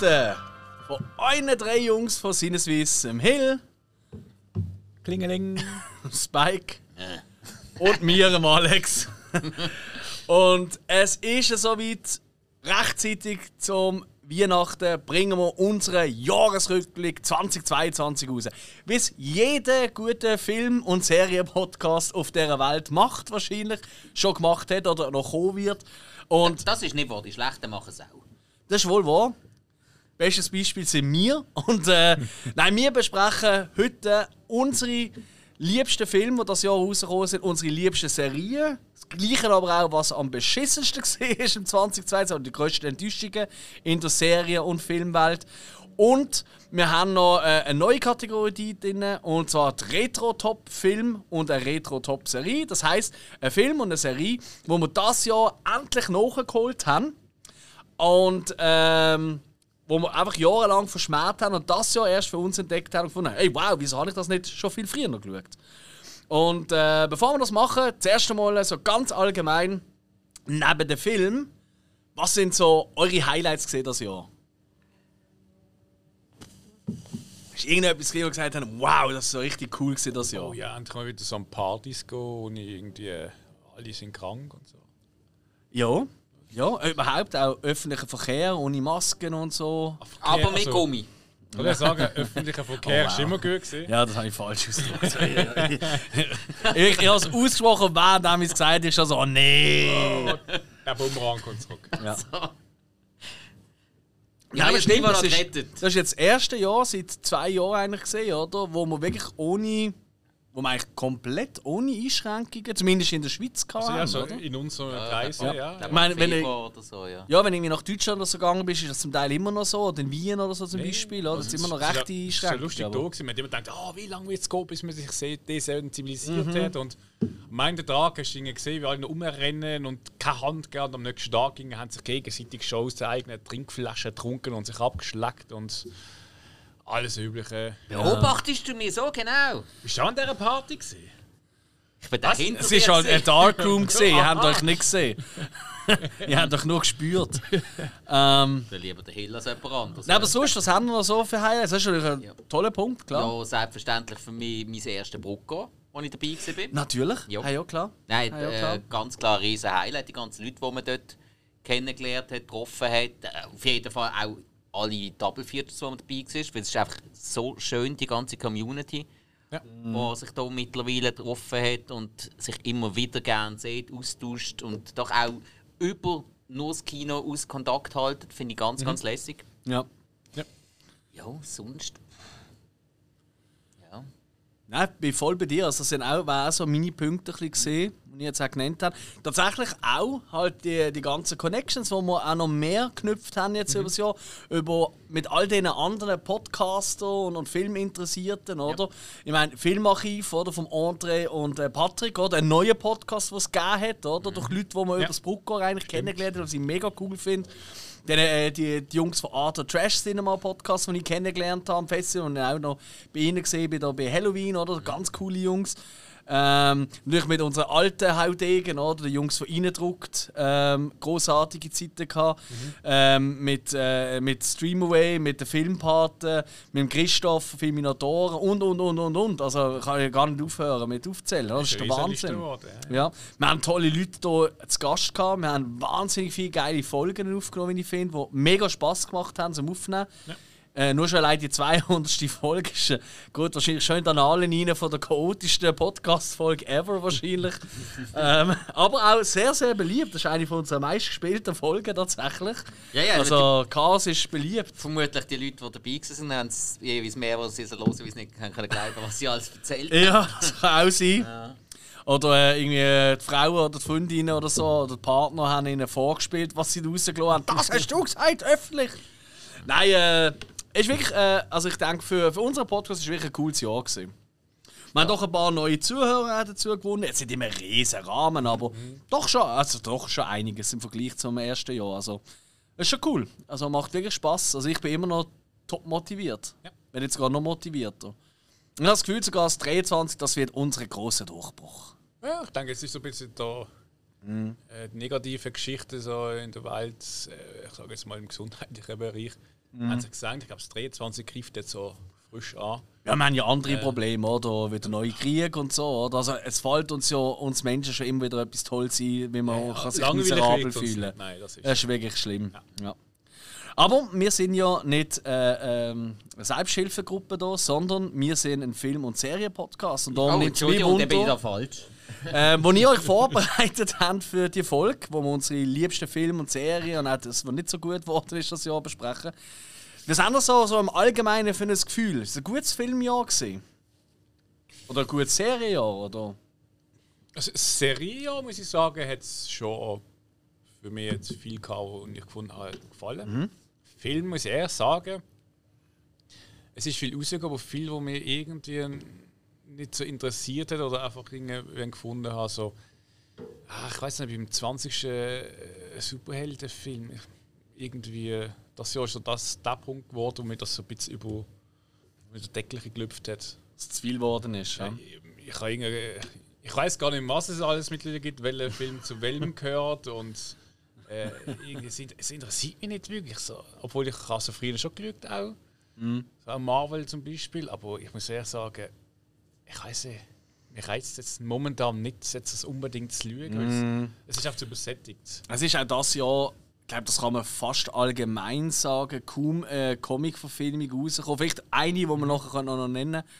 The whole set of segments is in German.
Weihnachten von euren drei Jungs von Sinneswiss, im Hill, Klingeling. Spike und mir, dem Alex. und es ist soweit rechtzeitig zum Weihnachten bringen wir unseren Jahresrückblick 2022 raus. Wie es jeder gute Film- und Serienpodcast auf dieser Welt macht, wahrscheinlich, schon gemacht hat oder noch kommen wird. Und Das ist nicht wahr, die Schlechten machen es auch. das ist wohl wahr. Bestes Beispiel sind wir. Und äh, nein, wir besprechen heute unsere liebsten Filme, die das Jahr rausgekommen sind, unsere liebsten Serien. Das Gleiche aber auch, was am beschissensten war im 2022 und die grössten Enttäuschungen in der Serien- und Filmwelt. Und wir haben noch äh, eine neue Kategorie drin, und zwar die Retro-Top-Film und eine Retro-Top-Serie. Das heisst, ein Film und eine Serie, wo wir das Jahr endlich nachgeholt haben. Und ähm, wo wir einfach jahrelang verschmäht haben und das Jahr erst für uns entdeckt haben und gefunden haben, hey wow, wieso habe ich das nicht schon viel früher noch geschaut? Und äh, bevor wir das machen, zuerst einmal so ganz allgemein, neben dem Film, was sind so eure Highlights gesehen das Jahr? Hast du irgendetwas gesehen, wo gesagt haben, wow, das ist so richtig cool gewesen das Jahr? Oh ja, endlich mal wieder so an Partys gehen und irgendwie äh, alle sind krank und so. Ja, ja, überhaupt auch öffentlicher Verkehr ohne Masken und so. Aber mit also- Gummi. Ich würde sagen, öffentlicher Verkehr Oh, ist wow. immer gut gewesen. Ja, das habe ich falsch ausgedrückt. ich ich habe es ausgesprochen, während ich es gesagt habe, also, oh nee. Der Bumerang kommt zurück. Ja. Ja, aber stimmt, das ist, das ist jetzt das erste Jahr seit zwei Jahren eigentlich gesehen, oder? Wo man wirklich ohne, wo man eigentlich komplett ohne Einschränkungen, zumindest in der Schweiz Also, kann, ja, so oder? in unseren Kreisen, ja. ja. Ich meine, wenn ich, Februar oder so, ja. ja, wenn irgendwie nach Deutschland oder so gegangen bist, ist das zum Teil immer noch so, oder in Wien oder so zum Beispiel, oder? Das sind immer noch rechte ja- es ist Einschränkungen. ja lustig da aber- gewesen. Man hat immer gedacht, ah, wie lange wird es gehen, bis man sich se- desensibilisiert Mhm. hat. Und am Ende des Tages hast du gesehen, wie alle noch rumrennen und keine Hand gegeben. Und am nächsten Tag gingen, haben sich gegenseitig Shows zu eigenen Trinkflaschen getrunken und sich abgeschleckt und alles Übliche. Beobachtest du mich so genau? Bist du auch an dieser Party gewesen? Ich bin da hinter Es ist halt ein. Darkroom gesehen, ihr habt euch nicht gesehen. ihr habt euch nur gespürt. ähm, Ich lieber den Hill als jemand anderes. nein, aber sonst, was haben wir noch so für Highlights? Das ist natürlich ein Ja. toller Punkt, klar. Ja, selbstverständlich für mich mein erster Brugger, wo ich dabei war. Natürlich, Ja. ja. ja klar. Nein, Ah, ja, klar. äh, ganz klar ein riesen Highlight. Die ganzen Leute, die man dort kennengelernt hat, getroffen hat. Äh, auf jeden Fall auch alle Double Features, die man dabei war. Weil es ist einfach so schön, die ganze Community, Ja. die sich da mittlerweile getroffen hat und sich immer wieder gerne sieht, austauscht und doch auch über nur das Kino aus Kontakt halten. Finde ich ganz, ganz lässig. Ja. Ja, sonst. Ja. Nein, ich bin voll bei dir. Also, das sind auch, war auch so meine Punkte gesehen, die ich jetzt auch genannt habe. Tatsächlich auch halt die, die ganzen Connections, die wir auch noch mehr geknüpft haben jetzt über das Jahr, über, mit all diesen anderen Podcastern und, und Filminteressierten, oder? Ich meine, Filmarchiv oder, vom André und äh, Patrick, oder? Ein neuer Podcast, den es gegeben hat, oder? Durch Leute, die man über das Brucker eigentlich kennengelernt hat, was ich mega cool finde. Dann, äh, die, die Jungs von Arthur Trash Cinema Podcast, die ich kennengelernt habe am Festival und auch noch bei ihnen gesehen bin, da bei Halloween, oder? Ganz coole Jungs. Ähm, natürlich mit unseren alten Haudegen, oder? Die Jungs von Innendruckt, ähm, großartige Zeiten gehabt. Ähm, mit, äh, mit Streamaway, mit den Filmpaten, mit dem Christoph, Filminatoren und und und und und. Also kann ich gar nicht aufhören mit aufzählen. Das ist der Wahnsinn. geworden, Ja, wir haben tolle Leute hier zu Gast gehabt. Wir haben wahnsinnig viele geile Folgen aufgenommen, wie ich finde, die mega Spass gemacht haben zum Aufnehmen. Äh, nur schon allein die 200. Folge ist äh, gut, wahrscheinlich schon in den Annalen rein von der chaotischsten Podcast-Folge ever wahrscheinlich. ähm, aber auch sehr, sehr beliebt. Das ist eine von unseren meistgespielten Folgen tatsächlich. Ja, ja, also Chaos ist beliebt. Vermutlich die Leute, die dabei waren, haben es jeweils mehr, was sie so hören, weil sie nicht können glauben was sie alles erzählt haben. Ja, das kann auch sein. Oder äh, irgendwie die Frau oder die Freundin oder so, oder die Partner haben ihnen vorgespielt, was sie rausgelassen haben. Das hast du gesagt, öffentlich! Nein, äh, ist wirklich, äh, also ich denke, für, für unseren Podcast ist es wirklich ein cooles Jahr gewesen. Wir haben doch ein paar neue Zuhörer dazu gewonnen. Jetzt nicht immer riesen Rahmen, aber doch schon, also doch schon einiges im Vergleich zum ersten Jahr. Also, ist schon cool. Also macht wirklich Spaß. Also ich bin immer noch top motiviert. Bin jetzt sogar noch motivierter. Ich habe das Gefühl, sogar das 23, das wird unser großer Durchbruch. Ja, ich denke, es ist so ein bisschen da. Äh, die negative Geschichte so in der Welt, äh, ich sage jetzt mal im gesundheitlichen Bereich, Mhm. Haben sie gesagt, ich glaube, das 23 greift jetzt so frisch an. Ja, wir haben ja andere Probleme, oder? Wie der neue Krieg und so, oder? Also es fällt uns ja uns Menschen schon immer wieder etwas toll sein, wie man Ja, kann sich miserabel fühlen. Nein, das ist- das ist wirklich schlimm. Ja. Aber wir sind ja nicht äh, ähm, eine Selbsthilfegruppe da, sondern wir sind ein Film- und Serienpodcast. Und darum Oh, nimmt es mich Entschuldigung, dann bin ich da Wunder, falsch. Äh, wo ihr euch vorbereitet habt für die Folge, wo wir unsere liebsten Filme und Serien und auch das, was nicht so gut geworden ist, das Jahr besprechen. Was haben wir so, so im Allgemeinen für ein Gefühl? Ist es ein gutes Filmjahr gewesen? Oder ein gutes Serienjahr? Oder? Also, Serie, muss ich sagen, hat es schon für mich jetzt viel gehabt, und ich gefunden habe, gefallen. Film muss ich eher sagen, es ist viel rausgekommen, aber viel, wo mich irgendwie nicht so interessiert hat oder einfach irgendwie gefunden habe, so, ah, ich weiß nicht, beim 20. äh, Superheldenfilm, irgendwie, das Jahr ist so das, der Punkt geworden, wo mir das so ein bisschen über, über den Deckel gelüpft hat. Dass es zu viel geworden ist. Ja. Ich, ich, ich weiß gar nicht, was es alles mittlerweile gibt, welcher Film zu welchem gehört und äh, es, in- es interessiert mich nicht wirklich so. Obwohl ich habe so früher schon geschaut auch. So auch Marvel zum Beispiel, aber ich muss ehrlich sagen, ich weiß nicht, mir reizt jetzt momentan nicht, jetzt das unbedingt zu schauen. weil Es, ist auch zu übersättigt. Es ist auch das Jahr, ich glaube, das kann man fast allgemein sagen, kaum eine Comic-Verfilmung rausgekommen. Vielleicht eine, die man nachher noch nennen kann.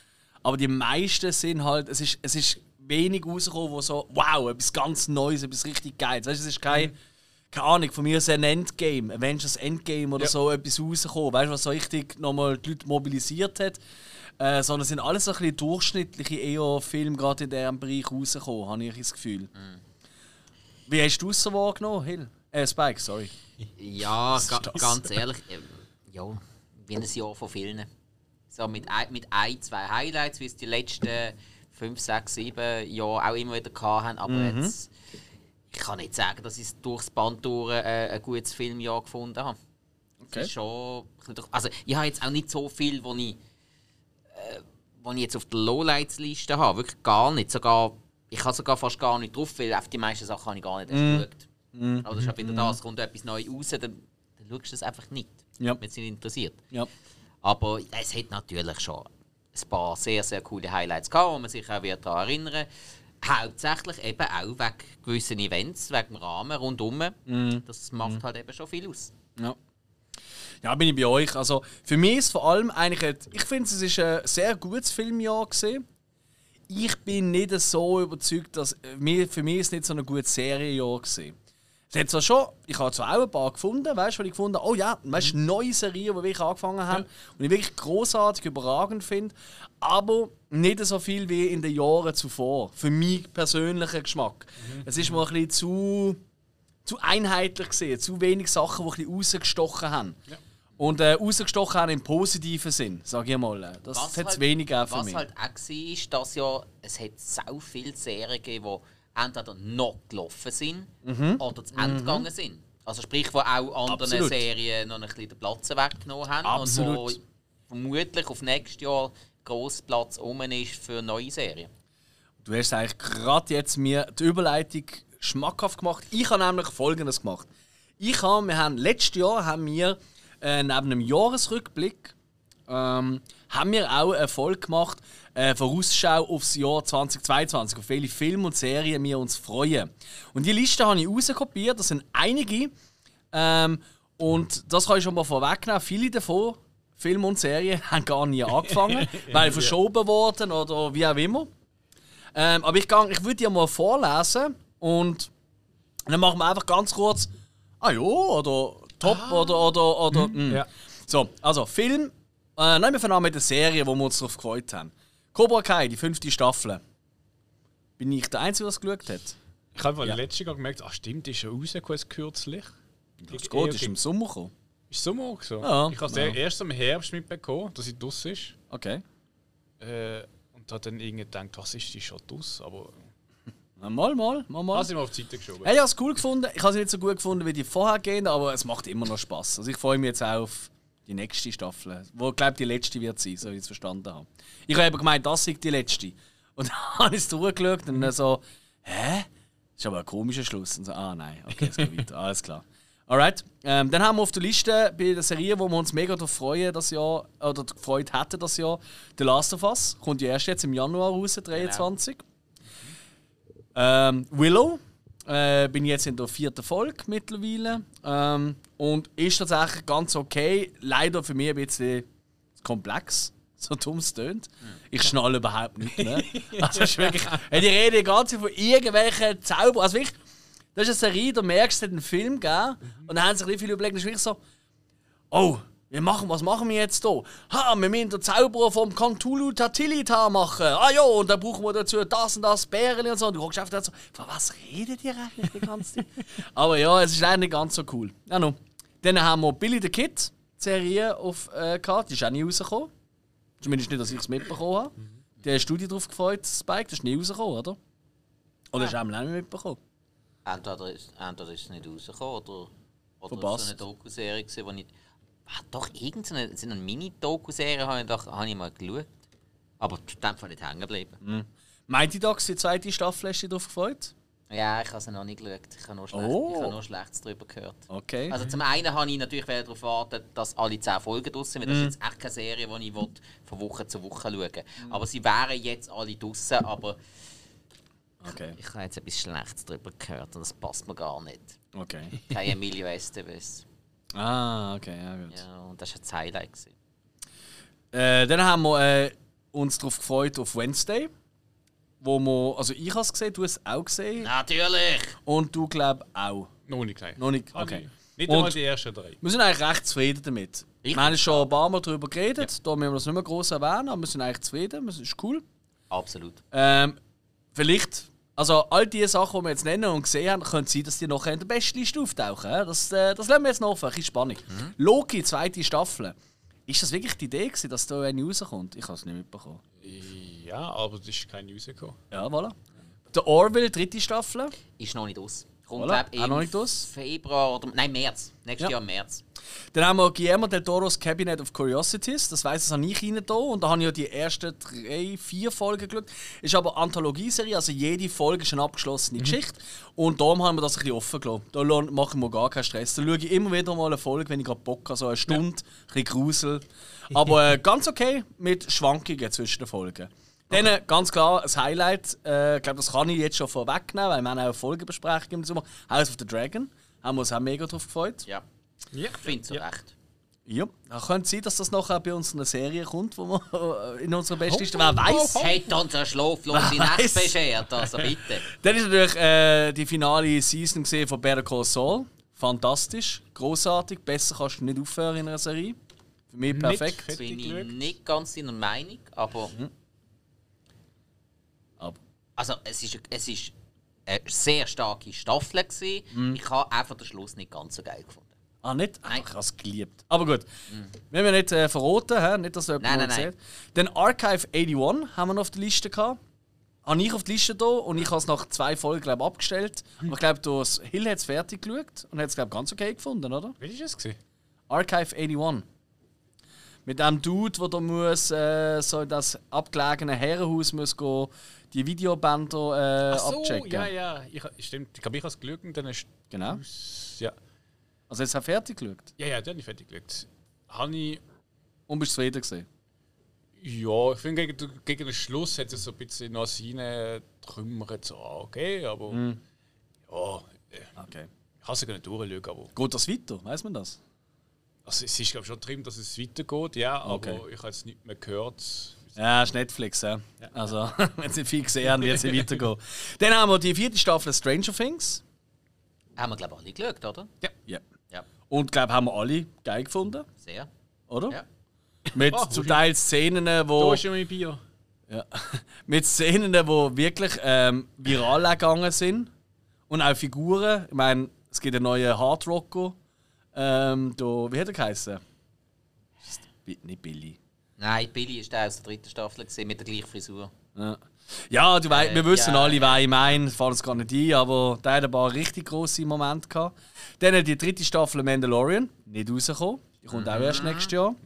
Aber die meisten sind halt, es ist, es ist wenig rausgekommen, wo so, wow, etwas ganz Neues, etwas richtig Geiles. Weißt, du, es ist kein, keine Ahnung, von mir ist ein Endgame, Avengers Endgame oder Ja. so etwas rausgekommen. Weißt du, was so richtig nochmal die Leute mobilisiert hat. Äh, sondern es sind alles so ein bisschen durchschnittliche eher Filme gerade in diesem Bereich rausgekommen, habe ich das Gefühl. Wie hast du es so wahrgenommen, Hill? Äh, Spike, sorry. Ja, ga, ganz ehrlich, ähm, ja, wie ein Jahr von vielen. So mit ein, mit ein, zwei Highlights, wie es die letzten fünf, sechs, sieben Jahre auch immer wieder hatten. Aber Mhm. jetzt, ich kann nicht sagen, dass ich durchs Band durch äh, ein gutes Filmjahr gefunden habe. Okay. Ist schon, also ich habe jetzt auch nicht so viel, wo ich, wo ich jetzt auf der Lowlights-Liste habe. Wirklich gar nicht. Sogar, ich habe sogar fast gar nicht drauf, weil auf die meisten Sachen habe ich gar nicht erst Mhm. geschaut. Aber das ist auch wieder das, kommt etwas Neues raus, dann, dann schaust du das einfach nicht, Ja. wenn es dich nicht interessiert. Ja. Aber es hat natürlich schon ein paar sehr, sehr coole Highlights gehabt, wo man sich auch wieder daran erinnern Hauptsächlich eben auch wegen gewissen Events, wegen dem Rahmen rundum. Mhm. Das macht halt eben schon viel aus. Ja. Ja, bin ich bei euch. Also für mich ist vor allem eigentlich, ich finde es ist ein sehr gutes Filmjahr gesehen. Ich bin nicht so überzeugt, dass äh, für mich ist nicht so ein gutes Serienjahr gesehen. Es hat zwar schon, ich habe zwar auch ein paar gefunden, weißt du, weil ich gefunden, oh ja, weißt du, neue Serien, die wirklich angefangen haben und ich wirklich großartig, überragend finde, aber nicht so viel wie in den Jahren zuvor. Für mich persönlicher Geschmack. Es ist mir ein bisschen zu zu einheitlich gesehen, zu wenig Sachen, die ein bisschen rausgestochen haben. Und äh, rausgestochen haben im positiven Sinn, sage ich mal. Das hat es wenig gegeben für Was mich. halt auch war, ist, dass ja, es hat so viele Serien gegeben, die entweder noch gelaufen sind Mhm. oder zu Ende gegangen sind. Also sprich, wo auch anderen Absolut. Serien noch ein bisschen den Platz weggenommen haben Absolut. und wo vermutlich auf nächstes Jahr gross Platz um ist für neue Serien. Du hast eigentlich gerade jetzt mir die Überleitung schmackhaft gemacht. Ich habe nämlich Folgendes gemacht. Ich habe, wir haben, letztes Jahr haben wir äh, neben einem Jahresrückblick ähm, haben wir auch eine Folge gemacht, äh, Vorausschau aufs Jahr 2022, auf welche Filme und Serien wir uns freuen. Und die Liste habe ich rauskopiert, das sind einige. Ähm, und das kann ich schon mal vorwegnehmen. Viele davon, Filme und Serien, haben gar nie angefangen, weil verschoben worden oder wie auch immer. Ähm, aber ich, gang, ich würde dir mal vorlesen und dann machen wir einfach ganz kurz, ah ja, oder top oder oder oder. mm. Ja. So, also Film. Äh, nein, wir fangen an mit der Serie, wo wir uns darauf gefreut haben. Cobra Kai, die fünfte Staffel. Bin ich der Einzige, der es geschaut hat? Ich habe Ja. ja. letztes Jahr gemerkt, ah stimmt, die ist schon rausgekommen kürzlich. Das geht, ist im Sommer gekommen. Ist Sommer auch so? Ja. Ich habe Ja. erst im Herbst mitbekommen, dass sie draus ist. Okay. Äh, und habe dann irgendwie gedacht, was ist die schon draus? Aber Mal, mal, mal, mal. habe sie mal auf die Seite geschoben. Hey, ich habe es cool gefunden. Ich habe sie nicht so gut gefunden wie die vorhergehenden, aber es macht immer noch Spaß. Also ich freue mich jetzt auch auf die nächste Staffel, wo ich glaube die letzte wird sein, so wie ich es verstanden habe. Ich habe eben gemeint, das sei die letzte. Und dann habe ich es durchgeschaut und dann so, hä? Das ist aber ein komischer Schluss. Und so, ah nein, okay, es geht weiter, alles klar. Alright. Ähm, dann haben wir auf der Liste bei der Serie, wo wir uns mega darauf freuen, das Jahr, oder gefreut hätten das Jahr, The Last of Us. Kommt ja erst jetzt im Januar raus, 23. Ähm, Willow. Äh, bin jetzt in der vierten Folge mittlerweile. Ähm, und ist tatsächlich ganz okay. Leider für mich ein bisschen komplex. So dumm es tönt. Ich schnalle überhaupt nicht mehr. Also ist wirklich, hey, die reden die ganze Zeit von irgendwelchen Zauber. Also wirklich, das ist eine Serie, da merkst du, es hat einen Film gegeben und dann haben sich die viele überlegt, das ist wirklich so, oh, wir machen, was machen wir jetzt hier? Ha, wir müssen den Zauberer vom Cthulhu Tatilita machen. Ah ja, und dann brauchen wir dazu das und das Bären und so. Und du guckst einfach so, von was redet ihr eigentlich die ganze Zeit? Aber ja, es ist leider nicht ganz so cool. Ja, no. Dann haben wir Billy the Kid, die Serie auf äh, gehabt. Die ist auch nie rausgekommen. Zumindest nicht, dass ich es mitbekommen habe. Der hast du dich drauf gefreut, Spike. Das ist nie rausgekommen, oder? Oder hast du auch nicht mitbekommen? Entweder ist, entweder ist es nicht rausgekommen oder, oder Verpasst. es ist eine Doku-Serie, wo ich. Ah, doch, irgendeine so eine Mini-Doku-Serie habe ich, doch- habe ich mal geschaut. Aber in dem Fall nicht hängen geblieben. Mighty Ducks, die zweite Staffel, hast du dich drauf gefreut? Ja, ich habe sie noch nicht geschaut. Ich habe nur, schlecht, Oh. ich habe nur Schlechtes darüber gehört. Okay. Also zum einen habe ich natürlich wieder darauf warten, dass alle 10 Folgen draussen sind, weil das ist jetzt echt keine Serie, die ich will, von Woche zu Woche schauen will. Aber sie wären jetzt alle draussen, aber okay. ich habe jetzt etwas Schlechtes darüber gehört und das passt mir gar nicht. Okay. Kein Emilio Estevez. Ah, okay, ja gut. Ja, und das war das Highlight. Gewesen. Äh, dann haben wir äh, uns darauf gefreut auf Wednesday. Wo wir, also ich habe es gesehen, du hast es auch gesehen. Natürlich! Und du glaub auch. Noch nicht, nein. Noch nicht? Okay. ich Nicht Und- einmal die ersten drei. Wir sind eigentlich recht zufrieden damit. Ich- wir haben schon ein paar Mal darüber geredet, da müssen wir das nicht mehr groß erwähnen, aber wir sind eigentlich zufrieden, das ist cool. Absolut. Ähm, vielleicht, also all die Sachen, die wir jetzt nennen und gesehen haben, könnte sein, dass die nachher in der Bestliste auftauchen. Das, äh, das lassen wir jetzt noch offen, ein bisschen Spannung. Loki, zweite Staffel. Ist das wirklich die Idee, gewesen, dass da eine rauskommt? Ich habe es nicht mitbekommen. Ja, aber es ist keine News gekommen. Ja, voilà. Der Orville, dritte Staffel. Ist noch nicht aus. Kommt, Voilà, glaub, auch im aus. Februar oder. Nein, März. Nächstes Ja. Jahr März. Dann haben wir Guillermo del Toro's Cabinet of Curiosities. Das weiss, das habe ich rein da. Und da habe ich ja die ersten drei, vier Folgen geschaut. Ist aber Anthologieserie, also jede Folge ist eine abgeschlossene Geschichte. Und darum haben wir das ein bisschen offen gelassen. Da machen wir gar keinen Stress. Da schaue ich immer wieder mal eine Folge, wenn ich gerade Bock habe. So eine Stunde, ein bisschen Grusel. Aber äh, ganz okay mit Schwankungen zwischen den Folgen. Dann äh, ganz klar ein Highlight. Äh, ich glaube, das kann ich jetzt schon vorwegnehmen, weil wir haben auch eine Folgebesprechung im Sommer. House of the Dragon. Haben wir uns auch mega drauf gefreut. Ja. Ja. Ich finde es Ja. recht. Ja, da könnte sein, dass das nachher bei uns eine Serie kommt, wo wir in unserer Bestliste. Wer weiß? Hat uns eine schlaflose Nacht beschert, also bitte. Dann ist natürlich äh, die finale Season gesehen von Better Call Saul. Fantastisch, großartig. Besser kannst du nicht aufhören in einer Serie. Für mich perfekt. Nicht Bin ich nicht ganz deiner Meinung, aber. Aber Also, es ist, es ist eine sehr starke Staffel. Gewesen. Mhm. Ich habe einfach den Schluss nicht ganz so geil gefunden. Ah, nicht? Ah, Nein. ich habe es geliebt. Aber gut, wir haben ja nicht äh, verraten, hä? nicht, dass du Nein, jemand nein, sieht. Dann Archive 81 haben wir noch auf der Liste gehabt. Habe ich auf die Liste da und ich habe es nach zwei Folgen glaub, abgestellt. Aber ich glaube, das Hill hat es fertig geschaut und hat es glaub, ganz okay gefunden, oder? Wie war es? Archive 81. Mit dem Dude, der da muss, äh, so das abgelegene Herrenhaus muss gehen, die Videobänder äh, Ach so, abchecken. ja, ja. Ich, stimmt, ich glaube, ich habe es geschaut und dann ist. Genau. Ja, Also jetzt auch fertig geschaut. ja, ja dann habe ich fertig geschaut. Habe ich. Und bist zufrieden gewesen. Ja, ich finde, gegen, gegen den Schluss hat es so ein bisschen noch seine Trümmer so, okay, aber. Mhm. Ja, äh, Okay. ich kann es nicht durchschauen, aber. Geht das weiter? Weiß man das? Also, es ist, glaube ich, schon drin, dass es weitergeht, ja, Okay. aber ich habe jetzt nicht mehr gehört. Ja, ist Netflix, ja. Also, wenn sie viel gesehen haben, wird sie weitergehen. Dann haben wir die vierte Staffel Stranger Things. Haben wir, glaube ich, alle geschaut, oder? Ja. Ja, Und glaube haben wir alle geil gefunden, sehr. oder? Ja. Mit Ah, zum Teil Szenen, wo. Da ist schon mein Bier. Ja. Mit Szenen, die wirklich ähm, viral gegangen sind. Und auch Figuren. Ich meine, es gibt einen neuen Hard Rocker. Ähm, da, wie hat er geheißen? Nicht Billy. Nein, Billy ist der aus der dritten Staffel gewesen, mit der gleichen Frisur. Ja, ja du weißt, Äh, wir wissen ja, alle, wer ich meine. Fällt uns gar nicht ein, aber der hat ein paar richtig grosse Momente gehabt. Dann die dritte Staffel Mandalorian, nicht rausgekommen. Die kommt auch erst nächstes Jahr.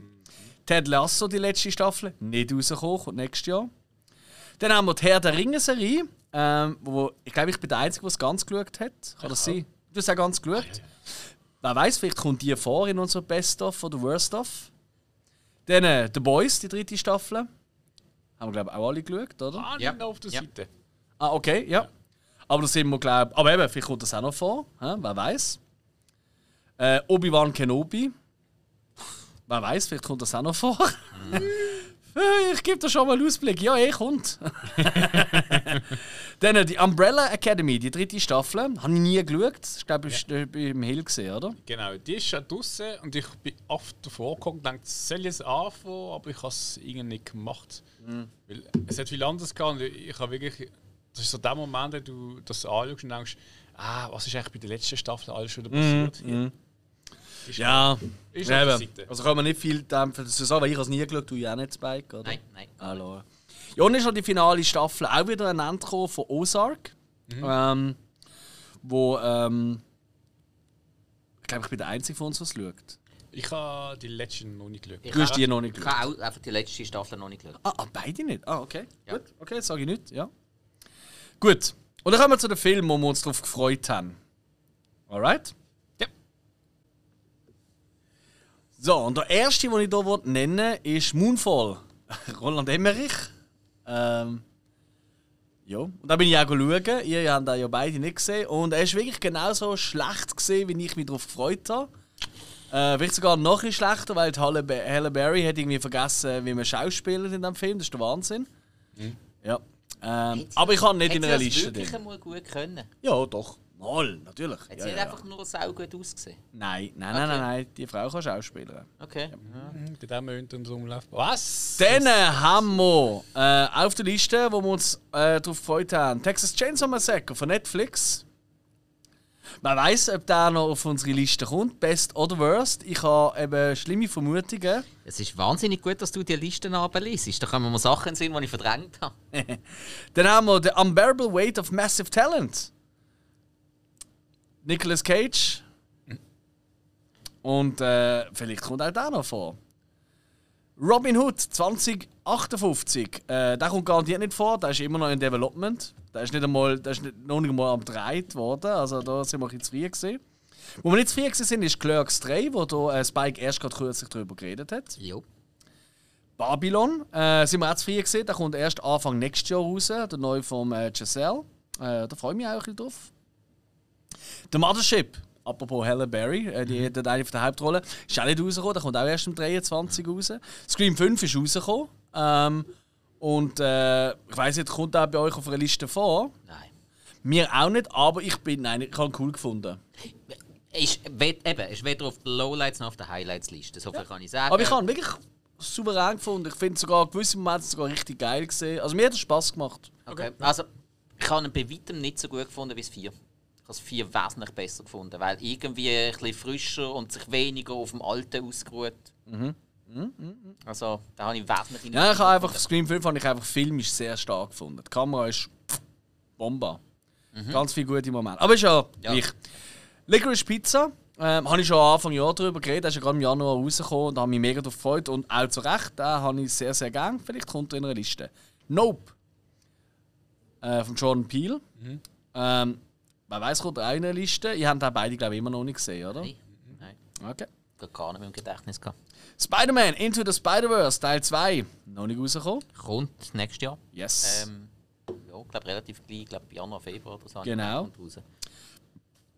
Ted Lasso, die letzte Staffel, nicht rausgekommen, kommt nächstes Jahr. Dann haben wir die Herr der Ringe-Serie, ähm, wo ich glaube, ich bin der Einzige, der es ganz geschaut hat. Kann das sein? Du hast es auch ganz geschaut. Wer weiß, vielleicht kommt die vor in unserer Best of oder Worst of. Dann äh, The Boys, die dritte Staffel. Haben wir, glaube ich, auch alle geschaut, oder? Ah, Ja. nicht auf der Ja. Seite. Ah, okay, ja. Aber da sind wir, glaube Aber eben, vielleicht kommt das auch noch vor. Hä? Wer weiß. Äh, Obi-Wan Kenobi. Wer weiß, vielleicht kommt das auch noch vor. ich gebe dir schon mal einen Ausblick. Ja, eh, kommt. Dann äh, die Umbrella Academy, die dritte Staffel. Habe ich nie geschaut. Das glaube ich, ja. beim Hill gesehen, oder? Genau, die ist schon draußen und ich bin oft davor gekommen und dachte, soll ich es anfangen, aber ich habe es irgendwie nicht gemacht. Weil es hat viel anderes gehabt und ich habe wirklich. Das ist so der Moment, wo du das anschaust und denkst, ah, was ist eigentlich bei der letzten Staffel alles schon passiert? hier? Ist Ja, Ist der eben. Also kann man nicht viel dämpfen. Das sagen, weil ich habe es nie geschaut, du ja auch nicht, Spike, oder? Nein, nein. Hallo. Ja, und ist noch die finale Staffel auch wieder ein gekommen von Ozark. Ähm, wo, ähm, ich glaube, ich bin der Einzige von uns, der es schaut. Ich habe die letzten noch nicht geschaut. Ich Du hast auch- die noch nicht Ich geschaut. habe auch einfach die letzte Staffel noch nicht geschaut. Ah, ah, beide nicht? Ah, okay. Ja. Gut, okay, das sage ich nicht, ja. Gut. Und dann kommen wir zu den Filmen, wo wir uns darauf gefreut haben. Alright? Ja. So, und der erste, den ich hier nennen will, ist Moonfall. Roland Emmerich. Ähm, ja, und da bin ich auch schauen. Ihr habt den ja beide nicht gesehen. Und er ist wirklich genauso schlecht gesehen, wie ich mich darauf gefreut habe. Äh, vielleicht sogar noch ein schlechter, weil die Halle, Halle Berry hat irgendwie vergessen, wie man schauspielt in diesem Film. Das ist der Wahnsinn. Ja. Ähm, aber ich kann nicht in einer Liste das wirklich einmal gut können? Ja, doch. Mal, natürlich. Hat Ja, sie ja. einfach nur sau gut ausgesehen? Nein, nein, nein, Okay. nein, nein. Die Frau kann schauspielen. Okay. Mhm, Der Moment und so umläuft. Was? Dann äh, haben wir äh, auf der Liste, wo wir uns äh, darauf gefreut haben, Texas Chainsaw Massacre von Netflix. Man weiß, ob der noch auf unsere Liste kommt, Best oder Worst. Ich habe eben schlimme Vermutungen. Es ist wahnsinnig gut, dass du die Listen abliest. Da kommen mir Sachen sehen, die ich verdrängt habe. Dann haben wir The Unbearable Weight of Massive Talent. Nicolas Cage. Und äh, vielleicht kommt auch der noch vor. Robin Hood 2058. Äh, der kommt garantiert nicht vor, der ist immer noch in Development. Der ist, nicht einmal, der ist nicht, noch nicht einmal am gedreht worden, also da sind wir ein bisschen zu früh gesehen. Wo wir nicht zu früh gewesen sind, ist Clerks 3, wo da, äh, Spike erst gerade kürzlich darüber geredet hat. Jo. Babylon äh, sind wir auch zu früh gesehen. Der kommt erst Anfang nächstes Jahr raus. Der neue vom äh, Giselle. Äh, da freue ich mich auch ein bisschen drauf. Der Mothership. Apropos Halle Berry, äh, die hat eine von der Hauptrollen. Ist auch nicht rausgekommen, der kommt auch erst am 23 raus. Scream 5 ist rausgekommen. Ähm, und äh, ich weiß nicht, kommt der bei euch auf einer Liste vor? Nein. Mir auch nicht, aber ich bin, nein, ich habe ihn cool gefunden. Ist, eben, ist weder auf der Lowlights noch auf der Highlights-Liste. So viel kann ich sagen. Aber ich habe wirklich souverän gefunden. Ich finde sogar gewisse Momente sogar richtig geil gesehen. Also mir hat es Spaß gemacht. Okay. Also, ich habe ihn bei weitem nicht so gut gefunden wie das 4. Ich habe das 4 wesentlich besser gefunden, weil irgendwie ein bisschen frischer und sich weniger auf dem Alten ausgeruht. Also, da habe ich wesentlich Ja, ich habe einfach Scream 5 habe ich einfach filmisch sehr stark gefunden. Die Kamera ist pff, Bomba. Ganz viele gute Momente. Aber ist ja, Ja. ich. Licorice Pizza. Ähm, habe ich schon Anfang Jahr darüber geredet. Der ist ja gerade im Januar rausgekommen und habe mich mega darauf gefreut. Und auch zu Recht, den habe ich sehr, sehr gern. Vielleicht kommt er in einer Liste. Nope. Äh, von Jordan Peele. Ähm, wer weiß, kommt einer Liste. Ihr habt den beide, glaube ich, immer noch nicht gesehen, oder? Nein, nein. Okay. Ich gar nicht mehr im Gedächtnis gehabt. Spider-Man Into the Spider-Verse Teil 2. Noch nicht rausgekommen. Kommt nächstes Jahr. Yes. Ähm, ja, ich glaube relativ gleich, ich glaube Januar, Februar oder so. Genau.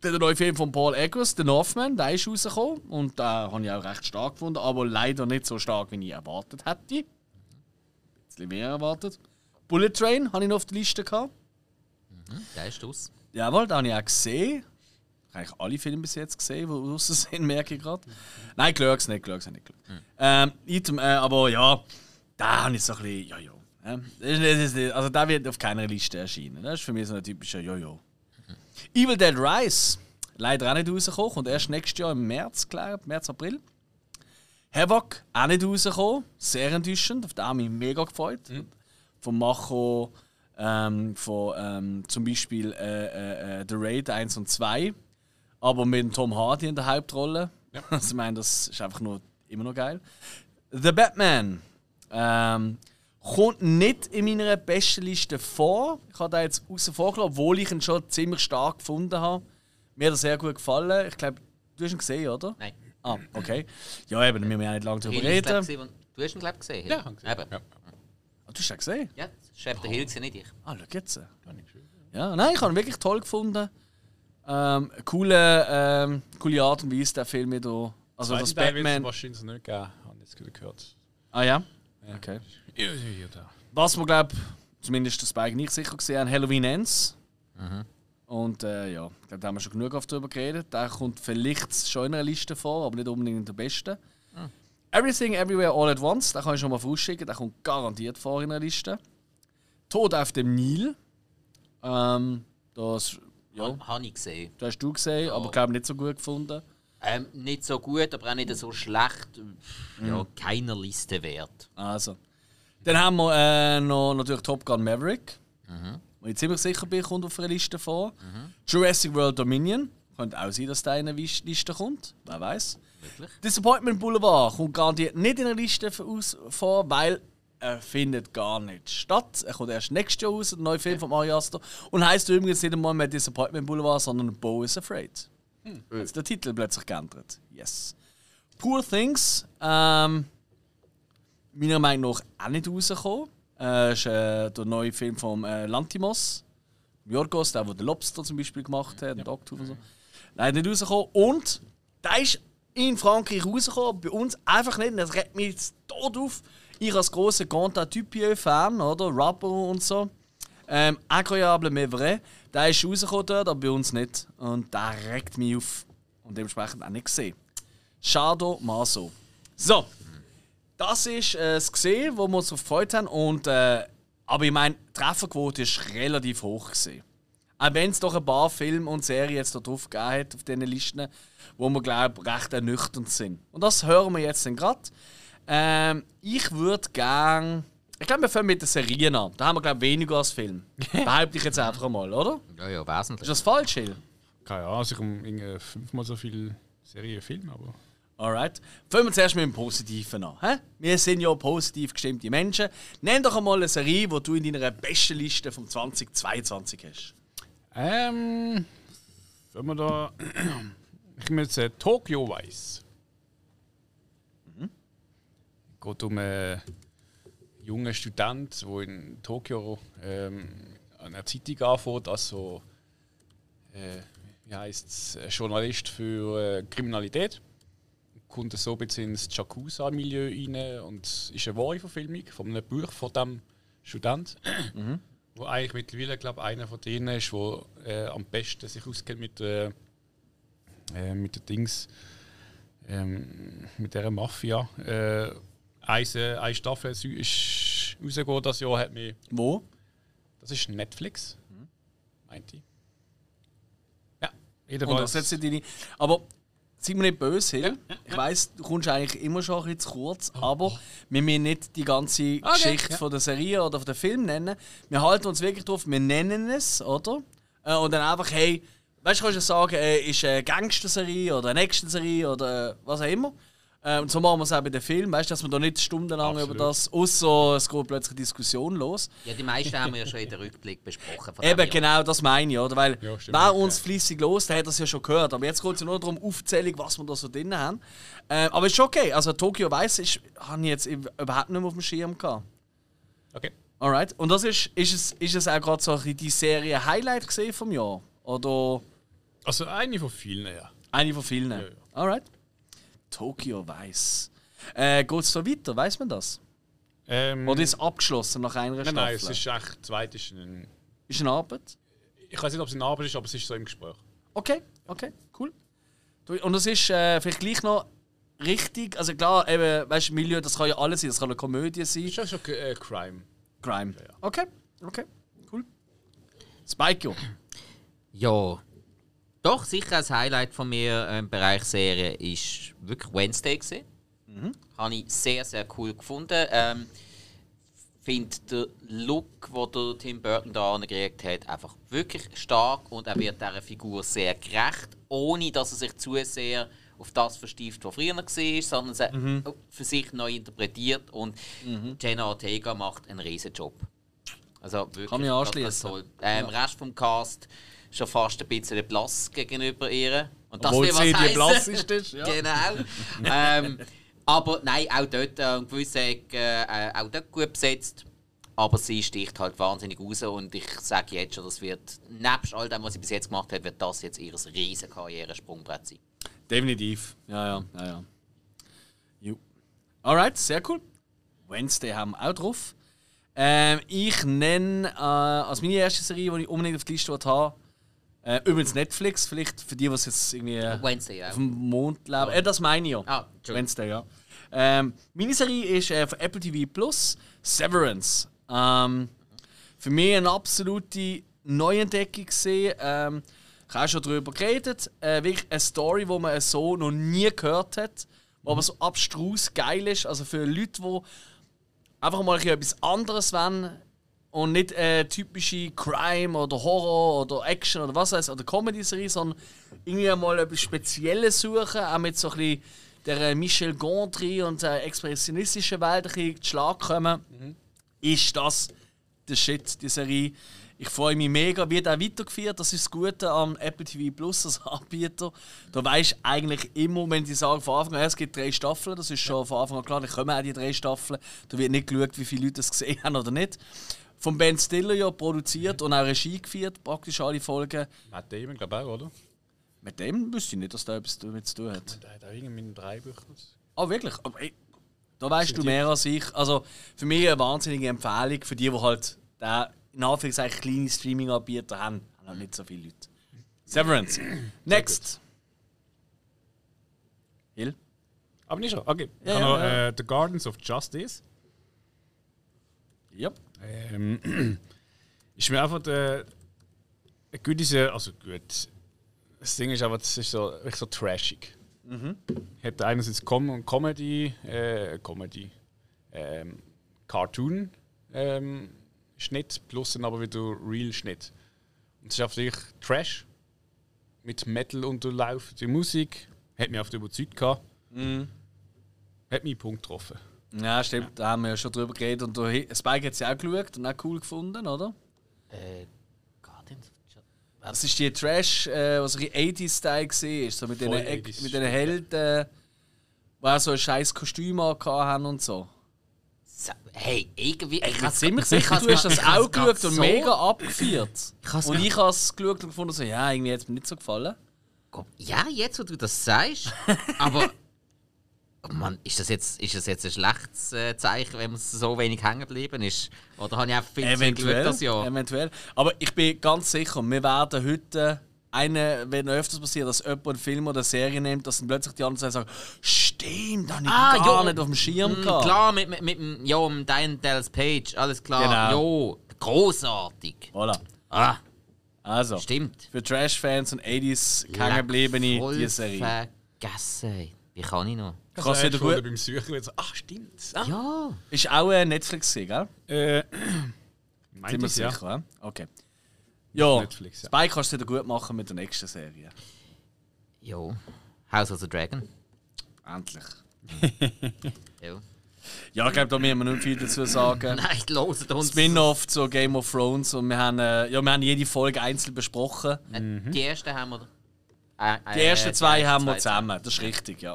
Der neue Film von Paul Eggers, The Northman, der ist rausgekommen. Und den habe ich auch recht stark gefunden, aber leider nicht so stark, wie ich erwartet hätte. Ein bisschen mehr erwartet. Bullet Train habe ich noch auf der Liste gehabt. Der ist aus. Jawohl, den habe ich auch gesehen. Ich habe eigentlich alle Filme bis jetzt gesehen, die draußen sind, merke ich gerade. Nein, Clerks nicht, Clerks habe ich nicht geschaut. Ähm, Item, äh, aber ja, da habe ich so ein bisschen, ja, ja. Ähm, nicht- nicht- Also der wird auf keiner Liste erscheinen. Das ist für mich so ein typischer Jojo. Evil Dead Rise. Leider auch nicht rausgekommen. Kommt erst nächstes Jahr im März, glaube ich. März, April. Havoc auch nicht rausgekommen. Sehr enttäuschend. Auf den habe ich mich mega gefreut. Vom Macho ähm, von ähm, zum Beispiel äh, äh, äh, The Raid 1 und 2. Aber mit Tom Hardy in der Hauptrolle. Also, ich meine, das ist einfach nur immer noch geil. The Batman. Ähm, kommt nicht in meiner besten Liste vor. Ich habe da jetzt außen vor gelassen, obwohl ich ihn schon ziemlich stark gefunden habe. Mir hat er sehr gut gefallen. Ich glaube, Du hast ihn gesehen, oder? Nein. Ah, okay. Ja, eben, da müssen wir ja nicht lange glaub, reden. Du hast ihn, glaube ich, gesehen. Ja. Eben. Ja. Ah, du hast ihn gesehen? Ja, das war der Hill, nicht ich. Ah, schau jetzt. Ja, nein, ich habe ihn wirklich toll gefunden. Ähm, coole, ähm, coole Art und Weise, der Film wieder. Also das Batman. wahrscheinlich nicht geben, habe ich jetzt gehört. Ah ja? Ja. Okay. Ja, ja, da. Was wir, glaube zumindest das Spike nicht sicher gesehen haben, Halloween Ends. Und äh, ja, ich glaube, da haben wir schon genug oft darüber geredet. Der kommt vielleicht schon in einer Liste vor, aber nicht unbedingt in der besten. Everything Everywhere All at Once, den kann ich schon mal vorausschicken, der kommt garantiert vor in einer Liste. Tod auf dem Nil. Ähm, das, ja, Ja. Habe ich gesehen. das hast du gesehen, aber ich glaube nicht so gut gefunden. Ähm, nicht so gut, aber auch nicht so schlecht. Ja, keiner Liste wert. Also. Dann haben wir äh, noch natürlich Top Gun Maverick. Wo ich ziemlich sicher bin, kommt auf einer Liste vor. Jurassic World Dominion. Könnte auch sein, dass der in eine Liste kommt. Wer weiß. Disappointment Boulevard kommt garantiert nicht in einer Liste aus, vor, weil er findet gar nicht statt. Er kommt erst nächstes Jahr raus, der neue Film von Ari Aster. Und heißt übrigens nicht einmal mehr Disappointment Boulevard, sondern Bo is Afraid. Jetzt der Titel plötzlich geändert. Yes. Poor Things. Ähm, meiner Meinung nach auch nicht rausgekommen. Äh, ist äh, der neue Film von äh, Lantimos. Jorgos, der, der den Lobster zum Beispiel gemacht hat, ja. Dogtooth und so. Nein, nicht rausgekommen. Und der ist in Frankreich rausgekommen, bei uns einfach nicht. Und Das regt mich jetzt tot auf. Ich als grosser Conta Typieux-Fan, oder? Rapper und so. Ähm, Incroyable mais vrai. Der ist rausgekommen dort, aber bei uns nicht. Und der regt mich auf. Und dementsprechend auch nicht gesehen. Shadow Maso. So. Das ist äh, das gesehen, wo wir uns gefreut haben. Und, äh, aber ich meine, die Trefferquote ist relativ hoch gesehen. Auch wenn es doch ein paar Filme und Serien jetzt da gegeben hat, auf diesen Listen, wo wir, glaube ich, recht ernüchternd sind. Und das hören wir jetzt gerade. Ähm, ich würde gerne. Ich glaube, wir fangen mit den Serien an. Da haben wir, glaube ich, weniger als Film. Behaupte ich jetzt einfach mal, oder? Ja, ja, Ist wesentlich. das falsch, Hill? Keine Ahnung, also ich um irgendwie fünfmal so viele Serien, Filme, aber. Alright. Fangen wir zuerst mit dem Positiven an. Hä? Wir sind ja positiv gestimmte Menschen. Nenn doch einmal eine Serie, die du in deiner besten Liste vom 2022 hast. Ähm. Wenn wir da. Ich nehme jetzt äh, Tokyo Vice. Geht um einen jungen Student, der in Tokio ähm, an einer Zeitung anfängt, als so. Äh, wie heisst es? Journalist für äh, Kriminalität. Kommt so ein bisschen ins Yakuza-Milieu rein und ist eine wahre Verfilmung von einem Buch von diesem Student wo eigentlich mittlerweile glaube einer von denen ist, wo äh, am besten sich auskennt mit äh, äh, mit den Dings, ähm, mit der Mafia. Äh, eine, äh, eine Staffel ist rausgekommen das Jahr hat mich. Wo? Das ist Netflix, meinte ich. Ja, Und jedenfalls. das sind deine. Aber sei mir nicht böse, Hill. Ich weiss, du kommst eigentlich immer schon ein bisschen zu kurz, aber wir müssen nicht die ganze Geschichte ja. von der Serie oder von der Film nennen. Wir halten uns wirklich drauf, wir nennen es, oder? Äh, und dann einfach, hey, weißt du, kannst du sagen, äh, ist eine Gangster-Serie oder eine Action-Serie oder was auch immer. Äh, und so machen wir es auch bei den Filmen, weißt du, dass wir da nicht stundenlang Absolut. über das, außer es geht plötzlich Diskussion los. Ja, die meisten haben wir ja schon in den Rückblick besprochen. Eben, genau das meine ich, oder? Weil Ja, stimmt, wer ja. uns fließig los, der hat das ja schon gehört. Aber jetzt geht es ja nur darum, Aufzählung, was wir da so drin haben. Äh, aber ist schon okay. Also Tokyo Weiss ist, habe ich jetzt überhaupt nicht mehr auf dem Schirm gehabt. Okay. Alright. Und das ist, ist es, ist es auch gerade so ein bisschen die Serie Highlight gesehen vom Jahr? Oder Also eine von vielen, ja. eine von vielen? ja. Alright. Tokyo Weiss. Äh, geht es so weiter, weiß man das? Ähm, Oder ist es abgeschlossen nach einer nein, Staffel? nein, es ist echt, zweit ist ein, ist eine Arbeit? Ich weiß nicht, ob es in Arbeit ist, aber es ist so im Gespräch. Okay, okay, cool. Und das ist äh, vielleicht gleich noch richtig. Also klar, eben, weißt du, Milieu, das kann ja alles sein. Das kann eine Komödie sein. Ist ja schon äh, Crime. Crime. Okay, okay, cool. Spike, jo. Ja. Doch, sicher ein Highlight von mir im Bereich Serie ist wirklich Wednesday gesehen. Habe ich sehr, sehr cool gefunden. Ähm, finde den Look, den der Tim Burton da angekriegt hat, einfach wirklich stark und er wird dieser Figur sehr gerecht, ohne dass er sich zu sehr auf das verstieft, was früher war, sondern sie für sich neu interpretiert und Jenna Ortega macht einen riesen Job. Also wirklich Kann mich anschließen. Ähm, Rest vom Cast schon fast ein bisschen blass gegenüber ihr. Und das Obwohl will was sie die heissen. blasseste ist, ja. Genau. ähm, aber nein, auch dort äh, in gewissen Ecken äh, auch dort gut besetzt. Aber sie sticht halt wahnsinnig raus und ich sage jetzt schon, das wird, nebst all dem, was sie bis jetzt gemacht hat, wird das jetzt ihr riesen Karrieresprungbrett sein. Definitiv. Ja, ja, ja, ja. Jo. Alright, sehr cool. Wednesday haben wir auch drauf. Ähm, ich nenne äh, als meine erste Serie, die ich unbedingt auf die Liste habe, äh, übrigens Netflix, vielleicht für die, es jetzt irgendwie äh, Wednesday auf auch. dem Mond leben. Äh, das meine ich ja. Ah. Wednesday, ja. Ähm, meine Serie ist äh, von Apple TV Plus Severance. Ähm, für mich eine absolute Neuentdeckung gesehen. Ähm, ich habe schon darüber geredet. Äh, wirklich eine Story, die man so noch nie gehört hat, die aber so abstrus geil ist. Also für Leute, die einfach mal etwas anderes wollen und nicht äh, typische Crime oder Horror oder Action oder was weiß oder Comedy-Serie, sondern irgendwie mal etwas Spezielles suchen, auch mit so ein bisschen der äh, Michel Gondry und der expressionistischen Welt ein bisschen zu Schlag kommen, ist das der Shit, die Serie. Ich freue mich mega, wird auch weitergeführt. Das ist das Gute am Apple TV Plus als Anbieter. Da weisst du eigentlich immer, wenn die sagen von Anfang an, es gibt drei Staffeln, das ist schon von Anfang an klar, da kommen auch die drei Staffeln. Da wird nicht geschaut, wie viele Leute das gesehen haben oder nicht. Von Ben Stiller ja produziert und auch Regie geführt, praktisch alle Folgen. Matt Damon, glaube ich auch, oder? Mit dem wüsste ich nicht, dass da etwas damit zu tun hat. Der hat auch irgendwie in drei Büchern. Ah, wirklich? Aber, ey, da weißt du mehr als ich. Also für mich eine wahnsinnige Empfehlung für die, die halt den in Anführungszeichen kleine Streaming-Anbieter haben. Haben halt nicht so viele Leute. Severance. Next. Hill? Aber nicht schon. Okay. Ich Ja, habe noch ja. äh, The Gardens of Justice. Ja. Ähm, ist mir einfach der. Eine gute Serie, also gut. Das Ding ist aber, das ist so, wirklich so trashig. Mhm. Hat einerseits Com Comedy, äh, Comedy, ähm, Cartoon ähm, Schnitt plus dann aber wieder Real Schnitt. Und es ist einfach wirklich Trash mit Metal Unterlauf. Die Musik hat mich auf der überzeugt gehabt. Mhm. Hat mich Punkt getroffen. Ja, stimmt. Da haben wir ja schon drüber geredet. Und du, Spike hat es ja auch geschaut und auch cool gefunden, oder? Äh, Guardians. Das ist die Trash, äh, was ein 80s-Style war. So mit den, Voll Eck- 80s, mit den Helden, die auch so ein scheiß Kostüm haben und so. So, Hey, irgendwie. Ich Ich bin hab's- ziemlich ich sicher, hab's du hast grad- das ich hab's auch grad geschaut und so- mega abgeführt. Ich hab's und grad- ich habe es geschaut und gefunden, so, ja, irgendwie hat es mir nicht so gefallen. Ja, jetzt, wo du das sagst. aber. Oh Mann, ist das jetzt, ist das jetzt ein schlechtes äh, Zeichen, wenn man so wenig hängen geblieben ist? Oder habe ich einfach viel zu viel Glück Eventuell, das Jahr? eventuell. Aber ich bin ganz sicher, wir werden heute eine, wenn öfters passiert, dass jemand einen Film oder eine Serie nimmt, dass dann plötzlich die anderen sagen, stimmt, da habe ich Ah, gar ja. nicht auf dem Schirm Mm, gehabt. klar, mit, mit, mit dem, ja, um Diane Page, alles klar. Genau. Ja, großartig. Voilà. Ah, Also, stimmt. für Trash-Fans und 80s hängengebliebene Voll die Serie. Vergessen. Wie kann ich noch? Kannst du Also, wieder schon gut? beim Suchen wieder so, ach stimmt. Ah. Ja. Ist auch ein Netflix, gewesen, gell? Äh, meint Sind wir sicher, ja? Okay. Ja, Netflix, ja. Spike kannst du wieder gut machen mit der nächsten Serie. Ja. House of the Dragon. Endlich. Ja. Ja, ich glaube, da müssen wir nicht viel dazu sagen. Nein, loset uns. Spin-off zu Game of Thrones und wir haben, äh, ja, wir haben jede Folge einzeln besprochen. Äh, Die ersten haben wir. Äh, Die äh, ersten zwei ersten haben wir zwei zusammen, das ist richtig, ja.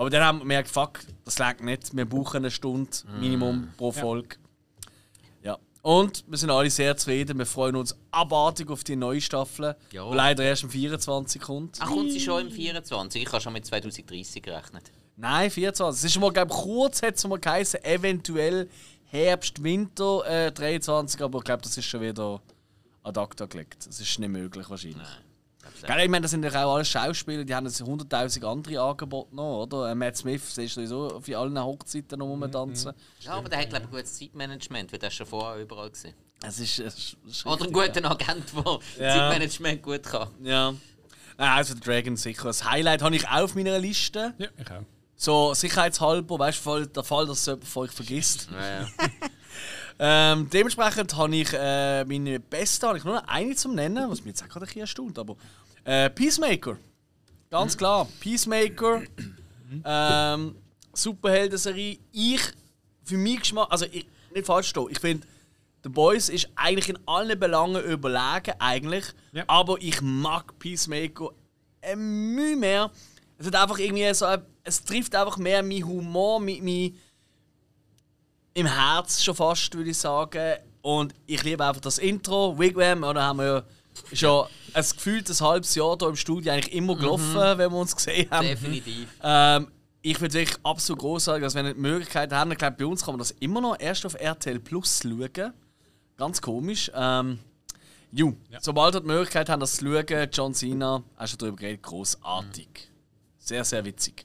Aber dann haben wir gemerkt, fuck, das lag nicht. Wir brauchen eine Stunde Minimum pro Folge. Ja. Und wir sind alle sehr zufrieden. Wir freuen uns abartig auf die neue Staffel, Ja. die leider erst am 24 kommt. Ach, kommt sie schon im 24? Ich habe schon mit 2030 gerechnet. Nein, 24. Es ist mal, glaube kurz hat es mal geheißen, eventuell Herbst, Winter äh, 23, aber ich glaube, das ist schon wieder ad acta gelegt. Das ist nicht möglich wahrscheinlich. Gell, ich meine, das sind ja auch alle Schauspieler, die haben jetzt 100'000 andere Angebote noch, oder? Äh, Matt Smith ist sowieso auf allen Hochzeiten noch rumtanzen. Ja, aber der hat, glaube ich, gutes Zeitmanagement, weil der ist schon vorher überall gesehen. Es ist, es ist, Oder einen guten Agent, der Ja. Zeitmanagement gut kann. Ja. ja. Nein, also der Dragon sicher. Das Highlight habe ich auch auf meiner Liste. Ja, ich auch. So sicherheitshalber, weißt du, der Fall, dass es jemand von euch vergisst. Ja, ja. Ähm, dementsprechend habe ich äh, meine beste, habe ich nur noch eine zum Nennen, was mich jetzt auch gerade ein bisschen erstaunt, aber äh, Peacemaker. Ganz klar, Peacemaker. ähm, Superhelden-Serie. Ich, für mich Geschmack, also ich, nicht falsch stehen, ich finde, The Boys ist eigentlich in allen Belangen überlegen, eigentlich, Ja. aber ich mag Peacemaker ein Mühe mehr. Es hat einfach irgendwie so, es trifft einfach mehr meinen Humor, mit mein im Herz schon fast, würde ich sagen. Und ich liebe einfach das Intro, Wigwam, oder haben wir ja schon ein gefühltes halbes Jahr hier im Studio eigentlich immer gelaufen, wenn wir uns gesehen haben. Definitiv. Ähm, ich finde wirklich absolut großartig, dass wenn ihr die Möglichkeit haben, ich glaube, bei uns kann man das immer noch erst auf RTL Plus schauen. Ganz komisch. Ähm, ju, sobald ihr die Möglichkeit habt, das zu schauen, John Cena, hast du darüber geredet, großartig. Sehr, sehr witzig.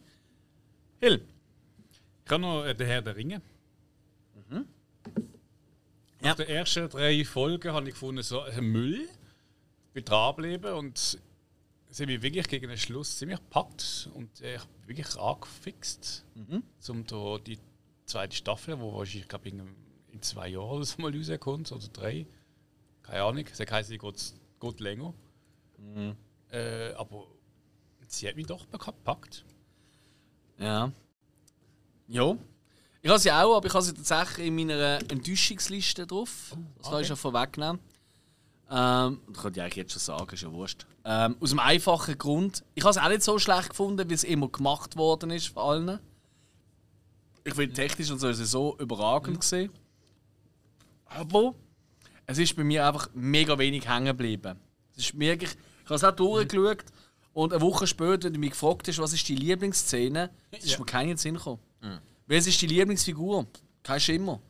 Hill. Ich habe noch äh, den Herr der Ringe. Ja. Nach den ersten drei Folgen habe ich gefunden, so ein Müll. Bin dranbleiben und sie haben mich wirklich gegen den Schluss ziemlich gepackt und ich wirklich angefixt, um da die zweite Staffel, wo wahrscheinlich, ich glaube, in, in zwei Jahren oder so mal rauskommt, oder drei. Keine Ahnung. Sie heisst, sie geht, geht länger. Äh, aber sie hat mich doch gepackt. Ja. Ja. Ich habe sie auch, aber ich habe sie tatsächlich in meiner Enttäuschungsliste drauf. Das kann ich schon vorwegnehmen. Ähm, das könnte ich eigentlich jetzt schon sagen, ist ja wurscht. Ähm, aus dem einfachen Grund, ich habe es auch nicht so schlecht gefunden, wie es immer gemacht worden ist von allen. Ich finde technisch und so ist es so überragend gesehen. Aber es ist bei mir einfach mega wenig hängen geblieben. Es ist wirklich, ich habe es auch durchgeschaut und eine Woche später, wenn du mich gefragt hast, was ist die Lieblingsszene, ist mir keine Sinn gekommen. Wer ist die Lieblingsfigur? Kein Schimmer.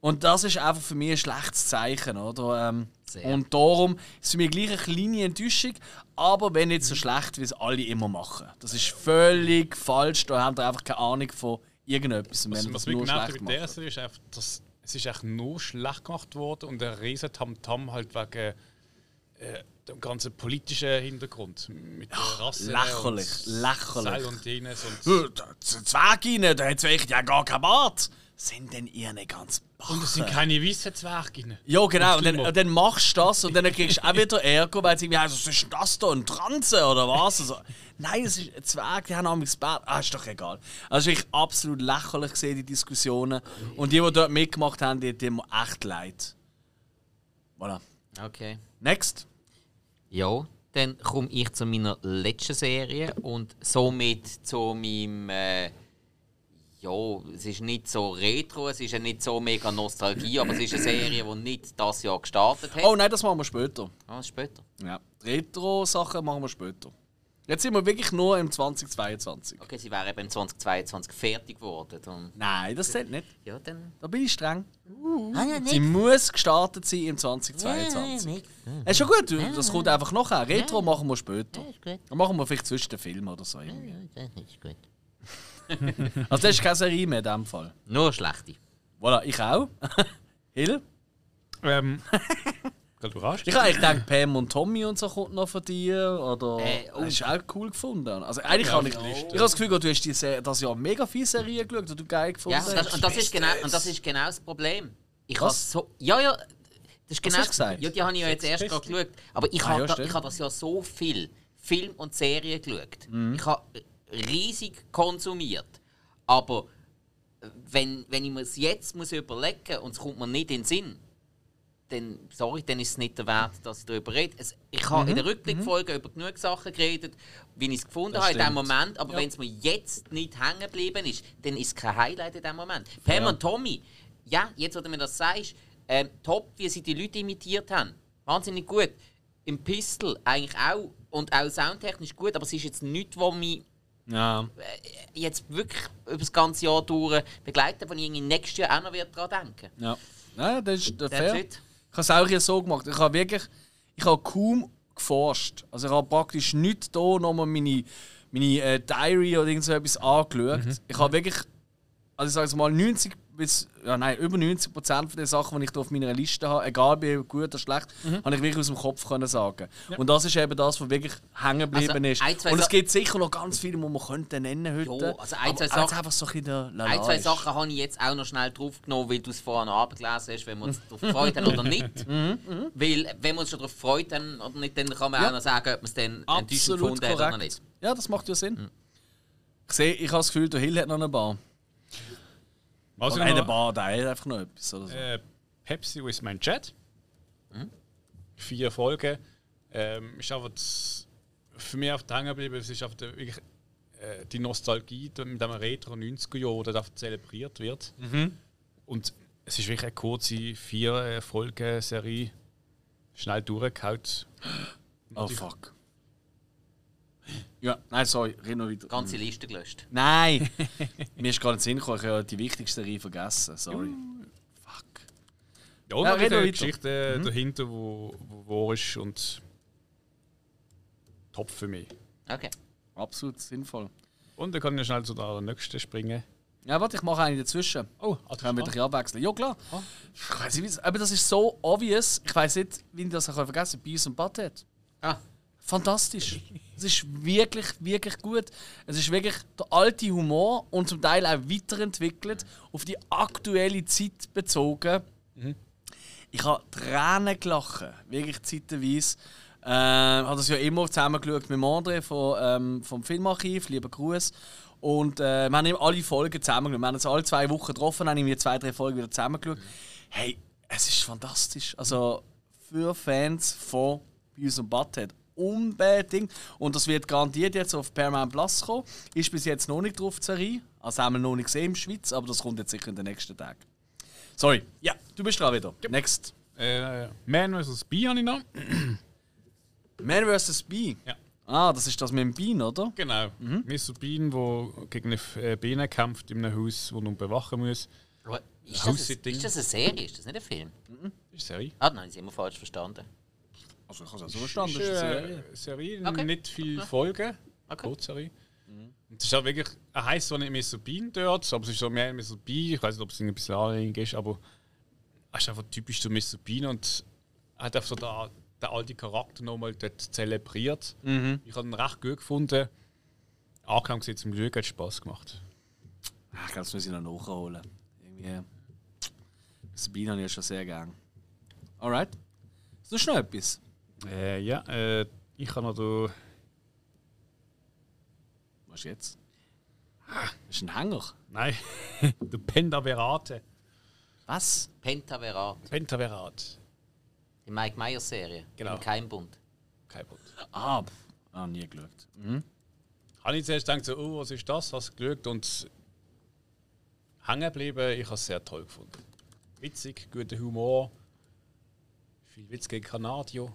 Und das ist einfach für mich ein schlechtes Zeichen, oder? Ähm, Sehr. und darum ist es für mich gleich eine kleine Enttäuschung, aber wenn nicht so schlecht, wie es alle immer machen. Das ist völlig falsch, da haben wir einfach keine Ahnung von irgendetwas. Und Was, wenn was das mich nur genervt mit der. Serie ist einfach, dass es ist echt nur schlecht gemacht worden und der riesen Tamtam halt wegen äh, dem ganzen politischen Hintergrund mit der Rasse lächerlich, und lächerlich. Cell und Äh, da- Zwerginnen, da hat welche ja gar kein Bart. Sind denn ihr nicht ganz und es sind keine weißen Zwerginnen. Ja, genau. Und dann, und dann machst du das und dann kriegst du auch wieder Ärger, weil sie irgendwie heißt, was ist denn das da? Ein Transe oder was? Also, nein, es ist ein Zwerg, die haben auch das Bart. Ah, ist doch egal. Also, ich absolut lächerlich gesehen, die Diskussionen. Und die, die dort mitgemacht haben, die tun mir echt leid. Voilà. Okay. Next. Ja, dann komme ich zu meiner letzten Serie und somit zu meinem. Äh, ja, es ist nicht so retro, es ist ja nicht so mega Nostalgie, aber es ist eine Serie, die nicht das Jahr gestartet hat. Oh nein, das machen wir später. Ah, später. Ja. Retro-Sachen machen wir später. Jetzt sind wir wirklich nur im 2022. Okay, sie wäre eben im 2022 fertig geworden. Dann, Nein, das zählt nicht. ja, dann. Da bin ich streng. Ah, ja, Sie muss gestartet sein im 2022. Es ist schon gut, das kommt einfach nachher. Retro machen wir später. Dann machen wir vielleicht zwischen den Filmen oder so. irgendwie. ist gut. Also das ist keine Serie mehr in dem Fall. Nur schlechte. Voilà, ich auch. Hill? Ähm, überrascht. Ich habe eigentlich gedacht, Pam und Tommy und so kommt noch von dir. Oder Äh, oh. das ist auch cool gefunden. Also eigentlich Ja, habe ich, ich habe das Gefühl, du hast die Serie, das Jahr mega viele Serien geschaut, die du geil gefunden Ja, und das, hast. und, das ist genau, und das ist genau das Problem. Ich Was? habe so. Ja, ja. Das ist genau hast du gesagt? Ja, die habe ich ja jetzt erst gerade geschaut. Aber ich Ah, habe ja, da, stimmt. ich habe das ja so viel Film und Serien geschaut. Mhm. Ich habe riesig konsumiert. Aber wenn, wenn ich mir es jetzt muss überlegen und es kommt mir nicht in den Sinn, dann, sorry, dann ist es nicht der Wert, dass ich darüber rede. Es, ich habe Mhm. in der Rückblickfolge über genug Sachen geredet, wie ich es gefunden Das habe in dem stimmt. Moment. Aber wenn es mir jetzt nicht hängen geblieben ist, dann ist es kein Highlight in dem Moment. Pam und Tommy, ja, jetzt, wo du mir das sagst, ähm, top, wie sie die Leute imitiert haben. Wahnsinnig gut. Im Pistol eigentlich auch. Und auch soundtechnisch gut, aber es ist jetzt nichts, was mich Ja. jetzt wirklich über das ganze Jahr durch begleitet, wo ich irgendwie nächstes Jahr auch noch wieder daran denken Ja. Nein, das ist That's fair. it. Ich habe es auch hier so gemacht. Ich habe wirklich, ich habe kaum geforscht. Also ich habe praktisch nicht hier nochmal meine, meine äh, Diary oder irgend so etwas angeschaut. Ich habe wirklich, also ich sage es mal, 90 bis, ja nein, über 90 Prozent von den Sachen, die ich auf meiner Liste habe, egal wie gut oder schlecht, habe ich wirklich aus dem Kopf können sagen. Und das ist eben das, was wirklich hängen geblieben Also, ist. ein, zwei Und es gibt sicher noch ganz viele, die man könnte nennen heute. Ja, also ein, zwei aber Sachen- einfach so ein bisschen der Lala Ein, zwei ist. Sachen habe ich jetzt auch noch schnell draufgenommen, weil du es vorher noch abgelesen hast, wenn wir uns darauf gefreut haben oder nicht. Weil, wenn wir uns schon darauf gefreut haben oder nicht, dann kann man Ja. auch noch sagen, ob man es dann enttäuschend gefunden hat oder nicht. Ja, das macht ja Sinn. Ich sehe, ich habe das Gefühl, der Hill hat noch eine Bar. Was Oder eine Bar, hat einfach noch etwas. Oder so. äh, Pepsi with mein Chat. Vier Folgen. Ähm, ist einfach das für mich auf hängen geblieben, es ist auf der, wirklich äh, die Nostalgie mit dem Retro 90er Jahr, das einfach zelebriert wird. Und es ist wirklich eine kurze vier äh, Folgen Serie, schnell durchgehauen. Oh fuck. Ja, nein, sorry, red noch weiter. Ganze Liste gelöscht. Nein! Mir ist gerade in den Sinn gekommen, ich habe die wichtigste Reihe vergessen. Sorry. Fuck. Ja, Ja, ja noch eine weiter. Geschichte dahinter, wo, wo wahr ist und top für mich. Okay. Absolut sinnvoll. Und dann kann ich schnell zu der nächsten springen. Ja, warte, ich mache eine dazwischen. Oh, Können wir bisschen abwechseln? Ja, klar. Ich weiß nicht, aber das ist so obvious. Ich weiß nicht, wie ich das vergessen habe. Beavis und Butthead. Ah, Fantastisch. Es ist wirklich, wirklich gut. Es ist wirklich der alte Humor und zum Teil auch weiterentwickelt, auf die aktuelle Zeit bezogen. Ich habe Tränen gelacht, wirklich zeitweise. Ähm, habe das ja immer zusammen geschaut mit André von, ähm, vom Filmarchiv, lieber Gruß. Und äh, wir haben eben alle Folgen zusammen geschaut. Wir haben uns alle zwei Wochen getroffen, haben wir zwei, drei Folgen wieder zusammen geschaut. Hey, es ist fantastisch. Also für Fans von Beavis und Butthead unbedingt. Und das wird garantiert jetzt auf Paramount Plus kommen. Ist bis jetzt noch nicht drauf, die Serie. Also haben wir noch nicht gesehen in der Schweiz, aber das kommt jetzt sicher in den nächsten Tagen. Sorry. Ja, du bist dran wieder. Next. Äh, Man vs. Bee habe ich noch. Man vs. Bee. Ja. Ah, das ist das mit dem Bean, oder? Genau. Mr. Bean, der gegen eine äh, Biene kämpft in einem Haus, wo er bewachen muss. aber ist das, ein, ist das eine Serie? Ist das nicht ein Film? Ist Serie. Ah, nein, ich habe immer falsch verstanden. Also, ich habe es auch so verstanden. Ist, Das ist eine Serie. Serie, Okay. nicht viele Folgen. Okay. Kurzserie. Und das ist auch wirklich, er heisst zwar nicht Mr. Bean dort, aber es ist so mehr Mr. Bean. Ich weiß nicht, ob es ein bisschen Anlehnung ist, aber er ist einfach typisch so Mr. Bean und hat einfach so den, den alten Charakter nochmal dort zelebriert. Ich habe ihn recht gut gefunden. Angenehm gesehen zum Glück, hat Spaß gemacht. Ah, Ich glaube, das muss ich noch nachholen. Irgendwie. Sabine habe ich ja schon sehr gern. Alright. Du noch etwas? Äh, ja, äh, ich habe noch da. Was ist jetzt? Das ist ein Hänger. Nein, der Pentaverate. Was? Pentaverat, Pentaverat. die Mike Myers Serie. Genau. Im Keimbund. Kein Punkt. Ah, pff. ah nie geschaut. Mhm. Habe ich zuerst gedacht, so, oh, was ist das? Hast geschaut und hängen geblieben. Ich habe es sehr toll gefunden. Witzig, guter Humor. Viel Witz gegen Kanadier.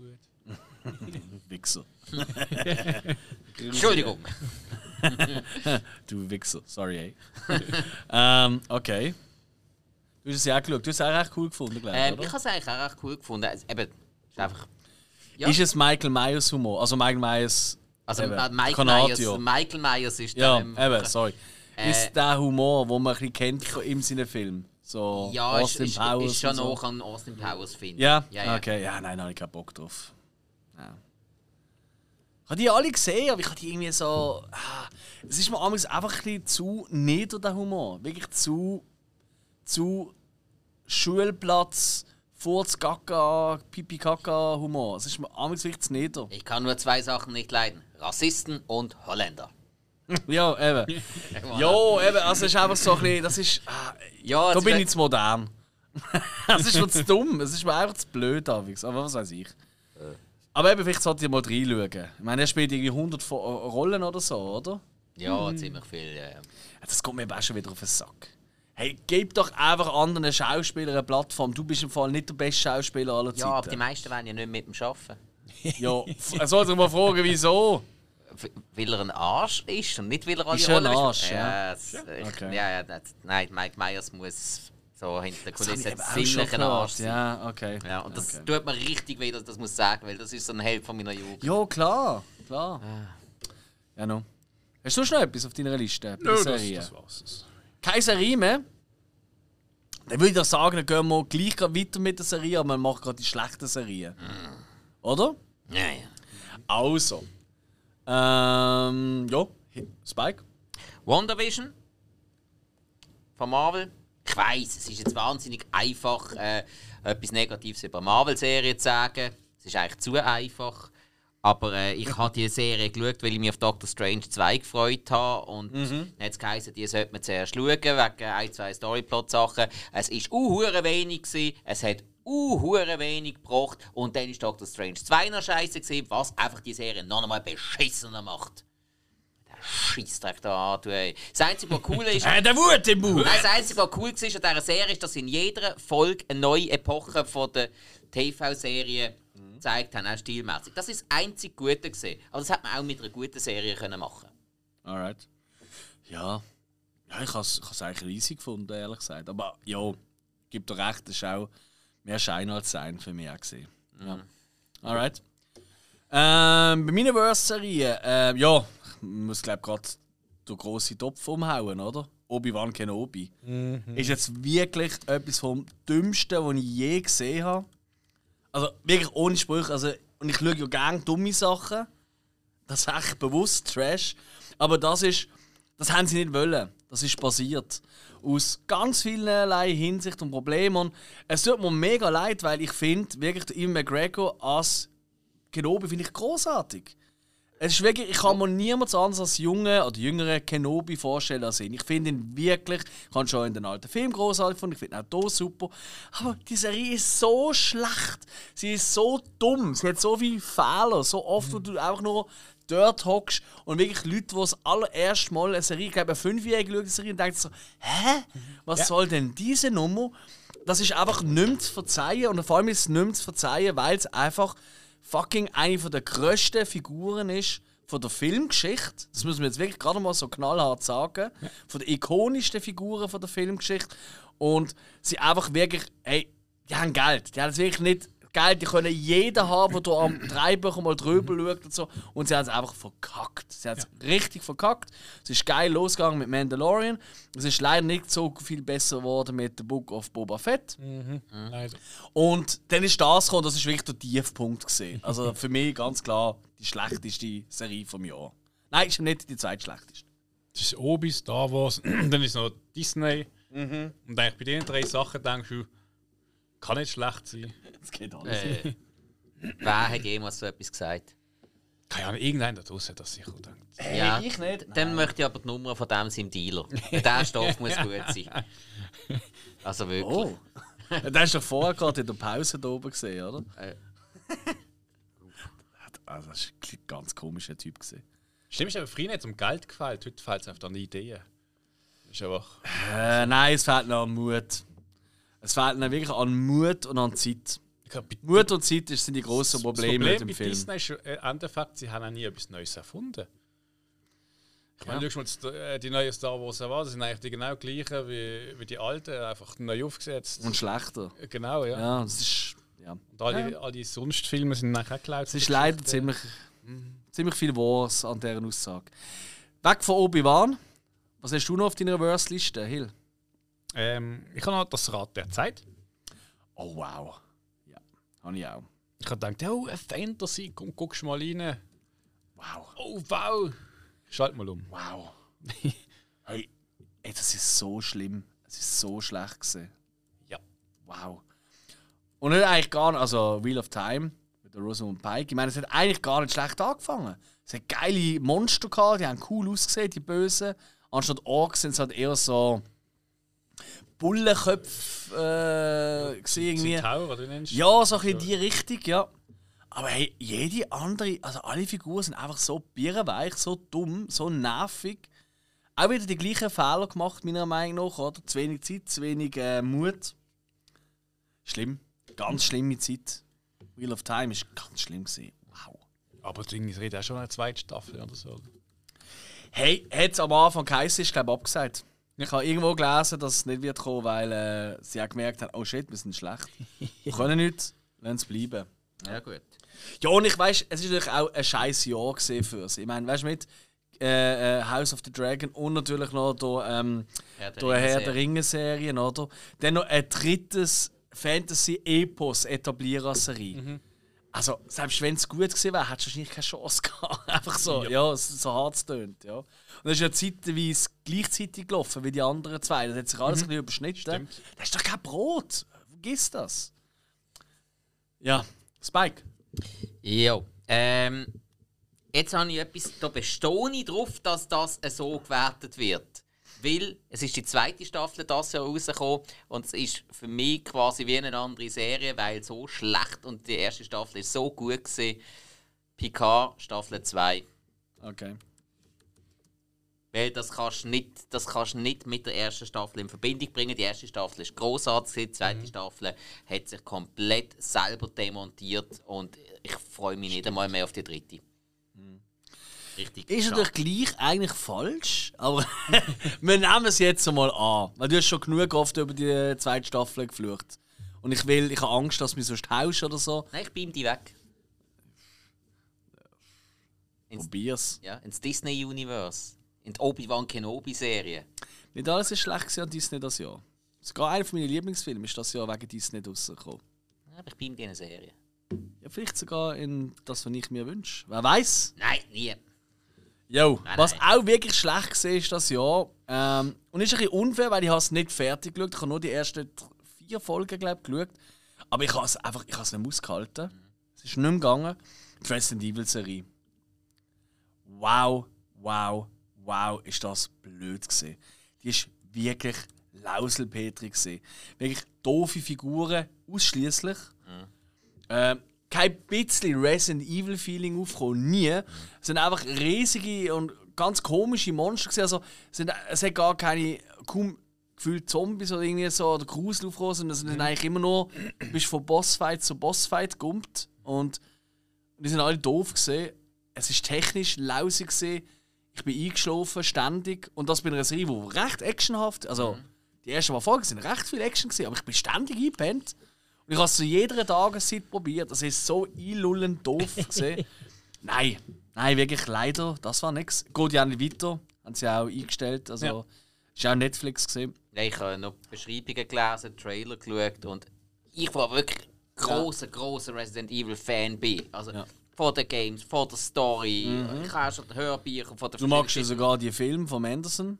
Gut. Wichser. Entschuldigung. Du Wichser. Sorry, ey. ähm, okay. Du hast es ja auch geschaut. Du hast es auch recht cool gefunden, glaube ich, Ähm, ich habe es eigentlich auch recht cool gefunden. Also, eben, ist einfach. Ja. Ist es Michael Myers Humor? Also Michael Myers. Also eben, Mike Kanadier. Myers, Michael Myers ist Ja, ähm, eben, sorry. Äh, ist der Humor, den man ein bisschen kennt von ihm seinen Film. So Ja, Austin ist, Powers ist schon so. noch an Austin Powers finde Ja? ja, ja. okay. Ja, nein, da habe ich keinen Bock drauf. Ja. Ich habe die alle gesehen, aber ich habe die irgendwie so... ah, Es ist mir amigs einfach ein bisschen zu nieder, der Humor. Wirklich zu... zu Schulplatz, Furz, Gaga, Pipi, Kaka Humor. Es ist mir amigs wirklich zu nieder. Ich kann nur zwei Sachen nicht leiden: Rassisten und Holländer. Ja, eben. ja, eben. Also es ist einfach so ein bisschen... Das ist... ah, Ja, Da bin ich zu modern. Es ist mir zu dumm. Es ist mir einfach zu blöd, Davids. Aber was weiß ich. Aber eben, vielleicht sollte ich mal reinschauen. Ich meine, er spielt irgendwie 100 Fo- Rollen oder so, oder? Ja, ziemlich viel. Ja. Das kommt mir eben auch schon wieder auf den Sack. Hey, gib doch einfach anderen Schauspielern eine Plattform. Du bist im Fall nicht der beste Schauspieler aller ja, aber die Zeiten. meisten wollen ja nicht mit dem arbeiten. Ja, er soll sich mal fragen, wieso. Weil er ein Arsch ist und nicht weil er alle Ist er ein Rollen Arsch, ja? es- ich, Okay. ja, ja nein, Mike Myers muss so hinter ich auch schon ziemlich ein. Arsch sein. Ja. Ja, okay. und das okay. tut mir richtig weh, dass ich das muss sagen, weil das ist so ein Held von meiner Jugend. Ja, klar. klar. Ja, no. Hast du noch etwas auf deiner Liste? Ja, der das, das war's. Serie mehr. Dann würde ich doch sagen, dann gehen wir gleich weiter mit der Serie, aber man macht gerade die schlechten Serien. Oder? Ja, ja. Also. Ähm, ja, Spike. WandaVision von Marvel. Ich weiß, es ist jetzt wahnsinnig einfach, äh, etwas Negatives über Marvel-Serien zu sagen. Es ist eigentlich zu einfach. Aber äh, ich habe die Serie geschaut, weil ich mich auf Doctor Strange 2 gefreut habe. Und dann hat es geheißen, die sollte man zuerst schauen, wegen ein, zwei Storyplot-Sachen. Es war uh, wenig, gewesen, es hat uh, hure wenig gebracht. Und dann ist Doctor Strange 2 noch scheiße gesehen, was einfach die Serie noch einmal beschissener macht. Der Scheissdreck da an, du ey. Das Einzige, was cool ist. Äh, der Wut im Bauch! Nein, das Einzige, was cool war an dieser Serie, ist, dass sie in jeder Folge eine neue Epoche von der TV-Serie gezeigt haben, auch stilmäßig. Das ist das einzige Gute gesehen. Aber das hätte man auch mit einer guten Serie können machen Alright. Ja. Ja, ich habe es eigentlich riesig gefunden, ehrlich gesagt. Aber ja, gibt doch recht, das ist auch mehr Schein als Sein für mich auch gesehen. Ja. Alright. Ähm, bei meiner Verse-Serie, äh, ja, ich muss glaube gerade den grossen Topf umhauen, oder? Obi-Wan Kenobi. Ist jetzt wirklich etwas vom Dümmsten, was ich je gesehen habe. Also wirklich ohne Sprüche. Also, und ich schaue ja gerne dumme Sachen. Das ist echt bewusst Trash. Aber das ist, das haben sie nicht wollen. Das ist passiert. Aus ganz vielerlei Hinsicht und Problemen. Und es tut mir mega leid, weil ich finde, wirklich Ian McGregor als Kenobi finde ich großartig. Es ist wirklich, ich kann mir niemand anderes als junge oder jüngere Kenobi vorstellen als ihn. Ich finde ihn wirklich, ich habe schon in den alten Film großartig gefunden, ich finde ihn auch hier super. Aber die Serie ist so schlecht. Sie ist so dumm. Sie hat so viele Fehler. So oft, wo du einfach nur dort hockst und wirklich Leute, die das allererste Mal eine Serie, ich glaube, eine Fünfjährige schaut die Serie und denkt so, hä? Was soll denn diese Nummer? Das ist einfach nicht mehr zu verzeihen und vor allem ist es nicht mehr zu verzeihen, weil es einfach fucking eine der grössten Figuren ist von der Filmgeschichte. Das muss man jetzt wirklich gerade mal so knallhart sagen. Von der ikonischsten Figuren von der Filmgeschichte. Und sie einfach wirklich, hey, die haben Geld. Die haben es wirklich nicht Geld, die können jeden haben, der am Dreibuch mal drüber schaut und so. Und sie haben es einfach verkackt. Sie haben es richtig verkackt. Es ist geil losgegangen mit Mandalorian. Es ist leider nicht so viel besser geworden mit The Book of Boba Fett. Leider. Und dann ist das gekommen, das ist wirklich der Tiefpunkt gesehen. Also für mich ganz klar die schlechteste Serie vom Jahr. Nein, ist nicht die zweitschlechteste. Das ist Obi, Star Wars, dann ist noch Disney. Und eigentlich bei den drei Sachen denkst du, kann nicht schlecht sein. Das geht alles. Äh, wer hat jemals so etwas gesagt? Keine Ahnung, irgendeiner da draußen hat das sicher gedacht. ja, ich nicht. Dann möchte ich aber die Nummer von dem seinem Dealer. Der Stoff muss gut sein. Also wirklich. Oh. Den hast du doch vorher gerade in der Pause da oben gesehen, oder? Äh. Also, das ist ein ganz komischer Typ. Gewesen. Stimmt, aber früher nicht um Geld gefällt, heute fällt es einfach an Ideen. Ist einfach. Äh, nein, es fehlt noch an Mut. Es fehlt noch wirklich an Mut und an Zeit. Ich glaub, bei- Mut und Zeit sind die grossen das Probleme Problem mit dem Film. Disney ist äh, im Endeffekt, sie haben auch nie etwas Neues erfunden. Ich meine, schau mal, jetzt, äh, die neuen Star Wars war, das sind eigentlich die genau gleichen wie, wie die alten, einfach neu aufgesetzt. Und schlechter. Äh, Genau, ja. Ja, das ist. Ja. Und alle, alle sonst Filme sind nachher geklaut. Es ist leider ziemlich, ziemlich viel Wahres an dieser Aussage. Weg von Obi-Wan. Was hast du noch auf deiner Verse-Liste, Hill? Ähm, ich habe noch das Rad der Zeit. Oh, wow. Ja, habe ich auch. Ich habe gedacht, oh, eine Fantasy, komm, guckst mal rein. Wow. Oh, wow. Schalt mal um. Wow. hey, ey, das ist so schlimm. Es ist so schlecht gewesen. Ja. Wow. Und nicht eigentlich gar nicht, also Wheel of Time mit der Rosamund Pike. Ich meine, es hat eigentlich gar nicht schlecht angefangen. Es hat geile Monster gehabt, die haben cool ausgesehen, die Bösen. Anstatt Orks sind es halt eher so Bullenköpfe äh, gewesen irgendwie. Oder wie nennst du Ja, so ein in die Richtung, ja. Aber hey, jede andere, also alle Figuren sind einfach so birrenweich, so dumm, so nervig. Auch wieder die gleichen Fehler gemacht, meiner Meinung nach, oder? Zu wenig Zeit, zu wenig äh, Mut. Schlimm. Ganz schlimme Zeit. Wheel of Time ist ganz schlimm gewesen. Wow. Aber Ding, es redet auch schon eine zweite Staffel oder so. Hey, hat es am Anfang geheißen, ist glaube ich abgesagt. Ich habe irgendwo gelesen, dass es nicht wird kommen, weil äh, sie auch gemerkt haben, oh shit, wir sind schlecht. Wir können nichts, lassen es bleiben. Ja, gut. Ja, und ich weiß, es ist natürlich auch ein scheiß Jahr gesehen für sie. Ich meine, weißt du, mit äh, äh, House of the Dragon und natürlich noch der, ähm, Herr der der Herr Ringe-Serie. der Ringe-Serien, oder? Dann noch ein drittes Fantasy-Epos etablieren als Serie. Also, selbst wenn es gut gewesen wäre, hättest du wahrscheinlich keine Chance gehabt. Einfach so, ja, es- so hart es tönt, ja. Und das ist ja zeitweise gleichzeitig gelaufen wie die anderen zwei. Das hat sich alles ein bisschen überschnitten. Stimmt. Das ist doch kein Brot. Vergiss das. Ja, Spike. Jo. Ähm, jetzt habe ich etwas, da bestehe ich darauf, dass das so gewertet wird. Weil es ist die zweite Staffel das Jahr rausgekommen und es ist für mich quasi wie eine andere Serie, weil so schlecht und die erste Staffel ist so gut gesehen. Picard Staffel 2. Okay. Weil das kannst du nicht, das kannst nicht mit der ersten Staffel in Verbindung bringen. Die erste Staffel ist großartig, die zweite Staffel hat sich komplett selber demontiert und ich freue mich nicht einmal mehr auf die dritte. Richtig. Ist natürlich gleich eigentlich falsch, aber wir nehmen es jetzt einmal an. Weil du hast schon genug oft über die zweite Staffel geflucht. Und ich will, ich habe Angst, dass du mich sonst haust oder so. Nein, ich beam die weg. Ins, Probier's. ja, ins Disney-Universe. In die Obi-Wan Kenobi-Serie. Nicht alles ist schlecht an Disney das Jahr. Sogar einer meiner Lieblingsfilme ist das Jahr wegen Disney rausgekommen. Ja, aber ich beam die in eine Serie. Ja, vielleicht sogar in das, was ich mir wünsche. Wer weiß? Nein, nie. Jo, Nein, was auch wirklich schlecht war, ist das Jahr. Ähm, und ist ein bisschen unfair, weil ich es nicht fertig geschaut. Ich habe nur die ersten vier Folgen glaub, geschaut. Aber ich habe es einfach ich habe es nicht ausgehalten. Es ist nicht mehr gegangen. Die Resident Evil Serie. Wow, wow, wow, ist das blöd gewesen. Die ist wirklich Lauselpetri gewesen. Wirklich doofe Figuren, ausschließlich. Ähm, kein bisschen Resident Evil Feeling aufgekommen, nie. Es sind einfach riesige und ganz komische Monster gewesen. Also es, sind, es hat gar keine kaum gefühlt Zombies oder irgendwie so oder Grusel aufgekommen, sondern es sind eigentlich immer nur du bist von Bossfight zu Bossfight gumpt und die sind alle doof gesehen. Es ist technisch lausig gesehen. Ich bin eingeschlafen ständig und das bei einer Serie, die recht actionhaft, also die ersten paar Folgen sind recht viel Action gesehen, aber ich bin ständig eingepennt. Ich habe es zu jeder Tageszeit probiert. Das ist so einlullend doof gesehen. nein, nein, wirklich leider, das war nichts. Geht ja nicht weiter. Haben sie auch eingestellt. Also, Ja. ist auch Netflix gesehen. Ja, ich habe noch Beschreibungen gelesen, Trailer geschaut und ich war wirklich großer, großer Resident Evil Fan bin. Also Ja. von den Games, von der Story, ich habe schon Hörbücher von der Du magst ja sogar die Filme von Anderson.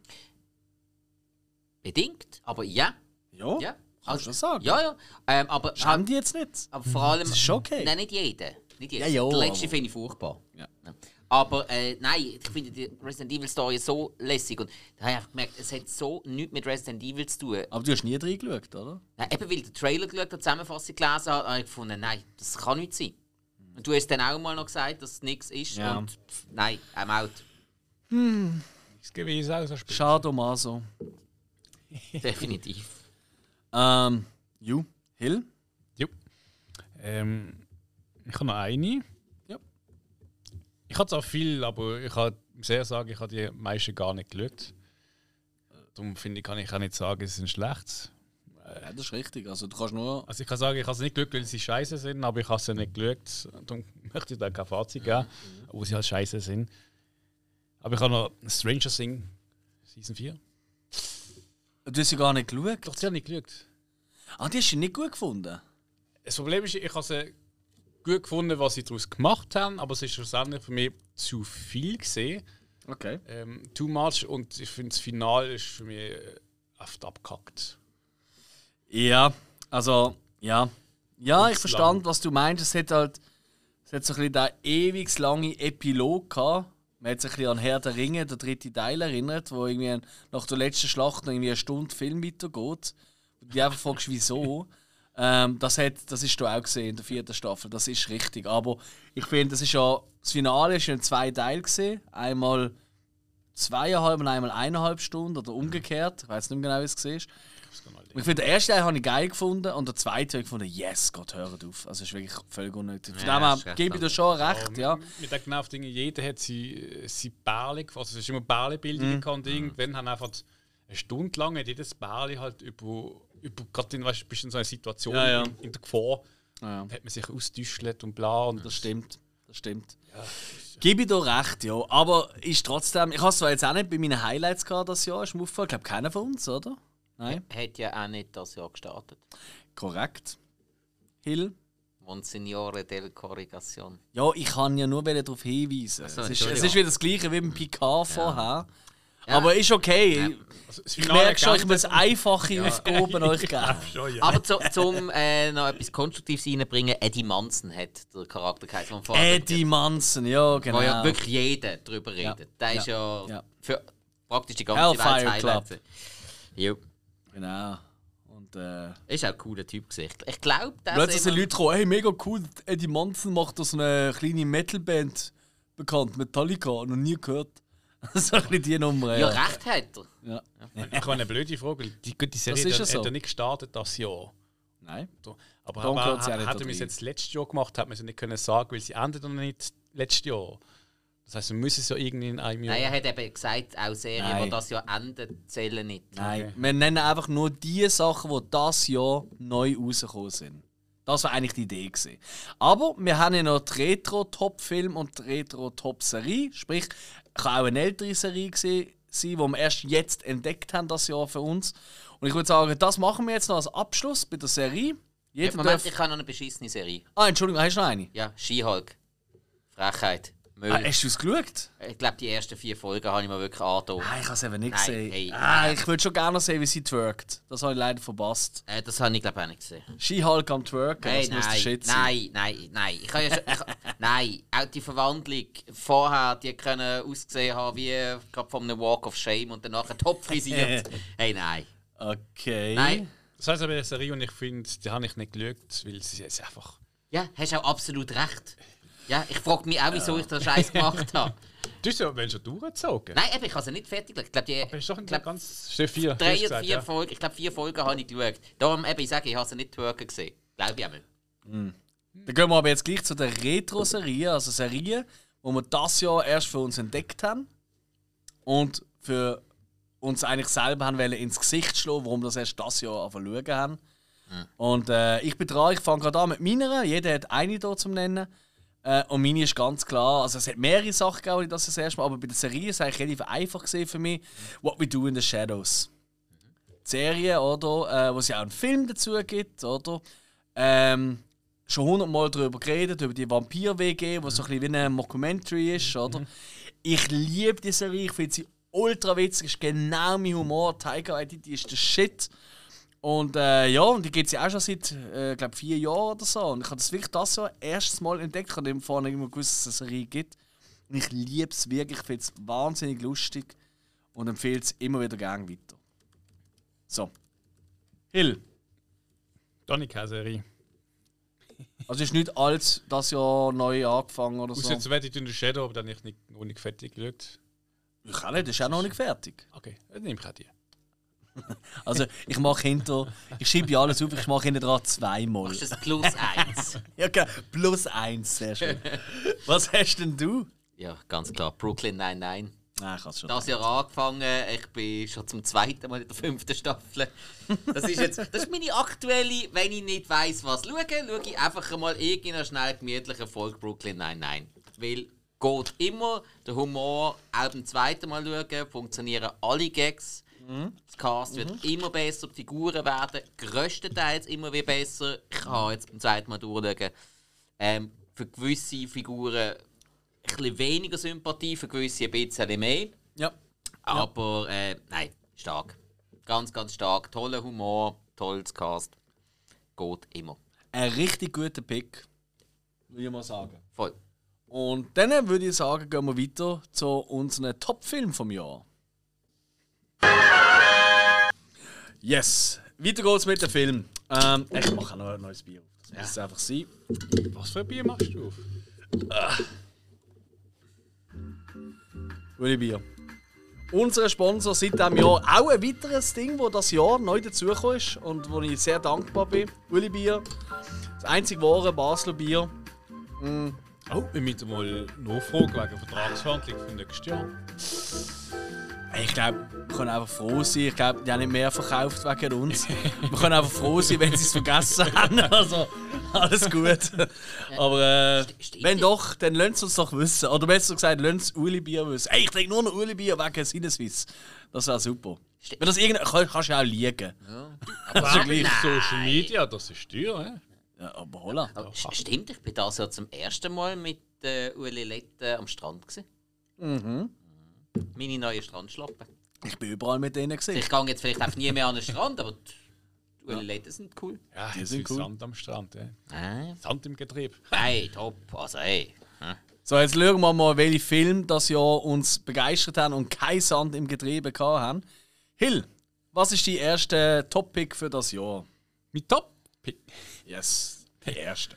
bedingt, aber ja, Ja, ja. Kannst du das sagen. Ja, ja. Ähm, aber, Schäm die jetzt nicht. aber vor allem. Das ist schon okay. Nein, nicht jeder. Nicht jeder. Ja, ja, der letzte finde ich furchtbar. Ja. Aber äh, nein, ich finde die Resident Evil Story so lässig und da habe ich einfach gemerkt, es hat so nichts mit Resident Evil zu tun. Aber du hast nie reingeschaut, oder? Nein, eben weil ich den Trailer geschaut habe, die Zusammenfassung gelesen habe, habe ich gefunden, nein, das kann nicht sein. Und du hast dann auch mal noch gesagt, dass es nichts ist Ja. und pff, nein, I'm out. Das gewesen auch so Spiel. Schade um also. Definitiv. Ähm, you, Hill? Jo. Ähm, ich habe noch eine. Ja. Ich habe zwar viel, aber ich kann sehr sagen, ich habe die meisten gar nicht geschaut. Darum finde ich, kann ich auch nicht sagen, sie sind schlecht. Ja, das ist richtig. Also du kannst nur... Also ich kann sagen, ich habe sie nicht geschaut, weil sie scheiße sind, aber ich habe sie nicht geschaut. Darum möchte ich da kein Fazit geben, wo sie halt scheiße sind. Aber ich habe noch Stranger Things Season 4. Du hast sie gar nicht geschaut. Doch, sie habe nicht geschaut. Ah, die hast du nicht gut gefunden? Das Problem ist, ich habe sie gut gefunden, was sie daraus gemacht haben, aber es ist schlussendlich für mich zu viel gesehen. Okay. Ähm, too much und ich finde, das Finale ist für mich äh, oft abgekackt. Ja, also, ja. Ja, Und ich verstand, was du meinst. Es hat halt es hat so ein bisschen den ewig langen Epilog gehabt. Man hat sich ein bisschen an Herr der Ringe, der dritte Teil, erinnert, wo irgendwie nach der letzten Schlacht noch irgendwie eine Stunde Film weitergeht. Und du einfach fragst, wieso. Ähm, das, hat, das ist du auch gesehen in der vierten Staffel, das ist richtig. Aber ich finde, das ist ja. Das Finale ist ja in zwei Teilen gesehen. Einmal zweieinhalb und einmal eineinhalb Stunden oder umgekehrt. Ich weiß nicht mehr genau, wie es war. Ich finde, den ersten Teil habe ich geil gefunden und der zweite habe ich gefunden, yes, Gott, hört auf. Also, es ist wirklich völlig unnötig. Von Ja, dem her gebe ich dir schon recht, ja. Mit den genau Dingen, jeder hat sie, sie Bärli, also es ist immer Bärli-Bildungen Mhm. und irgendwann haben einfach eine Stunde lang hat jedes Bärli halt über, über gerade in, weißt, bist in so einer Situation Ja, ja. In, in der Gefahr, Ja. hat man sich ausgetäuscht und bla und Das stimmt. Das stimmt. Gebe ich dir recht, ja. Aber ist trotzdem. Ich habe es zwar jetzt auch nicht bei meinen Highlights gehabt das Jahr, ist mir aufgefallen. Ich glaube, keiner von uns, oder? Nein. Hat ja auch nicht das Jahr gestartet. Korrekt. Hill. Monsignore del Corrigación. Ja, ich kann ja nur darauf hinweisen. so, es, ist, es ist wieder das Gleiche wie beim Picard vorher. Aber ist okay. also das Ich merke schon, ich muss einfache Aufgaben euch geben. Schon, ja. Aber zu, zum äh, noch etwas Konstruktives reinbringen, Eddie Manson hat der Charakter geheißen, wir vorher Eddie Manson, ja, genau. Wo ja wirklich jeder darüber Ja. redet. Der ist ja, Ja. für praktisch die ganze Welt Hellfire Highlight. Club. Jo. Genau. Und äh, Ist auch ein cooler Typ gewesen. Ich- glaube, dass plötzlich sind immer- Leute gekommen, hey, mega cool, Eddie Munson macht da so eine kleine Metalband bekannt, Metallica, noch nie gehört. so ein bisschen die Nummer, Ja, ja. recht hat er. ja. Ich habe eine blöde Frage. Die gute Serie ist hat, ja so. hat er nicht gestartet das Jahr. Nein. Aber aber hätte da man es jetzt letztes Jahr gemacht, hat man es nicht können sagen, weil sie endet noch nicht letztes Jahr. Das heißt, wir müssen es ja irgendwie in einem Jahr. Nein, er hat eben gesagt, auch Serien, Nein. die das Jahr enden, zählen nicht. Nein. Okay. Wir nennen einfach nur die Sachen, die das Jahr neu rausgekommen sind. Das war eigentlich die Idee. Gewesen. Aber wir haben ja noch die Retro-Top-Film und die Retro-Top-Serie. Sprich, kann auch eine ältere Serie gewesen sein, die wir erst jetzt entdeckt haben, das Jahr für uns. Und ich würde sagen, das machen wir jetzt noch als Abschluss bei der Serie. Jeder Moment, darf... ich habe noch eine beschissene Serie. Ah, Entschuldigung, hast du noch eine? Ja, She-Hulk. Frechheit. Müll. Ah, hast du es geschaut? ich glaube, die ersten vier Folgen habe ich mir wirklich angetan. Ah, ich habe es eben nicht Nein, gesehen. hey, ah, nein. ich würde schon gerne sehen, wie sie twerkt. Das habe ich leider verpasst. Äh, das habe ich glaube auch nicht gesehen. She-Hulk am Twerken, Hey, das muss der nein, Shit sein. nein, nein, nein. Ich ja schon, ich, nein, auch die Verwandlung vorher, die können ausgesehen haben wie gerade von einem Walk of Shame und danach top frisiert. hey, nein. Okay. Nein. Das heißt aber eine Serie, und ich finde, die habe ich nicht geschaut, weil sie ist einfach. Ja, hast auch absolut recht. Ja, ich frage mich auch, wieso ich den Scheiß gemacht habe. Du hast ja wenn schon durchgezogen. Nein, eben, ich habe sie nicht fertig geschaut. Ich glaube, die Aber ist doch ich nicht glaub, ganz. Vier. drei oder gesagt, vier ja. Folgen, ich glaube, vier Folgen habe ich geschaut. Darum, eben, ich sage, ich habe sie nicht twerken gesehen. Glaube ich einmal. Dann gehen wir aber jetzt gleich zu der Retro-Serie, also Serie, die wir das Jahr erst für uns entdeckt haben und für uns eigentlich selber haben wollen ins Gesicht schlagen, warum wir das erst das Jahr anfangen schauen haben. Und äh, ich bin dran, ich fange gerade an mit meiner. Jeder hat eine hier zum Nennen. Äh, und meine ist ganz klar, also es hat mehrere Sachen gegeben, die ich das das erste Mal, aber bei der Serie ist es eigentlich relativ einfach gesehen für mich. What We Do in the Shadows. Die Serie, oder? Äh, wo es ja auch einen Film dazu gibt, oder? Ähm, schon hundertmal darüber geredet, über die Vampir-WG, wo so ein bisschen wie ein Mockumentary ist, oder? Ich liebe die Serie, ich finde sie ultra witzig, ist genau mein Humor. Tiger Waititi ist der Shit. Und äh, ja, und die gibt es ja auch schon seit, äh, glaube vier Jahren oder so. Und ich habe das wirklich das so erstes Mal entdeckt. Ich habe dem vorne immer gewusst, dass es eine Serie gibt. Und ich liebe es wirklich, ich finde es wahnsinnig lustig und empfehle es immer wieder gerne weiter. So. Hill. Da nicht keine Serie. Also ist nicht alles das Jahr neu angefangen oder Aus so. jetzt werde ich in der Shadow, aber dann habe ich nicht, noch nicht fertig geschaut. Ich kann nicht, das ist auch noch nicht fertig. Okay, dann nehme ich auch die. Also ich mache hinter, ich schiebe ja alles auf, ich mache hinter dran zweimal. Machst du das plus eins? Ja, okay. plus eins, sehr schön. Was hast denn du? ja, ganz klar. Brooklyn 99. Nein, ich schon. Das Jahr angefangen, ich bin schon zum zweiten Mal in der fünften Staffel. Das ist jetzt das ist meine aktuelle, wenn ich nicht weiss, was schaue, schaue ich einfach mal irgendeine schnell gemütliche Folge Brooklyn 99. Weil geht immer, der Humor auch beim zweiten Mal schauen, funktionieren alle Gags. Das Cast wird immer besser, die Figuren werden größtenteils immer wie besser. Ich kann jetzt beim zweiten Mal durchschauen. Ähm, für gewisse Figuren ein bisschen weniger Sympathie, für gewisse ein bisschen mehr. Ja. Aber äh, nein, stark. Ganz, ganz stark. Toller Humor, tolles Cast. Geht immer. Ein richtig guter Pick, würde ich mal sagen. Voll. Und dann würde ich sagen, gehen wir weiter zu unserem Top-Film vom Jahr. Yes, weiter geht's mit dem Film. Ähm, ich mache noch ein neues Bier. Das muss es einfach sein. Was für ein Bier machst du auf? Uli Bier. Unser Sponsor seit diesem Jahr auch ein weiteres Ding, wo das Jahr neu dazugekommen ist und wo ich sehr dankbar bin. Uli Bier. Das einzig wahre Basler Bier. Oh, wir müssen mal nachfragen wegen Vertragsverhandlung für nächstes Jahr. Ich glaube, wir können einfach froh sein. Ich glaube, die haben nicht mehr verkauft wegen uns. wir können einfach froh sein, wenn sie es vergessen haben. Also, alles gut. Aber äh, wenn doch, dann lasst es uns doch wissen. Oder besser gesagt, lasst es Uli Bier wissen. Ey, ich trinke nur noch Uli Bier wegen Sinneswiss. Das wäre super. Wenn das irgend kann, kannst du ja auch liegen. Aber ist ja gleich. Social Media, das ist teuer? Ja, aber holla. Aber st- stimmt, ich bin das ja zum ersten Mal mit äh, Ueli Lette am Strand. Gewesen. Mhm. Meine neue Strandschlappe. Ich bin überall mit denen gesehen. Ich gehe jetzt vielleicht auch nie mehr an den Strand, aber die Ueli Lette sind cool. Ja, Die sind ist cool. Sand am Strand, hä? Ah. Sand im Getrieb. Hey, top. Also, hey. hm. So, jetzt schauen wir mal, welche Filme das Jahr uns begeistert haben und kein Sand im Getriebe gehabt haben. Hill, was ist die erste Topic für das Jahr? Mit Top. Yes, der erste.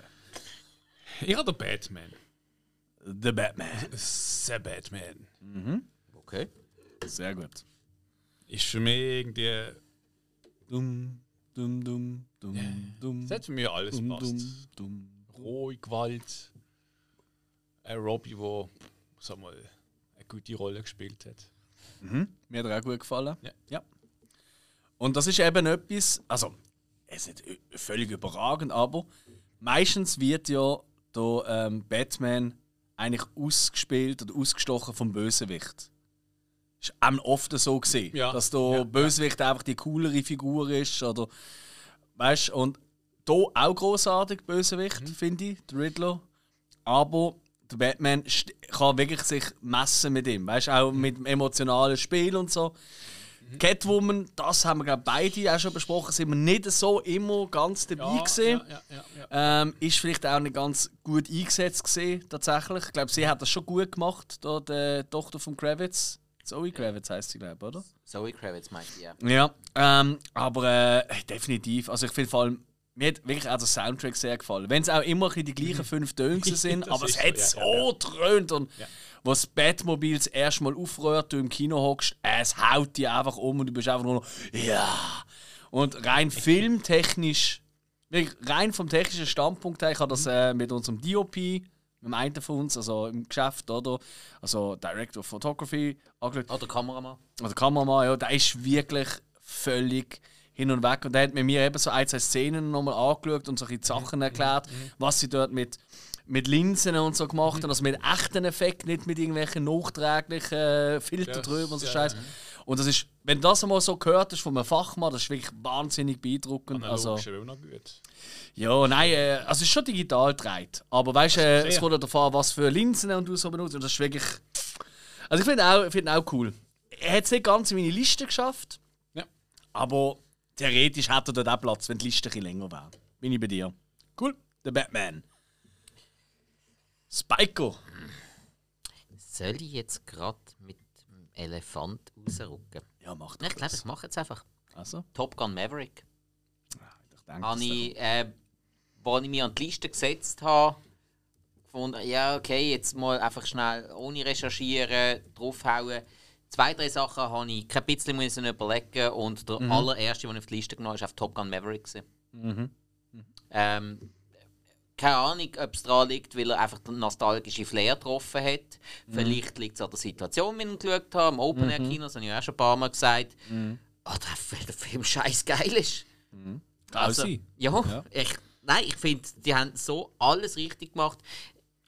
Ich habe den Batman. The Batman. The Batman. Okay. Sehr gut. Ist für mich irgendwie. Dumm, dumm, dumm, dumm, dumm. Das hat für mich alles dumm, passt. dumm, dumm. Rohe Gewalt. Ein Robbie, der sag mal, eine gute Rolle gespielt hat. Mir hat er auch gut gefallen. Ja. Und das ist eben etwas, also, es ist nicht völlig überragend, aber meistens wird ja der ähm, Batman eigentlich ausgespielt oder ausgestochen vom Bösewicht. Ist auch oft so gesehen, Ja. dass der Ja. Bösewicht einfach die coolere Figur ist oder weißt und da auch großartig Bösewicht Mhm. finde ich, der Riddler, aber der Batman kann wirklich sich messen mit ihm, weißt auch mit dem emotionalen Spiel und so. Catwoman, das haben wir glaube beide auch schon besprochen, sind wir nicht so immer ganz dabei gesehen. ja, ja, ja, ja. Ähm, ist vielleicht auch nicht ganz gut eingesetzt gesehen, tatsächlich. Ich glaube, sie hat das schon gut gemacht, da die Tochter von Kravitz. Zoe Kravitz heißt sie, glaube ich, oder? Zoe Kravitz meint ja. Ja, ähm, aber äh, definitiv. Also ich finde vor allem, mir hat wirklich auch der Soundtrack sehr gefallen. Wenn es auch immer die gleichen fünf Töne sind, aber es hat so, ja, ja, ja. dröhnt und was das Batmobil das erste Mal aufrührt, du im Kino hockst, es haut dich einfach um und du bist einfach nur noch, ja. Und rein filmtechnisch, wirklich rein vom technischen Standpunkt her, ich habe das äh, mit unserem DOP, mit dem einen von uns, also im Geschäft, oder? Also Director of Photography, angeschaut. Oder Kameramann. Also Kameramann, ja, der ist wirklich völlig hin und weg. Und der hat mit mir eben so ein, zwei Szenen nochmal angeschaut und so ein bisschen Sachen erklärt, was sie dort mit, mit Linsen und so gemacht haben. Also mit echten Effekten, nicht mit irgendwelchen nachträglichen äh, Filtern drüber und so ja, Scheiß. Und das ist, wenn du das einmal so gehört hast von einem Fachmann, das ist wirklich wahnsinnig beeindruckend. Also, Analog ist ja auch noch gut. ja, nein, äh, also es ist schon digital gedreht. Aber weißt du, äh, es kommt davon an, was für Linsen und du so benutzt. Und das ist wirklich. Also ich finde auch, ich find auch cool. Er hat es nicht ganz in meine Liste geschafft, Ja. aber theoretisch hätte er dort auch Platz, wenn die Liste ein bisschen länger wäre. Bin ich bei dir. Cool. Der Batman. Spiker. Soll ich jetzt gerade mit Elefant rausrücken? Ja, mach Ich glaube, ich mache jetzt einfach. Also, Top Gun Maverick. ich denke, Habe das- ich, äh, als ich mich an die Liste gesetzt habe, gefunden, ja, okay, jetzt mal einfach schnell ohne recherchieren, draufhauen. Zwei, drei Sachen habe ich kein bisschen müssen überlegen und der allererste, den ich auf die Liste genommen habe, ist auf Top Gun Maverick. gewesen. Ähm, keine Ahnung, ob es daran liegt, weil er einfach den nostalgischen Flair getroffen hat. Vielleicht liegt es an der Situation, wie ich ihn geschaut habe, im Open Air Kino, das habe ich auch schon ein paar Mal gesagt. Oder weil der Film scheiß geil ist. Kann Also, sein. ja, Ich, nein, ich finde, die haben so alles richtig gemacht.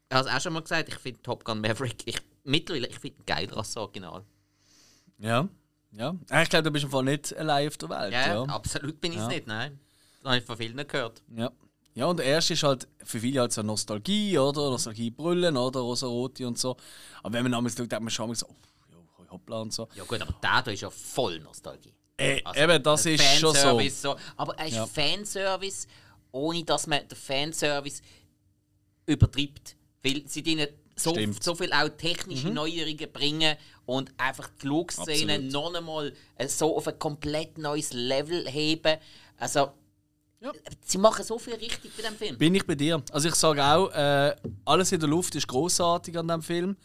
Ich habe es auch schon mal gesagt, ich finde Top Gun Maverick, ich, mittlerweile, ich finde ihn geiler als das Original. Ja. Ja. Äh, Ich glaube, du bist im Fall nicht allein auf der Welt. Ja, ja. absolut bin ich es Ja. nicht, nein. Das habe ich von vielen gehört. Ja. Ja, und der erste ist halt für viele halt so Nostalgie, oder? Nostalgie brüllen, oder? Rosarote und so. Aber wenn man damals schaut, hat man schon mal so, oh, hoppla und so. Ja gut, aber der da ist ja voll Nostalgie. Äh, Also, eben, das ist schon so. So. Aber er ist Ja. Fanservice, ohne dass man den Fanservice übertreibt. Weil sie denen so, Stimmt. Mhm. so viel auch technische Neuerungen bringen und einfach die Flugszenen noch einmal äh, so auf ein komplett neues Level heben. Also, Ja. sie machen so viel richtig bei dem Film. Bin ich bei dir. Also ich sage auch, äh, alles in der Luft ist großartig an dem Film.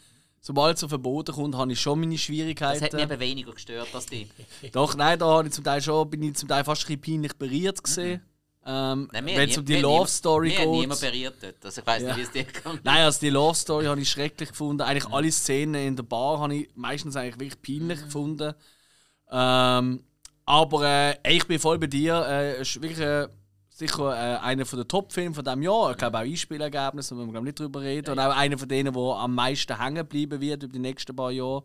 Sobald es auf den Boden kommt, habe ich schon meine Das Schwierigkeiten. hat mich eben weniger gestört als die. Doch, nein, da habe ich zum Teil schon, bin ich zum Teil fast ein bisschen peinlich berührt gesehen. Ähm, Nein, mir Wenn es um die Love Story mir hat niemand geht. berührt dort. Also ich weiß Ja. nicht, wie es dir kommt. Nein, also die Love Story habe ich schrecklich gefunden. Eigentlich alle Szenen in der Bar habe ich meistens eigentlich wirklich peinlich gefunden. Ähm, aber äh, ich bin voll bei dir. Äh, es ist wirklich äh, sicher äh, einer der Top-Filme von diesem Jahr. Ich glaube auch Einspielergebnis, da müssen wir glaub, nicht drüber reden. Und auch einer von denen, der am meisten hängen bleiben wird über die nächsten paar Jahre.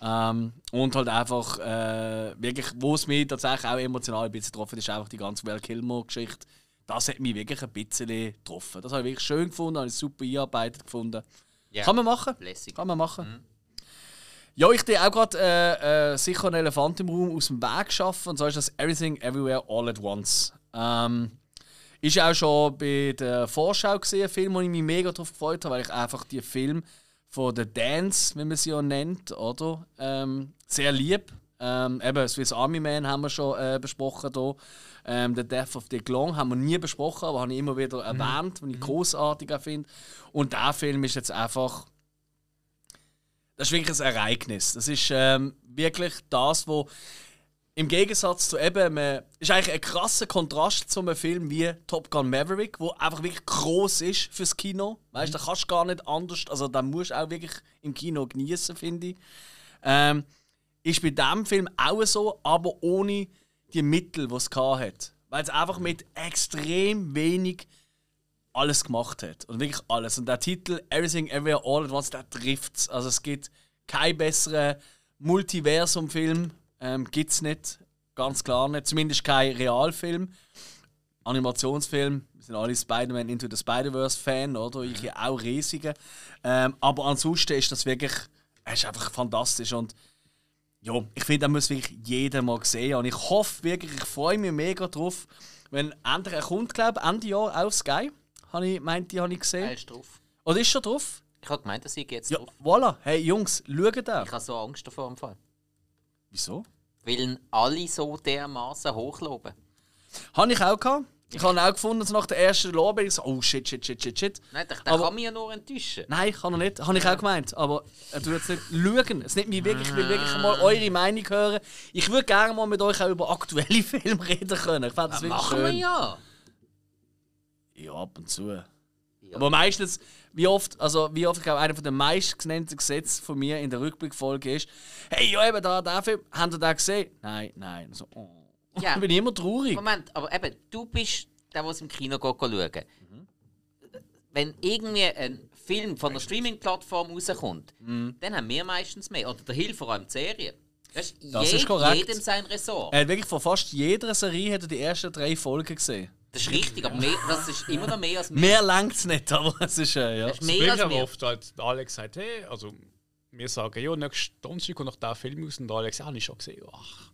Ähm, und halt einfach äh, wirklich, wo es mich tatsächlich auch emotional ein bisschen getroffen hat, ist einfach die ganze Val Kilmer-Geschichte. Das hat mich wirklich ein bisschen getroffen. Das habe ich wirklich schön gefunden, habe ich super eingearbeitet gefunden. Ja. Kann man machen. Lässig. Kann man machen. Ja, ich dir auch gerade äh, äh, sicher einen Elefant im Raum aus dem Weg schaffen. Und zwar ist das Everything Everywhere All at Once. Ähm, Ist auch schon bei der Vorschau gesehen, ein Film, wo ich mich mega drauf gefreut habe, weil ich einfach die Film von The Dance, wie man sie ja nennt, oder? Ähm, sehr lieb. Ähm, eben, Swiss Army Man haben wir schon äh, besprochen hier. Ähm, The Death of the Glong haben wir nie besprochen, aber habe ich immer wieder erwähnt, was ich großartig finde. Und der Film ist jetzt einfach. Das ist wirklich ein Ereignis. Das ist ähm, wirklich das, wo im Gegensatz zu eben, man, ist eigentlich ein krasser Kontrast zu einem Film wie Top Gun Maverick, wo einfach wirklich groß ist fürs Kino. Weißt, du, da kannst du gar nicht anders, also da musst du auch wirklich im Kino genießen, finde ich. Ähm, ist bei diesem Film auch so, aber ohne die Mittel, die es hat. Weil es einfach mit extrem wenig alles gemacht hat. Und wirklich alles. Und der Titel Everything Everywhere All at Once, der trifft es. Also es gibt keinen besseren Multiversum-Film. Ähm, gibt es nicht. Ganz klar nicht. Zumindest kein Realfilm. Animationsfilm. Wir sind alle Spider-Man Into the Spider-Verse-Fan, oder? Ich auch riesige. Ähm, aber ansonsten ist das wirklich. Es ist einfach fantastisch. Und ja, ich finde, da muss wirklich jeder mal sehen. Und ich hoffe wirklich, ich freue mich mega drauf, wenn endlich er kommt, glaube ich, Ende Jahr auf Sky. Habe ich, meinte, habe ich gesehen. Er ist drauf. Oder ist schon drauf? Ich habe gemeint, dass ich jetzt Ja, drauf. voilà. Hey Jungs, schaut da. Ich habe so Angst davor im Fall. Wieso? Weil ihn alle so dermaßen hochloben. Habe ich auch gehabt. Ich habe auch gefunden, so nach der ersten Lobby, ich so, oh shit, shit, shit, shit, shit. Nein, der, der Aber- kann mich ja nur enttäuschen. Nein, kann er nicht. Habe ich auch gemeint. Aber er tut jetzt nicht schauen. Es nimmt mich wirklich, ich will wirklich mal eure Meinung hören. Ich würde gerne mal mit euch auch über aktuelle Filme reden können. Ich fände das wirklich Machen schön. wir ja. Ja, ab und zu. Aber meistens, wie oft, also wie oft, ich glaube, einer der meistgenannten Gesetze von mir in der Rückblickfolge ist, hey, ja, eben da, der Film, habt ihr den gesehen? Nein, nein. So, oh. Ja. Dann bin ich immer traurig. Moment, aber eben, du bist der, der es im Kino schauen Mhm. Wenn irgendwie ein Film von einer Streaming-Plattform rauskommt, Mhm. dann haben wir meistens mehr. Oder der Hill vor allem die Serie. Das ist, Das ist korrekt. jedem sein Ressort. Er hat wirklich von fast jeder Serie hat er die ersten drei Folgen gesehen. Das ist richtig, aber mehr, das ist immer noch mehr als mehr. Mehr langt es nicht, aber es ist, äh, ja. Das ist Das mehr Problem als ist aber mehr. oft, halt, Alex sagt, hey, also wir sagen, ja, nächsten Donnerstag kommt noch der Film raus und Alex, ja, habe ich schon gesehen. Ach,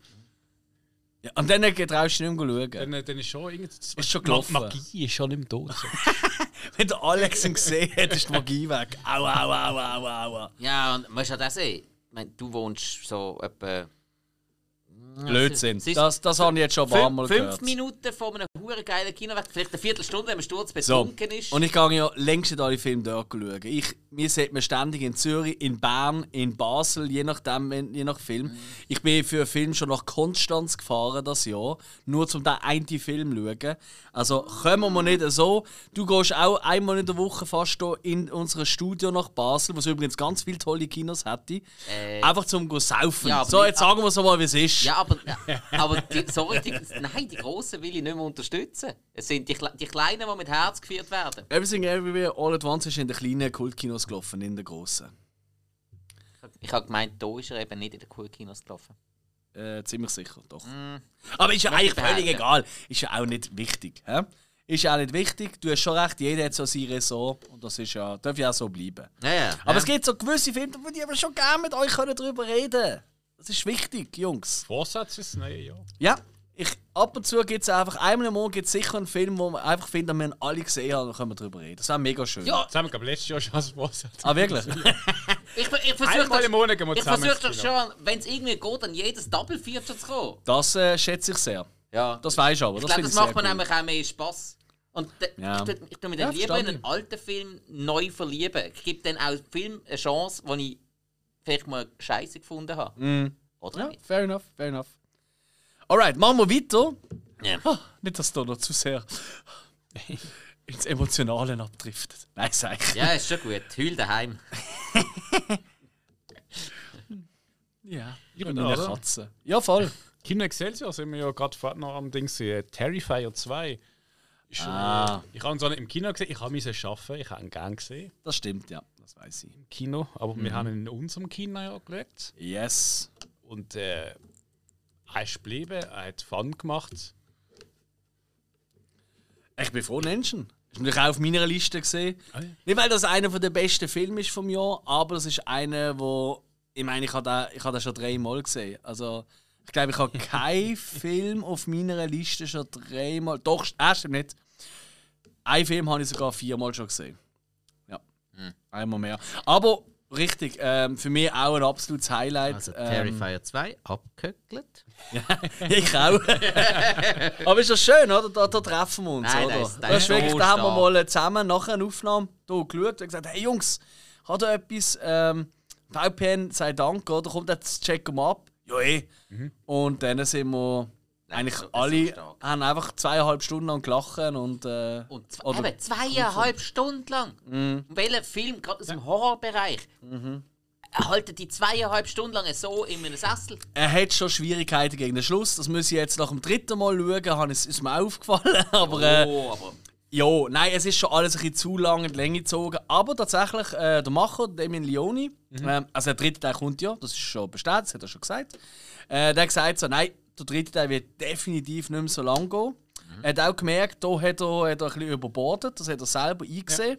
ja. Und dann traust du nicht mehr schauen. dann, dann ist schon irgendwie... Ist schon gelaufen. Magie ist schon im Tod. So. Wenn der Alex ihn gesehen hat, ist die Magie weg. Au, au, au, au, au, au. Ja, und man muss halt auch sehen, ich meine, du wohnst so etwa Blödsinn. ist- Das, das habe ich jetzt schon ein paar Mal gehört. fünf Minuten vor einem hure geilen Kinoweg, vielleicht eine Viertelstunde, wenn man So. sturzbetrunken ist. Und ich gehe ja längst nicht alle Filme dort schauen. Ich, mir sieht man ständig in Zürich, in Bern, in Basel, je nachdem, je nach Film. Mhm. Ich bin für einen Film schon nach Konstanz gefahren das Jahr, nur zum den einen Film zu schauen. Also kommen wir nicht so. Du gehst auch einmal in der Woche fast hier in unser Studio nach Basel, was übrigens ganz viele tolle Kinos hätte. Einfach zum go saufen. Äh. Ja, so, jetzt sagen wir es mal, wie es ist. Ja, aber, aber die, sorry, die, nein, die Grossen will ich nicht mehr unterstützen. Es sind die, die Kleinen, die mit Herz geführt werden. Everything Everywhere All at Once ist in den kleinen Kultkinos gelaufen, in den grossen. Ich habe gemeint, da ist er eben nicht in den Cool-Kinos gelaufen. Äh, ziemlich sicher, doch. Mm. Aber ist ja eigentlich ich völlig egal. Ist ja auch nicht wichtig. Hä? Ist ja auch nicht wichtig. Du hast schon recht, jeder hat so sein Ressort. Und das ist ja, darf ja auch so bleiben. Ja, ja. Aber es gibt so gewisse Filme, ich aber schon gerne mit euch können darüber reden Das ist wichtig, Jungs. Vorsatz ist neue Jahr. Ja, ich, ab und zu gibt es einfach, einmal im Monat gibt es sicher einen Film, wo man einfach findet, wir haben alle gesehen haben, dann können wir darüber reden. Das wäre mega schön. Ja, Das haben wir, glaube ich, letztes Jahr schon als Vorsatz. Ah, wirklich? ich, ich versuche Einmal im Monat gehen wir ich zusammen versuche ins doch Kino. schon, wenn es irgendwie geht, an jedes Double Feature zu kommen. Das äh, schätze ich sehr. Ja. Das weiß ich aber. ich Das glaube, das macht man cool. nämlich auch mehr Spass. Und de, Ja. ich, tue, ich tue mich Ja, dann lieber in einen alten Film neu verlieben. Ich gebe dann auch Film eine Chance, die ich vielleicht mal scheiße gefunden habe. Oder Mhm. Ja, nicht? fair enough, fair enough. Alright, machen wir weiter. Ja. Ah, nicht, dass da noch zu sehr ins Emotionale abdriftet. Nein, sag ich. Ja, ist schon gut. Heul daheim. Ja, ich bin eine oder? Katze. Ja, voll. Kino Excelsior sind wir ja gerade vorhin noch am Ding gesehen. Terrifier 2. Ist, Ah. ich habe ihn so nicht im Kino gesehen. Ich habe ihn schaffen. Ich habe ihn gerne gesehen Das stimmt, ja. Das weiß ich. im Kino. Aber wir haben ihn in unserem Kino ja geschaut. Yes. Und äh, er ist geblieben. Er hat Fun gemacht. Ich bin froh, Menschen. Ist natürlich auch auf meiner Liste gesehen. Ah, ja. Nicht, weil das einer der besten Filme ist vom Jahr, aber es ist einer, wo. Ich meine, ich habe den, ich habe den schon dreimal gesehen. Also, ich glaube, ich habe keinen Film auf meiner Liste schon dreimal. Doch, erst nicht. einen Film habe ich sogar viermal schon gesehen. Einmal mehr. Aber richtig, ähm, für mich auch ein absolutes Highlight. Also ähm, Terrifier 2 abgehöckelt. ich auch. Aber ist ja schön, oder? Da, da treffen wir uns, Nein, oder? das ist- das das ist wirklich, so da haben wir mal zusammen nach einer Aufnahme hier geschaut und gesagt, hey Jungs, hat da etwas, ähm, VPN sei Dank, oder? Kommt jetzt, checken wir ab. Ja, eh. Und dann sind wir eigentlich so- so alle, stark. haben einfach zweieinhalb Stunden lang gelacht und... Äh, Und zwei, oder- eben, zweieinhalb Stunden lang. Mhm. Und welcher Film, gerade aus dem Horrorbereich, halten die zweieinhalb Stunden lang so in einem Sessel? er hat schon Schwierigkeiten gegen den Schluss. Das muss ich jetzt nach dem dritten Mal schauen, habe ich- ist mir aufgefallen. Aber äh, oh, aber Ja, nein, es ist schon alles ein bisschen zu lang in die Länge gezogen. Aber tatsächlich, äh, der Macher, Damien Leone, ähm, also der dritte Teil kommt ja, das ist schon bestätigt, das hat er schon gesagt. Äh, der hat gesagt so, nein, der dritte Teil wird definitiv nicht mehr so lang gehen. Er hat auch gemerkt, da hat er, hat er ein bisschen überbordet, das hat er selber eingesehen.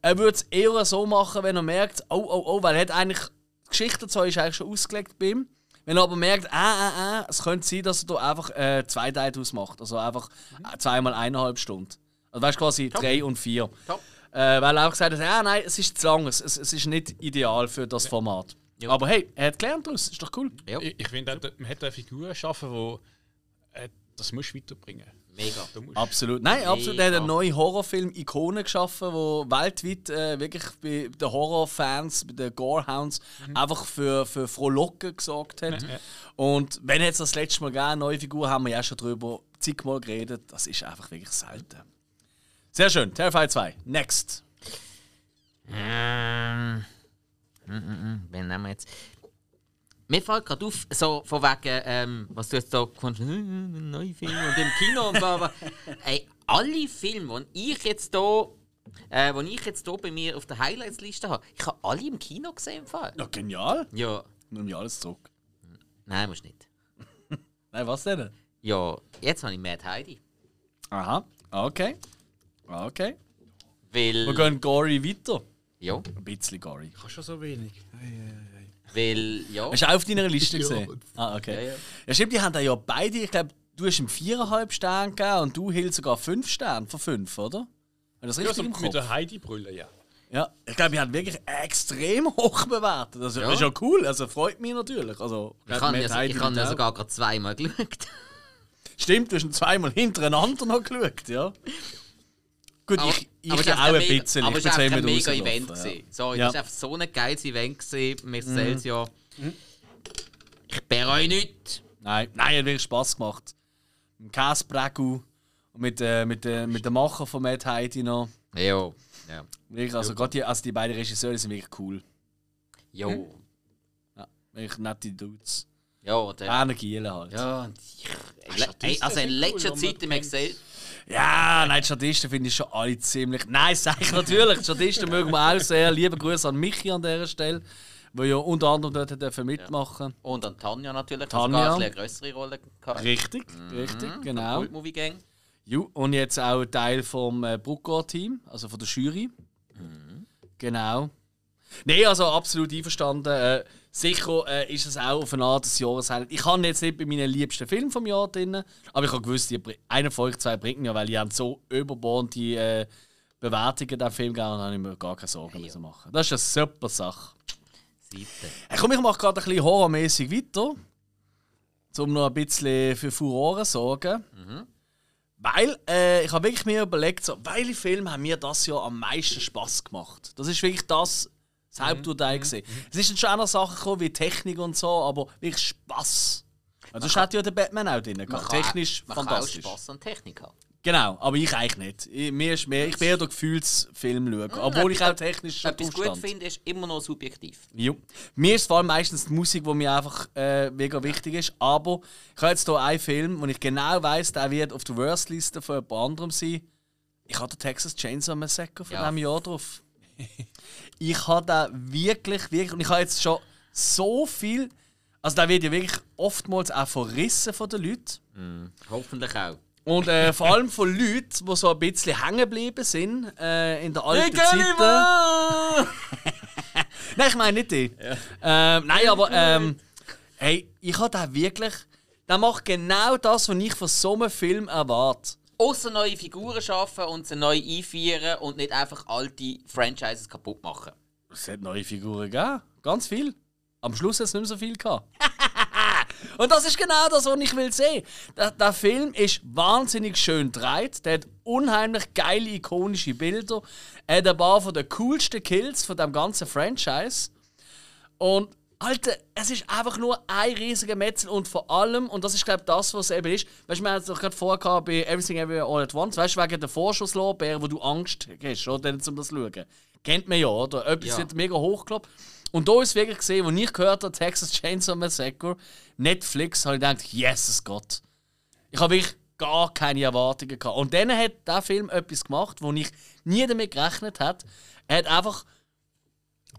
Er würde es eher so machen, wenn er merkt, oh, oh, oh, weil er hat eigentlich, die Geschichte dazu ist eigentlich schon ausgelegt bei ihm. Wenn er aber merkt, ah, ah, ah, es könnte sein, dass er da einfach äh, zwei Teile draus macht. Also einfach äh, zweimal eineinhalb Stunden. Also weißt du, quasi drei und vier. Top. Äh, weil er auch gesagt hat, ja, nein, es ist zu lang, es, es es ist nicht ideal für das Format. Ja. Aber hey, er hat gelernt daraus, ist doch cool. ja, Ich, ich finde, man hätte eine Figur schaffen, wo äh, das musst du weiterbringen. mega. Du musst. Absolut. Nein, absolut. Er hat Mega. einen neuen Horrorfilm Ikone geschaffen, wo weltweit äh, wirklich bei den Horrorfans, bei den Gorehounds, einfach für, für Frohlocken gesorgt hat. Ja. Und wenn jetzt das letzte Mal gegeben, eine neue Figur, haben wir ja schon drüber zigmal geredet. Das ist einfach wirklich selten. Sehr schön. Terrifier 2. Next. Ähm. Mm, mm, mm, Wen nehmen wir jetzt? Mir fällt gerade auf, so von wegen, ähm, was du jetzt da gefunden hast, ein neuer Film und im Kino und bla. Ey, alle Filme, die ich jetzt hier, äh, die ich jetzt hier bei mir auf der Highlights-Liste habe, ich habe alle im Kino gesehen im Fall. Ja, genial. Ja, Nimm ich alles zurück. nein, musst nicht. Nein, was denn? Ja, jetzt habe ich Mad Heidi. Aha. Okay. Okay. Wir Weil, gehen gory weiter. Ja, Ein bisschen gory. Ich habe schon so wenig. Ei, ei, ei. weil, ja. Hast du auch auf deiner Liste Ja. gesehen? Ah, okay. Ja, ja. Ja, stimmt, die haben da ja beide, ich glaube, du hast ihm viereinhalb Sterne gegeben und du Hill sogar fünf Sterne von fünf, oder? Ich das Ja, richtig so im mit Kopf? der Heidi-Brille, ja. Ja, ich glaube, die haben wirklich extrem hoch bewertet. Also, Ja. Das ist ja cool, also freut mich natürlich. Also, Ich habe ja, Heidi ich ja sogar gerade zweimal geschaut. Stimmt, du hast ihn zweimal hintereinander noch geschaut, ja. Gut, Aber- ich, ich aber es ja auch ein mega- bisschen. Aber ich es war ein mega Event. ja. Sorry, Ja. das war einfach so ein geiles Event gewesen, mit Excelsior. Ich bereue nichts. Nein, nein, hat wirklich Spass gemacht. Mit dem Käsebregu und mit, äh, mit, äh, mit dem Macher von Matt Heidi noch. Ja. Ja. Wirklich, also, gerade die, also die beiden Regisseure sind wirklich cool. Jo. Ja, wirklich nette Dudes. Ja, der. Berner Gielen halt. Ja, und ich, ey, also in letzter cool, Zeit im man Excel. Ja, nein, die Statisten finde ich schon alle ziemlich. Nein, sag ich natürlich. Die Statisten mögen wir auch sehr. Liebe Grüße an Michi an dieser Stelle, der ja unter anderem dort dürfen mitmachen Und an Tanja natürlich. Tanja. Tanja. eine größere Rolle gehabt. Richtig, richtig, genau. Cult Movie Gang. Ju, und jetzt auch Teil vom äh, Bruckgott-Team, also von der Jury. Genau. Nein, also absolut einverstanden. Äh, sicher äh, ist es auch auf eine Art des Jahreshighlight. Ich habe jetzt nicht bei meinen liebsten Filmen vom Jahr drin, aber ich habe gewusst, einer von euch zwei bringt ihn ja, weil die haben so überbordende äh, Bewertungen den Film gegeben und habe ich mir gar keine Sorgen müssen machen. Das ist eine super Sache. Seite. Hey, komm, ich mache gerade ein bisschen horrormäßig weiter, um noch ein bisschen für Furore zu sorgen. Weil äh, ich habe wirklich mir überlegt, so, welche Filme haben mir das Jahr am meisten Spaß gemacht? Das ist wirklich das, das Haupturteil gesehen. Es ist dann schon andere Sachen gekommen, wie Technik und so, aber wirklich Spaß. Also, das hat ja der Batman auch drin. Gehabt. kann- Technisch man kann auch fantastisch. Spaß an Technik haben. Genau, aber ich eigentlich nicht. Ich, mir ist mehr, ich bin eher der Gefühlsfilm schauen, obwohl ich auch technisch schon Etwas gut finde, ist immer noch subjektiv. Jo. Mir ist vor allem meistens die Musik, die mir einfach äh, mega wichtig ist. Aber ich habe jetzt hier einen Film, wo ich genau weiß, der wird auf der Worst-Liste von jemand anderem sein. Ich habe den Texas Chainsaw Massacre von Ja. diesem Jahr drauf. Ich habe den wirklich, wirklich. Und ich habe jetzt schon so viel. Also, der wird ja wirklich oftmals auch verrissen von den Leuten. Hoffentlich auch. Und äh, vor allem von Leuten, die so ein bisschen hängen geblieben sind äh, in der alten Zeit. Nein, ich meine nicht die. Ähm, nein, aber ähm, hey, ich habe da wirklich. Der macht genau das, was ich von so einem Film erwarte. Außer neue Figuren schaffen und sie neu einführen und nicht einfach alte Franchises kaputt machen. Es hat neue Figuren gegeben. Ganz viel. Am Schluss hat es nicht mehr so viel gehabt. Und das ist genau das, was ich will sehen. Der, der Film ist wahnsinnig schön gedreht. Der hat unheimlich geile, ikonische Bilder. Er hat ein paar den coolsten Kills von dem ganzen Franchise. Und Alter, es ist einfach nur ein riesiger Metzel und vor allem, und das ist glaube ich das, was es eben ist, weißt du, wir haben es doch gerade vorher bei Everything Everywhere All at Once, weißt du, wegen der Vorschusslorbeeren, wo du Angst hast, oder, um das zu schauen. Kennt man ja, oder? Etwas Ja. wird mega hochgeklappt. Und da ist wirklich gesehen, als ich gehört habe, Texas Chainsaw Massacre, Netflix, habe ich gedacht, Jesus Gott. Ich habe wirklich gar keine Erwartungen gehabt. Und dann hat der Film etwas gemacht, wo ich nie damit gerechnet habe. Er hat einfach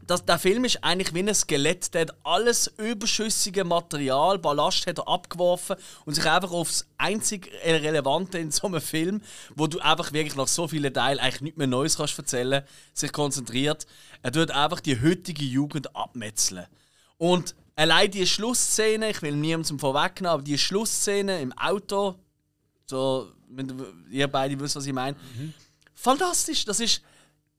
das, der Film ist eigentlich wie ein Skelett. Der hat alles überschüssige Material, Ballast hat er abgeworfen und sich einfach aufs einzig Relevante in so einem Film, wo du einfach wirklich nach so vielen Teilen eigentlich nichts mehr Neues kannst erzählen, sich konzentriert. Er tut einfach die heutige Jugend abmetzeln. Und allein die Schlussszene, ich will niemandem zum Vorwegnehmen, aber die Schlussszene im Auto, so, ihr beide wisst, was ich meine, fantastisch. Das ist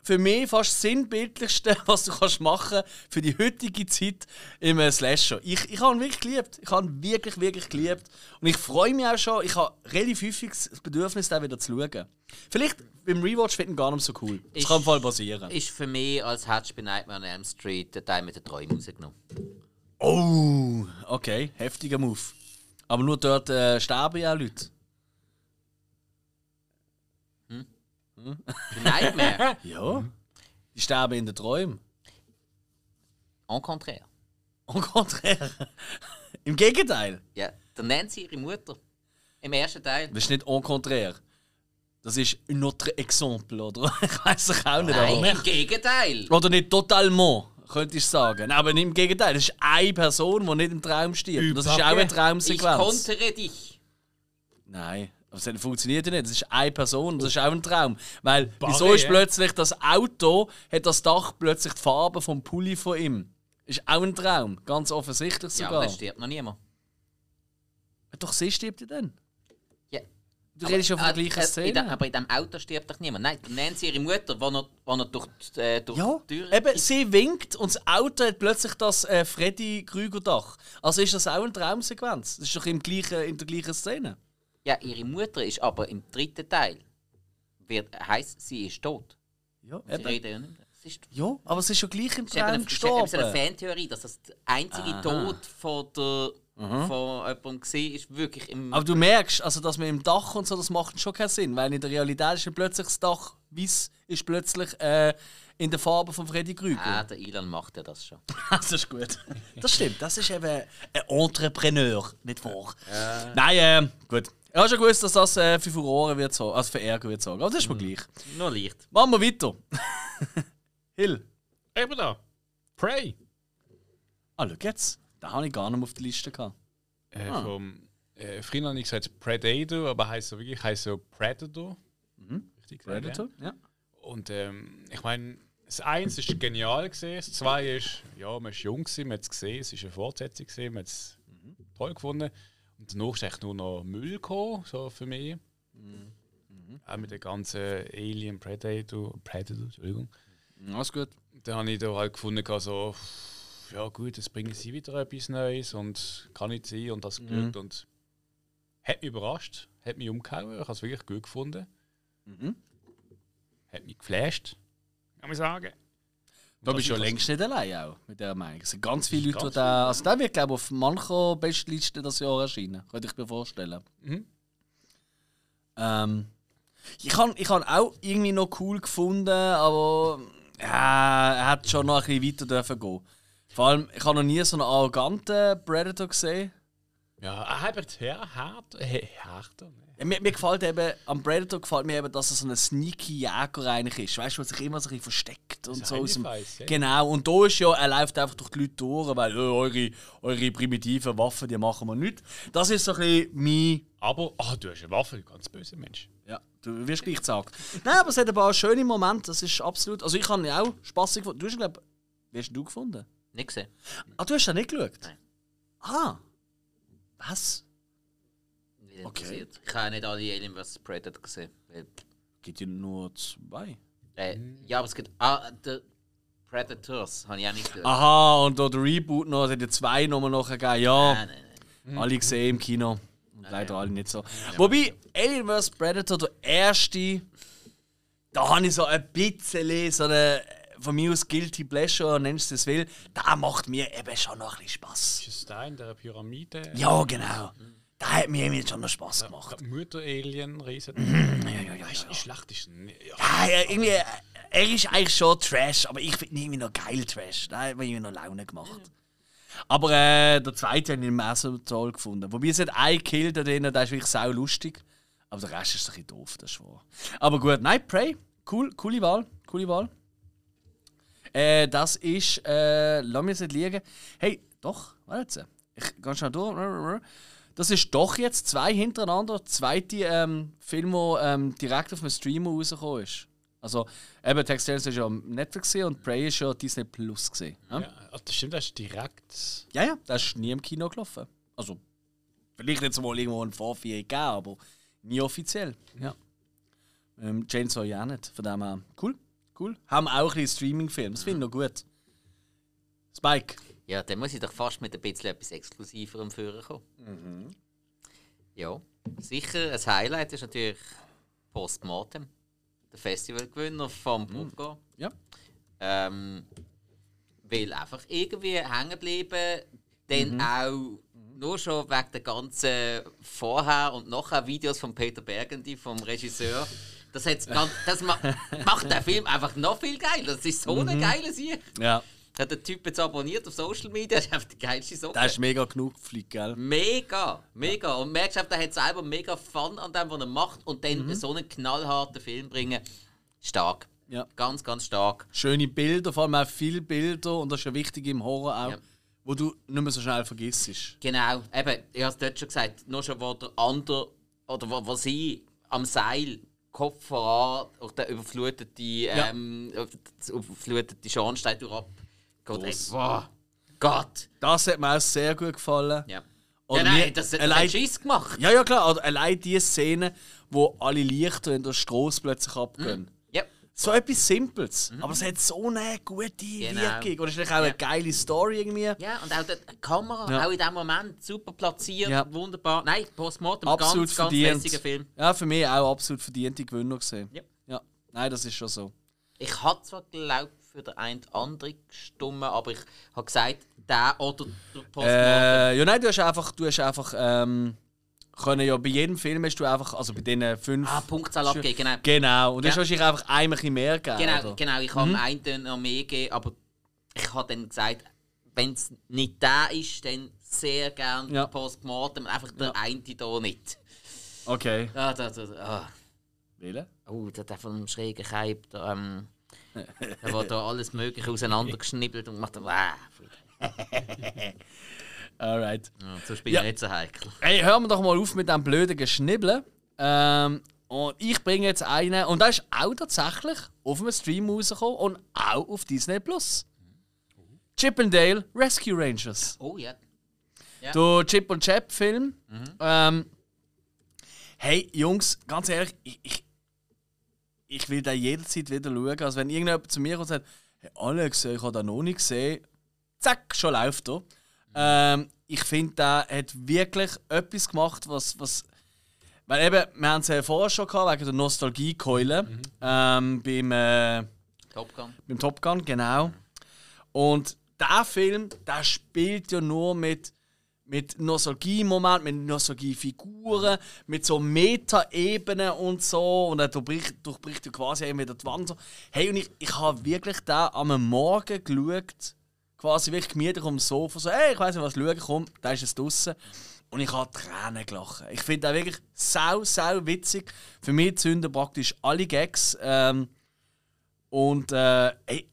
für mich fast das sinnbildlichste, was du kannst machen für die heutige Zeit im äh, Slasher. Ich, ich habe ihn wirklich geliebt. Ich habe ihn wirklich, wirklich geliebt. Und ich freue mich auch schon. Ich habe relativ häufig das Bedürfnis, den wieder zu schauen. Vielleicht beim Rewatch wird ihn gar nicht so cool. Das Ist- kann im Fall passieren. Ist für mich als du bei Nightmare on Elm Street den Teil mit den Träumen rausgenommen. Oh, okay. Heftiger Move. Aber nur dort äh, sterben ja Leute. Bei Nightmare, Ja. Die sterben in den Träumen. en contraire. Au contraire. Im Gegenteil. Ja, dann nennt sie ihre Mutter. Im ersten Teil. Das ist nicht au contraire. Das ist un autre exemple, oder? Ich weiß es auch nicht. Nein, aber- im Gegenteil. Oder nicht totalement, könnte ich sagen. Aber im Gegenteil, das ist eine Person, die nicht im Traum stirbt. Und Das ist auch eine Ich Traumsequenz. kontere dich. Nein, aber das funktioniert ja nicht. Das ist eine Person, das ist auch ein Traum. Weil, Barre, wieso ist ja. plötzlich das Auto, hat das Dach plötzlich die Farbe vom Pulli von ihm? Ist auch ein Traum, ganz offensichtlich Ja, sogar. aber dann stirbt noch niemand. Doch, sie stirbt ja dann. Ja. Du redest ja von der äh, gleichen äh, in Szene. dem- aber in diesem Auto stirbt doch niemand. Nein, dann nennt sie ihre Mutter, die noch, die noch durch, die, äh, durch Ja, die Tür eben, sie winkt und das Auto hat plötzlich das äh, Freddy Krüger Dach. Also ist das auch eine Traumsequenz? Das ist doch im gleichen, in der gleichen Szene. Ja, ihre Mutter ist aber im dritten Teil. Wird, heisst, sie ist tot. Ja, Sie eben. reden ja nicht mehr. Es ist, ja, aber es ist schon gleich im es ist eben Traum eine, es ist eine gestorben. Fantheorie, dass das der einzige Tod von, der, von jemandem gesehen ist, wirklich im. Aber du merkst, also, dass man im Dach und so, das macht schon keinen Sinn, weil in der Realität ist ja plötzlich das Dach weiß, ist plötzlich äh, in der Farbe von Freddy Krüger. ah, der Elon macht ja das schon. Das ist gut. Das stimmt, das ist eben ein Entrepreneur, nicht wahr? Nein, äh, gut. Ich habe schon gewusst, dass das äh, für Furore wird so, also für Ärger wird sorgen. Aber das ist mir gleich. Nur leicht. Machen wir weiter. Hill. Eben da. Prey. Ah, schau jetzt. Den habe ich gar nicht mehr auf der Liste gehabt. Äh, Ah. vom, äh, früher habe ich gesagt Predator, aber heißt so wirklich heißt so Predator. Richtig gesagt, Predator? Ja. Ja. Und ähm, ich meine, das Eins ist genial gesehen, das Zwei ist, ja, man war jung, gewesen, man hat es gesehen, es ist eine Fortsetzung gesehen, man hat es toll gefunden. Und danach ist echt nur noch Müll gekommen, so für mich. Auch mit der ganzen Alien Predator, Predator, Entschuldigung. Alles gut. Dann habe ich da halt gefunden, so, ja gut, jetzt bringen sie wieder etwas Neues und kann nicht sein und das geschaut und hat mich überrascht, hat mich umgehauen, ich habe es wirklich gut gefunden. Hat mich geflasht, kann man sagen. Da bist du ja Das- längst nicht allein auch mit dieser Meinung. Es sind ganz viele Leute, die da. Also, der wird, glaube ich, auf mancher Bestliste das Jahr erscheinen. Könnte ich mir vorstellen. Mhm. Ähm, ich habe ich han auch irgendwie noch cool gefunden, aber ja, er hat schon noch ein bisschen weiter dürfen gehen. Vor allem, ich habe noch nie so einen arroganten Predator gesehen. Ja, er hat her, hart, he- härter. ne? Ja, Mir, mir gefällt eben, am Predator gefällt mir eben, dass er so ein sneaky Jäger eigentlich ist. Weißt du, der sich immer so ein bisschen versteckt und so ein aus dem. Hinweis, ja. Genau, und da ist ja, er läuft einfach durch die Leute durch, weil äh, eure, eure primitiven Waffen, die machen wir nicht. Das ist so ein bisschen mein. Aber, ah, du hast eine Waffe, du ganz böser Mensch. Ja, du wirst gleich gesagt. Nein, aber es hat ein paar schöne Momente, das ist absolut. Also ich habe ihn auch spaßig gefunden. Du hast glaube wie hast du gefunden? Nicht gesehen. Ah, du hast ihn nicht geschaut? Nein. Ah. Was? Interessiert. Ich habe nicht alle Alien vs. Predator gesehen. Gibt ja nur zwei. äh, ja, aber es gibt. Ah, The Predators habe ich auch nicht gesehen. Aha, und da der Reboot noch, es hat ja zwei nochmal nachher gegeben. Ja, Nein, nein, nein. alle gesehen im Kino. Und leider alle nicht so. Wobei, Alien vs. Predator, der erste, da habe ich so ein bisschen so eine, von mir aus Guilty Pleasure, nennst du es will, da macht mir eben schon noch ein bisschen Spaß. Ist es da in der Pyramide? Ja, genau. Da hat mir irgendwie schon noch Spaß gemacht. Mutter-Alien, riesen. Ja, ja, ja, Ist ja. nicht schlecht, ist. Ja. Ja, irgendwie, äh, er ist eigentlich schon Trash, aber ich finde ihn irgendwie noch geil Trash. Da hat mir irgendwie noch Laune gemacht. Aber äh, der zweite habe ich mehr so toll gefunden. Wobei es hat ein Kill da drin, der ist wirklich sau lustig. Aber der Rest ist ein bisschen doof, das ist wahr. Aber gut, nein, Prey, cool, coole Wahl, coole Wahl. Äh, das ist, äh, lass mich jetzt nicht liegen. Hey, doch, warte jetzt. Ich gehe schnell durch. Das ist doch jetzt zwei hintereinander, der zweite ähm, Film, der ähm, direkt auf dem Streamer rausgekommen ist. Also, eben, Textiles ist ja am Netflix gewesen und Prey ist ja Disney Plus. Gewesen, ja? Ja, also das stimmt, das ist direkt. ja, ja, das ist nie im Kino gelaufen. Also, vielleicht jetzt mal irgendwo ein Vorführung gegeben, aber nie offiziell. Ja. Ähm, Chainsaw ja nicht, von dem her. Cool, cool. Haben auch ein bisschen Streaming-Film, das finde ich noch gut. Spike. Ja, dann muss ich doch fast mit ein bisschen etwas Exklusiverem führen kommen. Ja, sicher ein Highlight ist natürlich Postmortem, der Festivalgewinner vom Popcorn. Ja. Ähm, weil einfach irgendwie hängen geblieben, dann auch nur schon wegen der ganzen Vorher- und Nachher-Videos von Peter Bergendi, vom Regisseur. Das, hat's ganz, das ma macht den Film einfach noch viel geiler. Das ist so eine geile Sicht. Ja. Hat der Typ jetzt abonniert auf Social Media, das ist einfach die geilste Socke. Das ist mega genug gefliegt, gell? Mega, mega. Und merkst einfach, der hat selber mega Fun an dem, was er macht und dann Mhm. so einen knallharten Film bringen. Stark. Ja. Ganz, ganz stark. Schöne Bilder, vor allem auch viele Bilder, und das ist ja wichtig im Horror auch, Ja. wo du nicht mehr so schnell vergisst. Genau, eben, ich habe es dort schon gesagt, nur schon, wo der andere, oder wo, wo sie am Seil Kopf voran auf den überfluteten, ähm, auf den überfluteten Schornstein durch ab. Ey, wow. Gott. Das hat mir auch sehr gut gefallen. Ja. Oder ja, nein, mir- das, das allein- hat Schiss gemacht. Ja, ja, klar. Oder allein die Szene, wo alle Lichter in der Straße plötzlich abgehen. Ja. So etwas Simples, aber es hat so eine gute Genau. Wirkung. Und es ist auch eine Ja. geile Story irgendwie. Ja, und auch die Kamera, Ja. auch in dem Moment super platziert, Ja. wunderbar. Nein, Postmortem, Absolut ganz, ganz verdient. lässiger Film. Ja, für mich auch absolut verdiente Gewinner gesehen. Ja. ja. Nein, das ist schon so. Ich habe zwar geglaubt, für den einen oder anderen gestimmt, aber ich habe gesagt, der oder der Postmortem. Äh, ja, nein, du hast einfach, du hast einfach, ähm, können ja bei jedem Film hast du einfach, also bei diesen fünf. ah, Punktzahl abgeben, genau. Genau. Und du Ja. hast wahrscheinlich einfach ein bisschen mehr gegeben. Genau, oder? genau, ich habe dem einen noch mehr gegeben, aber ich habe dann gesagt, wenn es nicht der ist, dann sehr gerne Ja. der Postmortem, einfach der eine hier nicht. Okay. Ah, da, da, ah. Wählen? Oh, der, der von dem schrägen Keib, der, ähm, der wird da alles Mögliche auseinandergeschnibbelt und macht dann. Alright. ja, so bin ich Ja. nicht so heikel. Hey, hören wir doch mal auf mit dem blöden Geschnibbeln. Ähm, und ich bringe jetzt einen, und der ist auch tatsächlich auf einem Stream rausgekommen und auch auf Disney Plus. Chip and Dale Rescue Rangers. Oh ja. Der Chip und Chap Film. Ähm, hey, Jungs, ganz ehrlich, ich, ich, ich will da jederzeit wieder schauen. Also, wenn irgendjemand zu mir kommt und sagt, hey, Alex, ich habe da noch nicht gesehen, zack, schon läuft er. Ähm, ich finde, der hat wirklich etwas gemacht, was. was weil eben, wir haben es ja vorher schon gehabt, wegen der Nostalgie-Keule ähm, beim, äh, Top Gun. beim Top Gun, genau. Und der Film, der spielt ja nur mit, mit Nostalgie-Momenten, mit Nostalgie-Figuren, mit so Meta-Ebenen und so. Und er durchbricht, durchbricht ja quasi eben wieder die Wand. So. Hey, und ich, ich habe wirklich da am Morgen geschaut, quasi wirklich gemütlich um das Sofa, so, hey, ich weiß nicht, was schauen, komm, da ist es draussen. Und ich habe Tränen gelacht. Ich finde das wirklich sau, sau witzig. Für mich zünden praktisch alle Gags. Ähm, und äh, ey,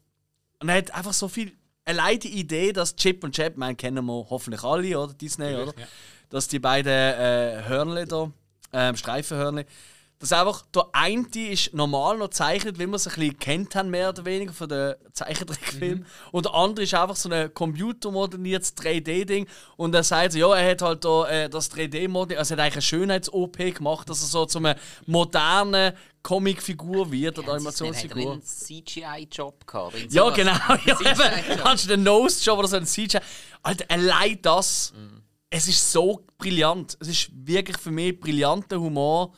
und er hat einfach so viel. Allein die Idee, dass Chip und Chap, man kennen wir hoffentlich alle, oder? Disney, oder? Dass die beiden äh, Hörnli da, ähm, Streifenhörnli, dass einfach der eine ist normal noch zeichnet, wie wir es ein bisschen kennt haben, mehr oder weniger von den Zeichentrickfilmen. Und der andere ist einfach so ein computermodelliertes 3D-Ding. Und er sagt so, ja, er hat halt da, äh, das 3D-Modell, also er hat eigentlich eine Schönheits-OP gemacht, dass er so zu einer modernen Comicfigur wird oder Hat er Animationsfigur. einen CGI-Job gehabt? Ja, sowas? genau. Ja, eben. Kannst du den Nose-Job oder so einen CGI. Alter, allein das. Es ist so brillant. Es ist wirklich für mich brillanter Humor.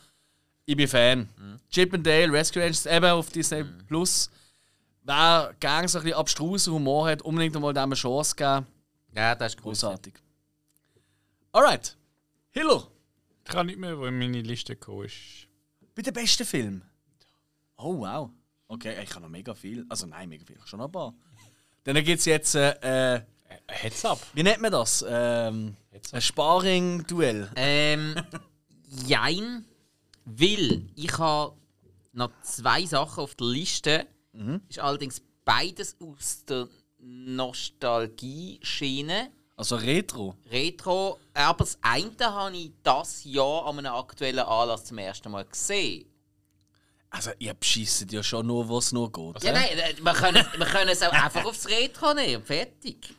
Ich bin Fan. Chip and Dale, Rescue Rangers, eben auf Disney Plus. Wer gerne so ein bisschen abstrusen Humor hat, unbedingt einmal dem eine Chance geben. Ja, das ist groß. Großartig. Alright. Hiller, Ich kann nicht mehr, wo in meine Liste gekommen ist. bei dem besten Film. Oh, wow. Okay, ich habe noch mega viel. Also nein, mega viel. Ich habe schon noch ein paar. Dann gibt es jetzt, äh, äh, Heads up. wie nennt man das? Ähm, ein Sparring-Duell. Ähm, jein, weil ich habe noch zwei Sachen auf der Liste. Ist allerdings beides aus der Nostalgie-Schiene. Also Retro. Retro. Aber das eine habe ich das Jahr an einem aktuellen Anlass zum ersten Mal gesehen. Also ihr beschisset ja schon nur, was nur geht. Ja, nein, äh, wir können, wir können es auch einfach aufs Retro nehmen fertig.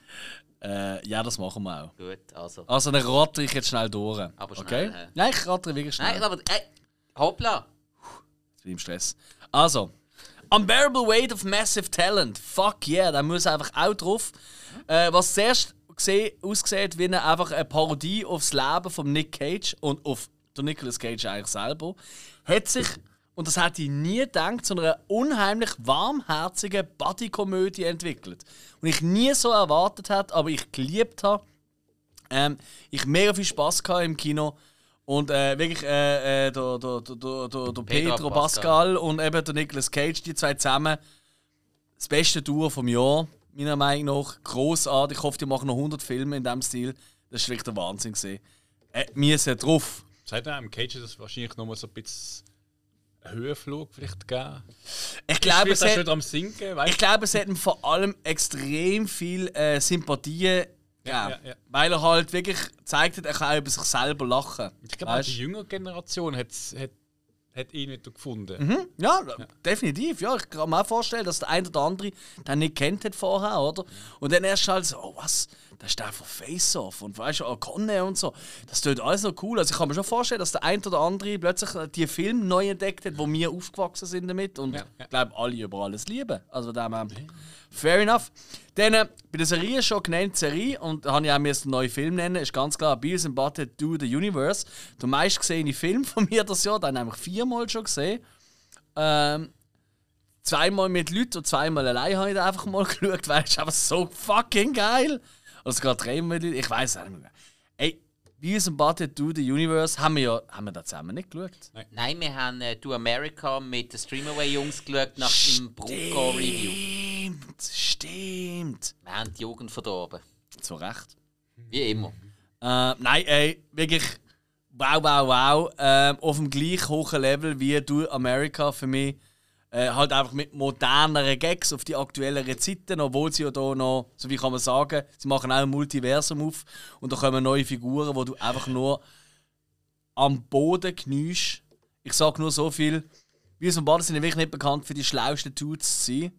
Äh, ja, das machen wir auch. Gut, also. Also dann rate ich jetzt schnell durch. Aber okay? schnell, hä? Nein, ich rate wirklich schnell. Nein, aber. Äh, hoppla! Jetzt bin ich im Stress. Also. Unbearable Weight of Massive Talent. Fuck yeah, da muss einfach auch drauf. Äh, was zuerst gesehen, aussieht wie eine, einfach eine Parodie aufs Leben von Nick Cage und auf der Nicolas Cage eigentlich selber, hat sich, und das hätte ich nie gedacht, zu einer unheimlich warmherzigen Buddy-Komödie entwickelt. Und ich nie so erwartet hätte, aber ich geliebt habe. Ähm, ich mega viel Spaß im Kino. Und äh, wirklich, äh, äh, der, der, der, der, der, Pedro, Pedro Pascal. und eben der Nicolas Cage, die zwei zusammen, das beste Duo vom Jahr, meiner Meinung nach. Großartig. Ich hoffe, die machen noch 100 Filme in diesem Stil. Das war wirklich der Wahnsinn. Gewesen. Äh, wir sind drauf. Seit einem Cage ist es wahrscheinlich noch mal so ein bisschen Höhenflug vielleicht gegeben. Ich glaube, Ist es hat, am Sinken, weißt ich glaube, es hat ihm vor allem extrem viel äh, Sympathie Ja, ja, ja. Weil er halt wirklich gezeigt hat, er kann auch über sich selber lachen. Ich glaube, die jüngere Generation hat, hat, hat ihn nicht gefunden. Mhm. Ja, definitiv. Ja, ich kann mir auch vorstellen, dass der eine oder andere den nicht kennt hat vorher, oder? Und dann erst halt so, oh was, das ist der von Face Off und weißt du, Conne und so. Das tut alles noch cool. Also ich kann mir schon vorstellen, dass der eine oder andere plötzlich die Film neu entdeckt hat, wo wir aufgewachsen sind damit und Ja, ja. ich glaube alle über alles lieben. Also dem her, fair enough. Dann äh, bei der Serie schon genannt Serie und da habe ich auch einen neuen Film nennen, ist ganz klar Beavis and Butthead Do the Universe. Der meistgesehene Film von mir das Jahr, den habe ich viermal schon gesehen. Ähm, zweimal mit Leuten und zweimal allein habe ich da einfach mal geschaut, weil es ist einfach so fucking geil. Also gerade dreimal mit Leuten, ich weiß auch nicht mehr. Ey, Beavis and Butthead Do the Universe haben wir ja haben wir da zusammen nicht geschaut. Nein, wir haben äh, Do America mit den Streamaway-Jungs geschaut nach dem Brucko-Review. Stimmt, stimmt. Wir haben die Jugend verdorben. Zu Recht. Wie immer. Äh, nein, ey, wirklich wow, wow, wow. Ähm, auf dem gleich hohen Level wie du America für mich. Äh, halt einfach mit moderneren Gags auf die aktuelleren Zeiten, obwohl sie ja da noch, so wie kann man sagen, sie machen auch ein Multiversum auf und da kommen neue Figuren, wo du einfach nur am Boden kniest. Ich sag nur so viel. Wir und Baden sind ja wirklich nicht bekannt für die schlauesten Dudes zu sein.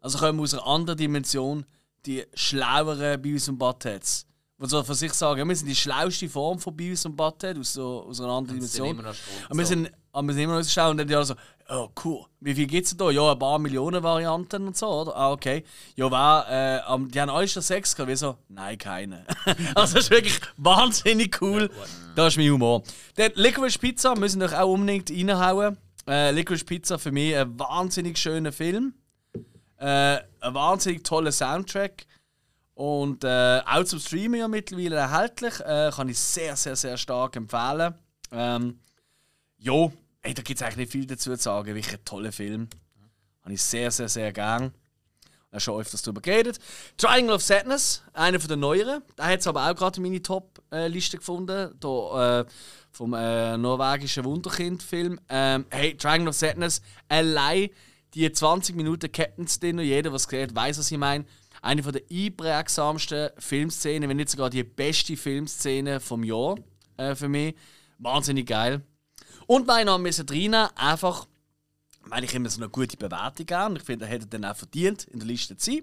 Also kommen aus einer anderen Dimension die schlaueren Beavis und Buttheads. Die so von sich sagen, ja, wir sind die schlauste Form von Beavis und Butthead aus, so, aus einer anderen Dimension. Aber wir sind, aber wir sind immer noch so schlau und dann die alle so, oh cool, wie viel gibt es da? Ja, ein paar Millionen Varianten und so, oder? Ah, okay. Ja, wer, äh, am- die haben alle schon Sex gehabt. Wir so, nein, keine. also das ist wirklich wahnsinnig cool. Das ist mein Humor. Dann Licorice Pizza müssen wir auch unbedingt reinhauen. Äh, Licorice Pizza für mich ein wahnsinnig schöner Film. Äh, ein wahnsinnig toller Soundtrack. Und äh, auch zum Streamen ja mittlerweile erhältlich. Äh, kann ich sehr, sehr, sehr stark empfehlen. Ähm, ja, ey, da gibt es eigentlich nicht viel dazu zu sagen. Wirklich ein toller Film. Habe ich sehr, sehr, sehr gern. Habe schon öfters darüber geredet. Triangle of Sadness, einer von den neueren. Da hat es aber auch gerade in meine Top-Liste gefunden. Da, äh, vom äh, norwegischen Wunderkind-Film. Ähm, hey, Triangle of Sadness, allein die 20 Minuten Captain's Dinner, jeder, was gesehen hat, weiß, was ich meine. Eine von der einprägsamsten Filmszenen, wenn nicht sogar die beste Filmszene vom Jahr äh, für mich. Wahnsinnig geil. Und weil ich noch müssen reinnehmen, einfach, weil ich immer so eine gute Bewertung geben. Ich finde, er hätte dann auch verdient, in der Liste zu sein.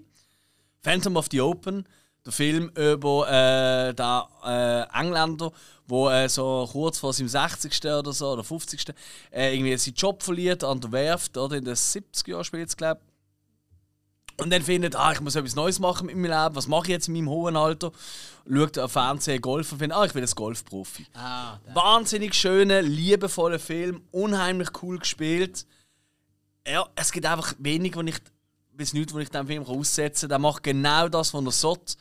Phantom of the Open, der Film über äh, den äh, Engländer, der äh, so kurz vor seinem 60. oder so, oder 50. Äh, irgendwie seinen Job verliert an der Werft, oder in den 70er Jahren spielt glaube. Und dann findet, ah, ich muss etwas Neues machen mit meinem Leben. Was mache ich jetzt in meinem hohen Alter? Schaut auf Fernsehen Golf und findet, ah, ich will ein Golfprofi. Ah, Wahnsinnig schöner, liebevoller Film, unheimlich cool gespielt. Ja, es gibt einfach wenig, wo ich, bis nichts, wo ich dem Film aussetzen kann. Der macht genau das, was er sollte.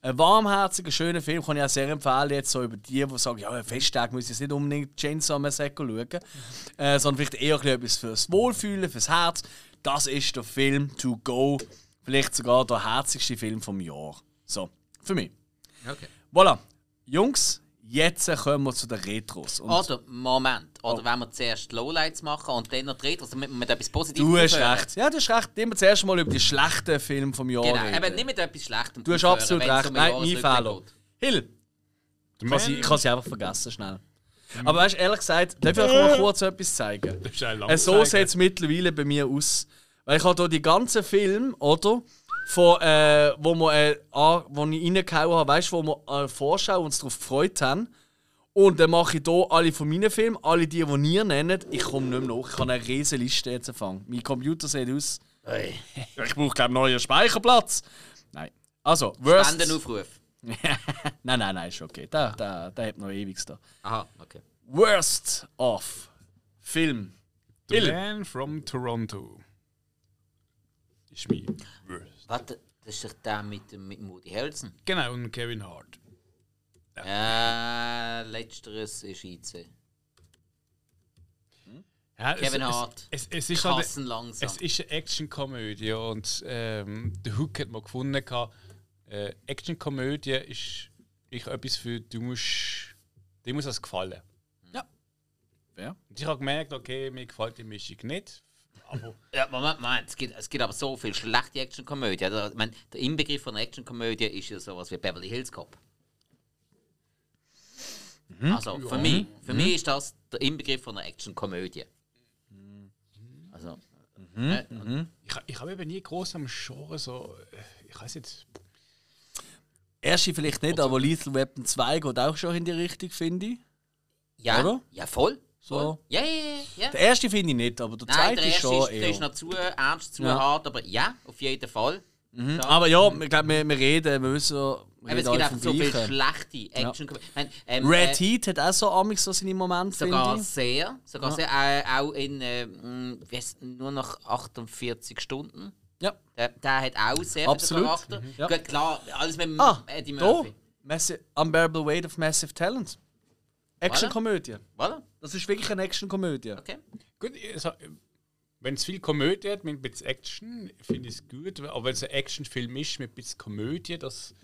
Ein warmherziger, schöner Film kann ich auch sehr empfehlen, jetzt so über die, die sagen, ja, Festtag muss ich jetzt nicht unbedingt Chainsaw Massacre schauen, äh, sondern vielleicht eher etwas fürs Wohlfühlen, fürs Herz. Das ist der Film To Go. Vielleicht sogar der herzigste Film vom Jahr. So, für mich. Okay. Voilà. Jungs, jetzt kommen wir zu den Retros. Und Oder, Moment. Oder Oh. wenn wir zuerst Lowlights machen und dann noch dreht, also mit, mit etwas Positives du hast aufhören. recht. Ja, du hast recht. Immer zuerst mal über die schlechten Filme vom Jahr Genau, reden. eben nicht mit etwas Schlechtem Du hast aufhören, absolut recht. Nein, mein Fehler. Hill, ich kann sie einfach vergessen, schnell. Mhm. Aber weißt du, ehrlich gesagt, darf ich euch mal kurz etwas zeigen? Das ist ein so sieht es mittlerweile bei mir aus. Weil ich habe hier die ganzen Filme, oder? Von, äh, wo, wir, äh, an, wo ich reingehauen habe, weißt du, wo wir äh, Vorschau uns darauf gefreut haben. Und dann mache ich hier alle von meinen Filmen, alle die, die ihr nennt. Ich komme nicht mehr nach. Ich habe eine riesige Liste jetzt angefangen. Mein Computer sieht aus. Ich brauche, glaube ich, neuen Speicherplatz. Nein. Also, Worst. Spendenaufruf. nein, nein, nein, ist okay. Der, der, der hat noch ewig da. Aha, okay. Worst of Film. The Hill. Man from Toronto. Ist mein Worst. Warte, das ist doch der mit, mit dem Woody Harrelson. Genau, und Kevin Hart. Äh, letzteres ist IC. Ja, es- Kevin es, Hart. Es, es, ist halt, langsam. es ist eine Actionkomödie und ähm, der Hook hat man gefunden. gehabt, Äh, Actionkomödie ist ich etwas für du musst, dir muss das gefallen. Wer? Und ich habe gemerkt, okay, mir gefällt die Mischung nicht. Aber Ja, Moment, Moment. Es gibt, es gibt aber so viel schlechte Actionkomödie. Also, ich meine, der Inbegriff von einer Actionkomödie ist ja sowas wie Beverly Hills Cop. Also für mich, für mich ist das der Inbegriff von einer Actionkomödie. Also, äh, ich, ha- ich habe eben nie groß am Genre so. äh, Ich weiß jetzt. Erste vielleicht nicht, aber Lethal Weapon 2 geht auch schon in die Richtung, finde ich. ja, Oder? ja, voll. So. Ja, ja, ja. ja. Der erste finde ich nicht, aber der Nein, zweite der ist erste schon ist, der ist eher. noch zu ernst, zu Ja. hart, aber ja, auf jeden Fall. Mhm. Aber ja, ich glaube, wir, wir reden, wir wir Aber reden es gibt einfach vom so viele schlechte Actionkomödien. Ähm, Red äh, Heat hat auch so amix so seine Momente, Sogar sehr. Sogar Ja. sehr. Äh, auch in äh, mh, heisst- nur noch 48 Stunden. Ja. Der, der hat auch sehr Absolut. viel Charakter. Mhm. Ja. Gut, klar, alles mit dem Ah, Eddie da. Murphy. Massi Unbearable Weight of Massive Talent. Actionkomödie. Voilà. Das ist wirklich eine Actionkomödie. Okay. Gut, also, wenn es viel Komödie hat mit ein bisschen Action, finde ich es gut. Aber wenn es ein Actionfilm ist mit ein bisschen Komödie, das,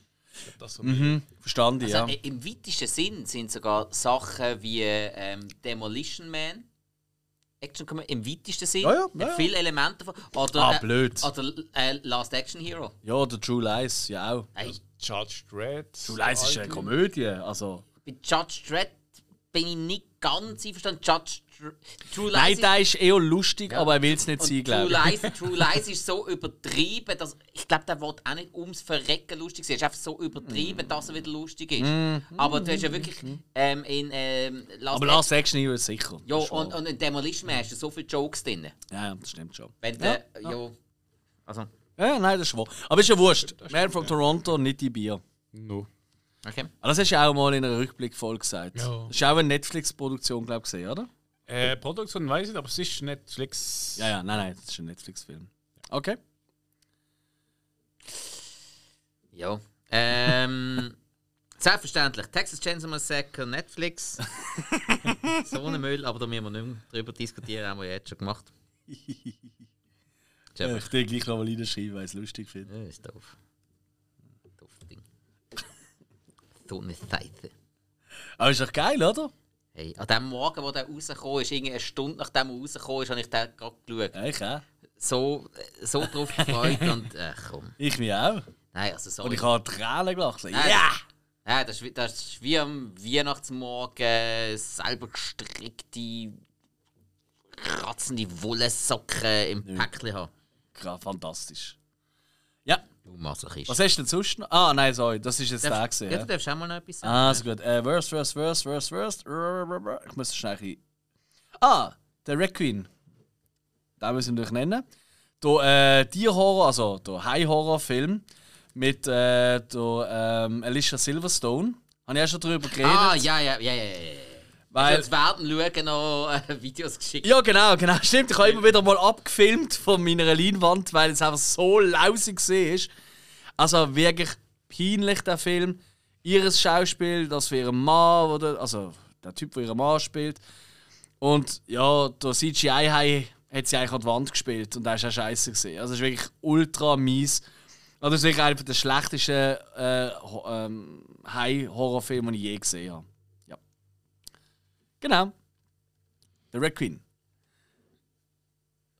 das so Mhm. Verstanden, Also, ja. Im weitesten Sinn sind sogar Sachen wie ähm, Demolition Man. Action Im weitesten Sinn. Ja, ja, ja, ja. Viele Elemente davon. Oder, Ah, äh, blöd. Oder äh, Last Action Hero. Ja, der True Lies, ja auch. Hey, Judge Dredd. True Lies ist eine Komödie, also... bei Judge Dredd bin ich nicht ganz einverstanden. Judge True Lies Nein, ist- der ist eher lustig, aber er will es nicht Und sein, True glaube ich. Lies, True Lies ist so übertrieben, dass ich glaube, der wird auch nicht ums Verrecken lustig sein. Es ist einfach so Mm. übertrieben, dass er wieder lustig ist. Aber du hast ja wirklich ähm, in ähm, Last Aber Last Action Hero ist sicher. ja, und, und in Demolition Man hast du so viele Jokes drin. ja, ja, das stimmt schon. Wenn Ja, der, ja. Also, Ja, nein, das ist wahr. Aber ist ja wurscht. Man from Toronto, nicht die Bier. No. okay. Aber das hast du ja auch mal in einer Rückblickfolge gesagt. Ja. Das ist auch eine Netflix-Produktion, glaube ich, gesehen, oder? Äh, Produktion weiß ich nicht, aber es ist Netflix. Ja, ja, nein, nein, das ist ein Netflix-Film. Okay. Ja. Ähm, selbstverständlich. Texas Chainsaw Massacre, Netflix. so ein Müll, aber da müssen wir nicht mehr drüber diskutieren, haben wir jetzt schon gemacht. Ja, ich will gleich noch mal reinschreiben, weil ich es lustig finde. Ja, ist doof. Doof Ding. So eine Seite. Aber ist doch geil, oder? Hey, an dem Morgen, wo der rausgekommen ist, eine Stunde nachdem er rausgekommen ist, habe ich den gerade geschaut. Ja, ich auch. So, äh, so drauf gefreut und ach komm. Ich mich auch. Nein, also sorry. Und ich habe Tränen gelacht. So, Nein. Ja! Ja, das ist, wie- das ist wie am Weihnachtsmorgen selber gestrickte kratzende Wollsocken im Päckchen habe. Ja, fantastisch. Ja, Du Masochist. was hast du denn sonst noch? Ah, nein, sorry, das ist jetzt der ja, du Ja? darfst auch mal noch etwas sagen. Ah, so gut. Äh, worst, worst, worst, worst, worst. Ich muss schnell ein Ah, der Requiem. Den muss ich natürlich nennen. Der äh, Tierhorror, also der High-Horror-Film mit äh, der ähm, Alicia Silverstone. Habe ich auch schon darüber geredet. Ah, ja, ja, ja, ja, ja. Weil, Als werden schauen noch äh, Videos geschickt. Ja, genau, genau. Stimmt, ich habe immer wieder mal abgefilmt von meiner Leinwand, weil es einfach so lausig war. Also wirklich peinlich, der Film. Ihres Schauspiel, das für ihren Mann, oder, also der Typ, der ihren Mann spielt. Und ja, der CGI-Hai hat sie eigentlich an die Wand gespielt und der ist auch scheiße gesehen. Also es ist wirklich ultra mies. Also das ist wirklich einer der schlechtesten äh, ähm, Hai-Horrorfilme, die ich je gesehen habe. Ja. Genau. Der Requiem.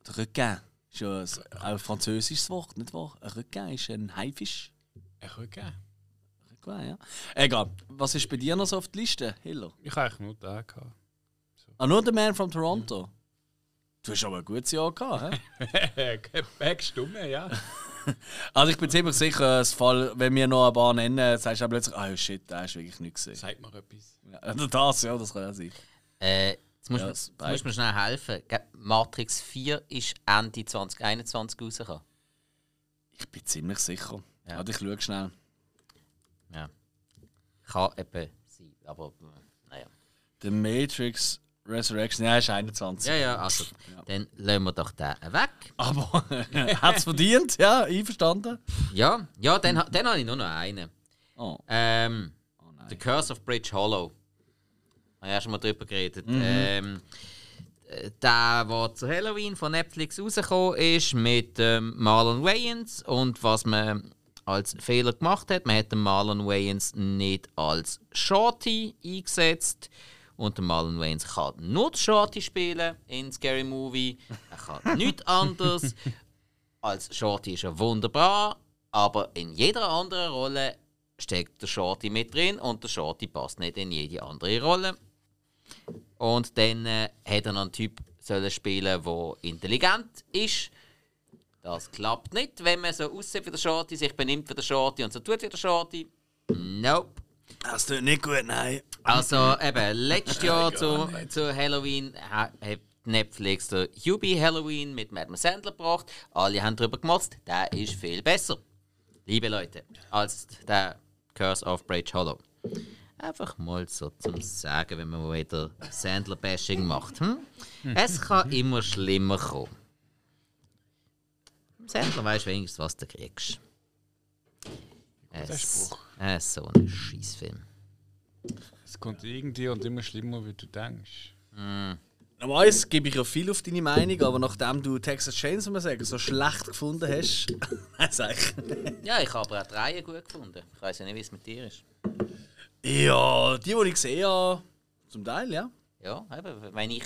Der Requin ist ja ein, ein französisches Wort, nicht wahr? Ein Requin ist ein Haifisch. Will gerne. Requin, ja. Egal. Was ist bei dir noch so auf der Liste, Hiller? Ich habe eigentlich nur den gehabt. Ah, nur der Man from Toronto. Du hast aber ein gutes Jahr gehabt, hä? Backstumme, ja. Also ich bin ziemlich sicher, es Fall, wenn wir noch ein paar nennen, sagst du plötzlich, oh shit, der ist wirklich nicht gesehen. Sagt mir etwas. Ja, das, ja, das kann ja sein. Äh, jetzt musst Ja, das jetzt musst mir schnell helfen. Matrix 4 ist Ende 2021 rausgekommen. Ich bin ziemlich sicher. Ja. Ja. Warte, ich schaue schnell. Ja. Kann eben sein, aber äh, naja. The Matrix Resurrection, ja, ist 21. Ja, ja, also, dann lassen wir doch den weg. Aber hat es verdient, ja, einverstanden. Ja, ja dann, dann habe ich nur noch einen. Oh, Ähm, oh. The Curse of Bridge Hollow. Habe ich ja schon mal drüber geredet. Mhm. Ähm, äh, der, der zu Halloween von Netflix rausgekommen ist, mit ähm, Marlon Wayans. Und was man als Fehler gemacht hat, man hat den Marlon Wayans nicht als Shorty eingesetzt. Und der Marlon Wayans kann nur die Shorty spielen in Scary Movie. Er kann nichts anderes. Als Shorty ist er wunderbar, aber in jeder anderen Rolle steckt der Shorty mit drin und der Shorty passt nicht in jede andere Rolle. Und dann äh, hat er noch einen Typ sollen spielen, der intelligent ist. Das klappt nicht, wenn man so aussieht wie der Shorty, sich benimmt wie der Shorty und so tut wie der Shorty. Nope. Das tut nicht gut, nein. Also eben, letztes Jahr zu, zu Halloween ha- hat Netflix der Hubie Halloween mit Madame Sandler gebracht. Alle haben darüber gemotzt. Der ist viel besser, liebe Leute, als der Curse of Bridge Hollow. Einfach mal so zum Sagen, wenn man mal wieder Sandler-Bashing macht. Hm? Es kann immer schlimmer kommen. Sandler weißt wenigstens, was du kriegst. Es, es ist so ein Scheißfilm. Es kommt irgendwie und immer schlimmer, wie du denkst. Normalerweise gebe ich ja viel auf deine Meinung, aber nachdem du Texas Chainsaw Massacre so schlecht gefunden hast, sag ich. Ja, ich habe aber auch die Reihe gut gefunden. Ich weiß ja nicht, wie es mit dir ist. Ja, die, die ich gesehen habe, zum Teil, ja. Ja, eben, wenn ich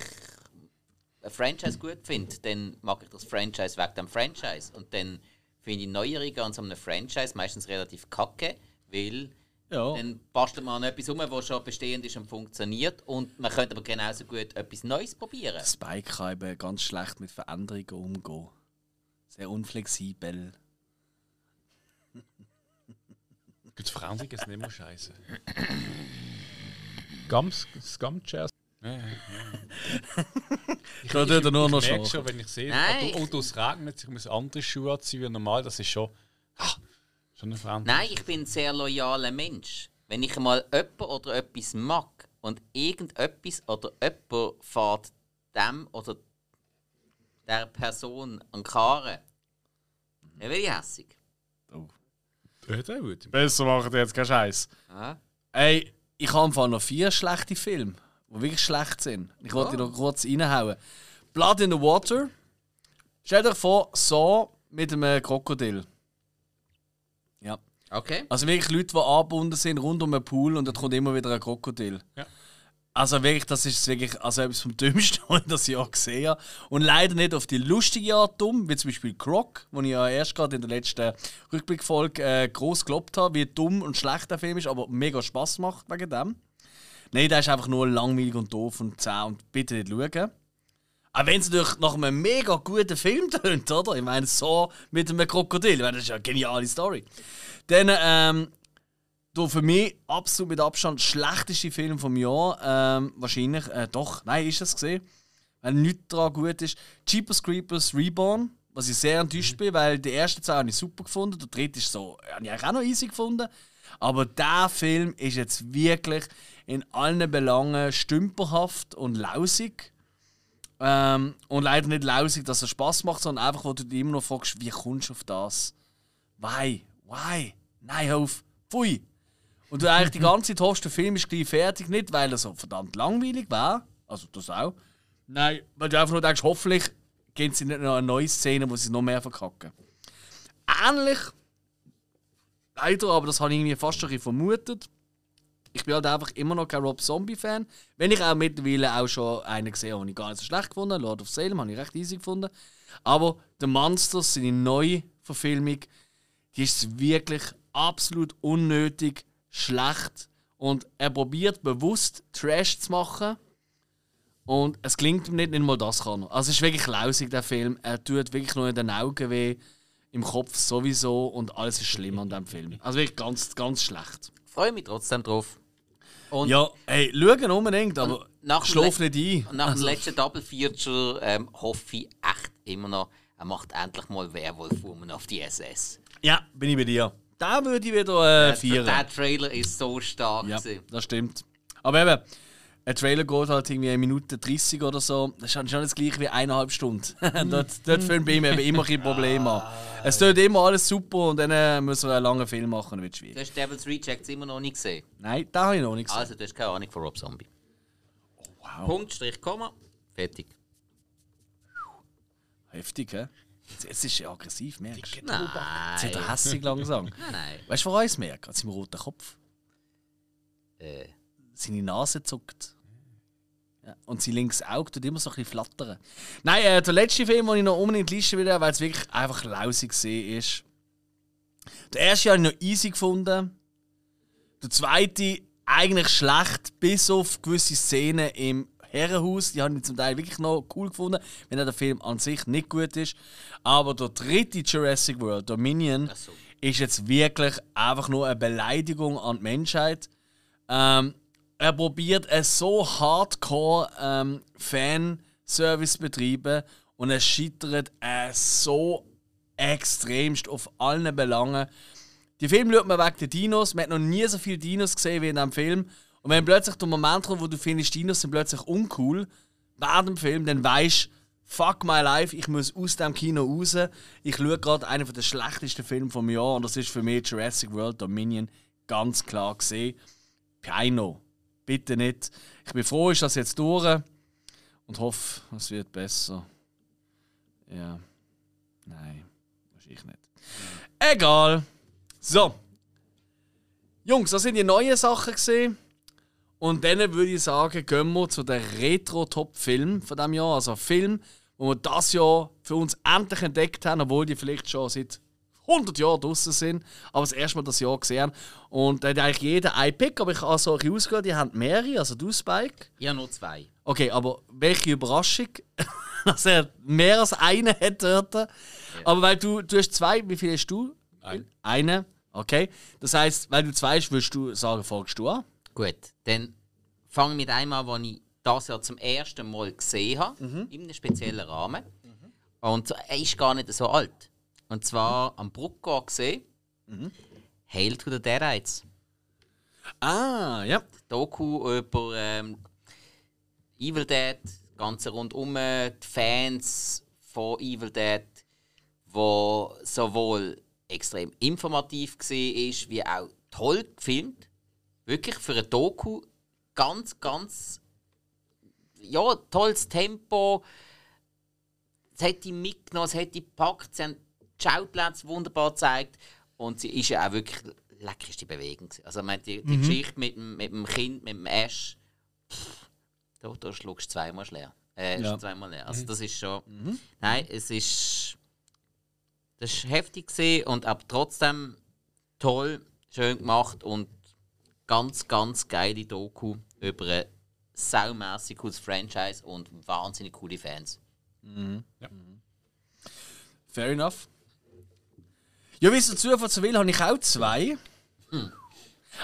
ein Franchise gut finde, dann mag ich das Franchise wegen dem Franchise. Und dann finde ich Neuerungen an so einem Franchise meistens relativ kacke, weil Ja. dann bastelt man an etwas um, was schon bestehend ist und funktioniert. Und man könnte aber genauso gut etwas Neues probieren. Spike kann eben ganz schlecht mit Veränderungen umgehen. Sehr unflexibel. Gibt es Veränderungen, ist nicht mehr scheiße. Gums, Scumchairs. Ja, ja. Da tut er nur noch Ich merke schon. wenn ich sehe, Nein. es regnet, ich muss andere Schuhe anziehen wie normal, das ist schon, ah, schon eine Veränderung. Nein, ich bin ein sehr loyaler Mensch. Wenn ich mal jemanden oder etwas mag und irgendetwas oder jemand fährt dem oder der Person an die Karre, dann werde ich hässig. Ja, der gut. Besser machen jetzt keinen Scheiß. Ja. Ey, ich habe im Fall noch vier schlechte Filme, die wirklich schlecht sind. Ich wollte die noch kurz reinhauen. Blood in the Water. Stell dir vor, so mit einem Krokodil. Ja. Okay. Also wirklich Leute, die angebunden sind rund um einen Pool und dort kommt immer wieder ein Krokodil. Ja. Also wirklich, das ist wirklich also etwas vom Dümmsten, was ich das Jahr gesehen habe. Und leider nicht auf die lustige Art dumm, wie zum Beispiel Croc, wo ich ja erst gerade in der letzten Rückblickfolge äh, groß gelobt habe, wie dumm und schlecht der Film ist, aber mega Spaß macht wegen dem. Nein, der ist einfach nur langweilig und doof und zäh und bitte nicht schauen. Auch wenn es natürlich nach einem mega guten Film tönt, oder? Ich meine, so mit einem Krokodil, das ist ja eine geniale Story. Dann, ähm, du für mich absolut mit Abstand schlechteste Film vom Jahr. Ähm, wahrscheinlich, äh, doch, nein, ist es gesehen. Weil nichts daran gut ist. Jeepers Creepers Reborn, was ich sehr enttäuscht bin, weil die ersten zwei habe ich super gefunden. Der dritte ist so, habe ich auch noch easy gefunden. Aber der Film ist jetzt wirklich in allen Belangen stümperhaft und lausig. Ähm, und leider nicht lausig, dass er Spaß macht, sondern einfach, wo du dich immer noch fragst, wie kommst du auf das? Why? Why? Nein, auf. Pfui. Und eigentlich die ganze Zeit hoffst, der Film ist gleich fertig, nicht weil er so verdammt langweilig war, also das auch. Nein, weil du einfach nur denkst, hoffentlich gehen sie nicht noch eine neue Szene, wo sie noch mehr verkacken. Ähnlich, leider, aber das habe ich irgendwie fast schon vermutet. Ich bin halt einfach immer noch kein Rob Zombie-Fan. Wenn ich auch mittlerweile auch schon einen gesehen habe, den ich gar nicht so schlecht gefunden. Lord of Salem habe ich recht easy gefunden. Aber The Monsters, seine neue Verfilmung, die ist wirklich absolut unnötig schlecht. Und er probiert bewusst Trash zu machen. Und es klingt ihm nicht, nicht mal das kann er. Also es ist wirklich lausig, der Film. Er tut wirklich nur in den Augen weh, im Kopf sowieso und alles ist schlimm an dem Film. Also wirklich ganz, ganz schlecht. Freue mich trotzdem drauf. Und Ja, hey, schauen unbedingt, aber schlaf nicht ein. Und nach dem letzten Double Feature ähm, hoffe ich echt immer noch, er macht endlich mal Werwolf Woman auf die SS. Ja, bin ich bei dir. Da würde ich wieder äh, Der, feiern. der Trailer ist so stark. Ja, gewesen. das stimmt. Aber eben, ein Trailer geht halt irgendwie eine Minute 30 oder so. Das ist schon das gleiche wie eineinhalb Stunden. dort, dort fühlen bei ihm eben immer ein Problem an. Es tut immer alles super und dann äh, muss er einen langen Film machen, wird schwierig. Du hast Devil's Rejects immer noch nicht gesehen. Nein, da habe ich noch nicht gesehen. Also, du hast keine Ahnung von Rob Zombie. wow. Punkt, Strich, Komma, fertig. Heftig, hä? Jetzt, ist er aggressiv, merkst du? Nein. Jetzt wird er hässlich langsam. Nein, nein. Weißt du, woran ich es merke? An seinem roten Kopf. Äh, Seine Nase zuckt. Ja, und sein linkes Auge tut immer so ein bisschen flattern. Nein, äh, der letzte Film, den ich noch unbedingt listen will, weil es wirklich einfach lausig gesehen ist. Der erste habe ich noch easy gefunden. Der zweite eigentlich schlecht, bis auf gewisse Szenen im Herrenhaus. Die habe ich zum Teil wirklich noch cool gefunden, wenn der Film an sich nicht gut ist. Aber der dritte Jurassic World, Dominion, so. ist jetzt wirklich einfach nur eine Beleidigung an die Menschheit. Ähm, er probiert es so hardcore ähm, Fanservice betreiben und es scheitert äh, so extremst auf allen Belangen. Die Film schaut man wegen den Dinos. Man hat noch nie so viele Dinos gesehen wie in diesem Film. Und wenn plötzlich der Moment kommt, wo du findest, Dinos sind plötzlich uncool, während dem Film, dann weißt fuck my life, ich muss aus dem Kino raus. Ich schaue gerade einen der schlechtesten Filme vom Jahr und das ist für mich Jurassic World Dominion ganz klar gesehen. Keino. Bitte nicht. Ich bin froh, ist das jetzt durch und hoffe, es wird besser. Ja. Nein, wahrscheinlich nicht. Egal. So. Jungs, das sind die neuen Sachen gesehen. Und dann würde ich sagen, gehen wir zu den Retro-Top-Film von diesem Jahr. Also Film, wo wir das Jahr für uns endlich entdeckt haben, obwohl die vielleicht schon seit 100 Jahren draußen sind, aber das erste Mal das Jahr gesehen. Und da hat eigentlich jeder ein Pick, aber ich habe so ein bisschen ausgehört, die haben mehrere, also du, Spike. ich habe nur zwei. Okay, aber welche Überraschung, dass er mehr als einen hat dort. Aber weil du, du hast zwei, wie viel hast du? Ein. Eine. Okay. Das heißt, weil du zwei hast, würdest du sagen, folgst du an? Gut, dann fange ich mit einem an, den ich das Jahr zum ersten Mal gesehen habe, Mhm. in einem speziellen Rahmen. Und er ist gar nicht so alt. Und zwar am Bruckgau gesehen. Mhm. Hail to the Deadites. Ah, ja. Doku über ähm, Evil Dead, das ganze rundum, die Fans von Evil Dead, wo sowohl extrem informativ war, wie auch toll gefilmt. Wirklich für ein Doku ganz, ganz ja, tolles Tempo. Es hat die mitgenommen, es hat die gepackt, sie haben die Schauplätze wunderbar gezeigt und sie ist ja auch wirklich leckerste Bewegung. Also ich meine, die, die Geschichte mit dem, mit dem Kind, mit dem Ash, pff, da, da schluckst du zweimal leer. Äh, Ja. zweimal leer. Also das ist schon... Nein, es ist... Das ist heftig gewesen und aber trotzdem toll, schön gemacht und ganz, ganz geile Doku über ein saumässig cooles Franchise und wahnsinnig coole Fans. Fair enough. Ja, wie es der Zufall so will, habe ich auch zwei.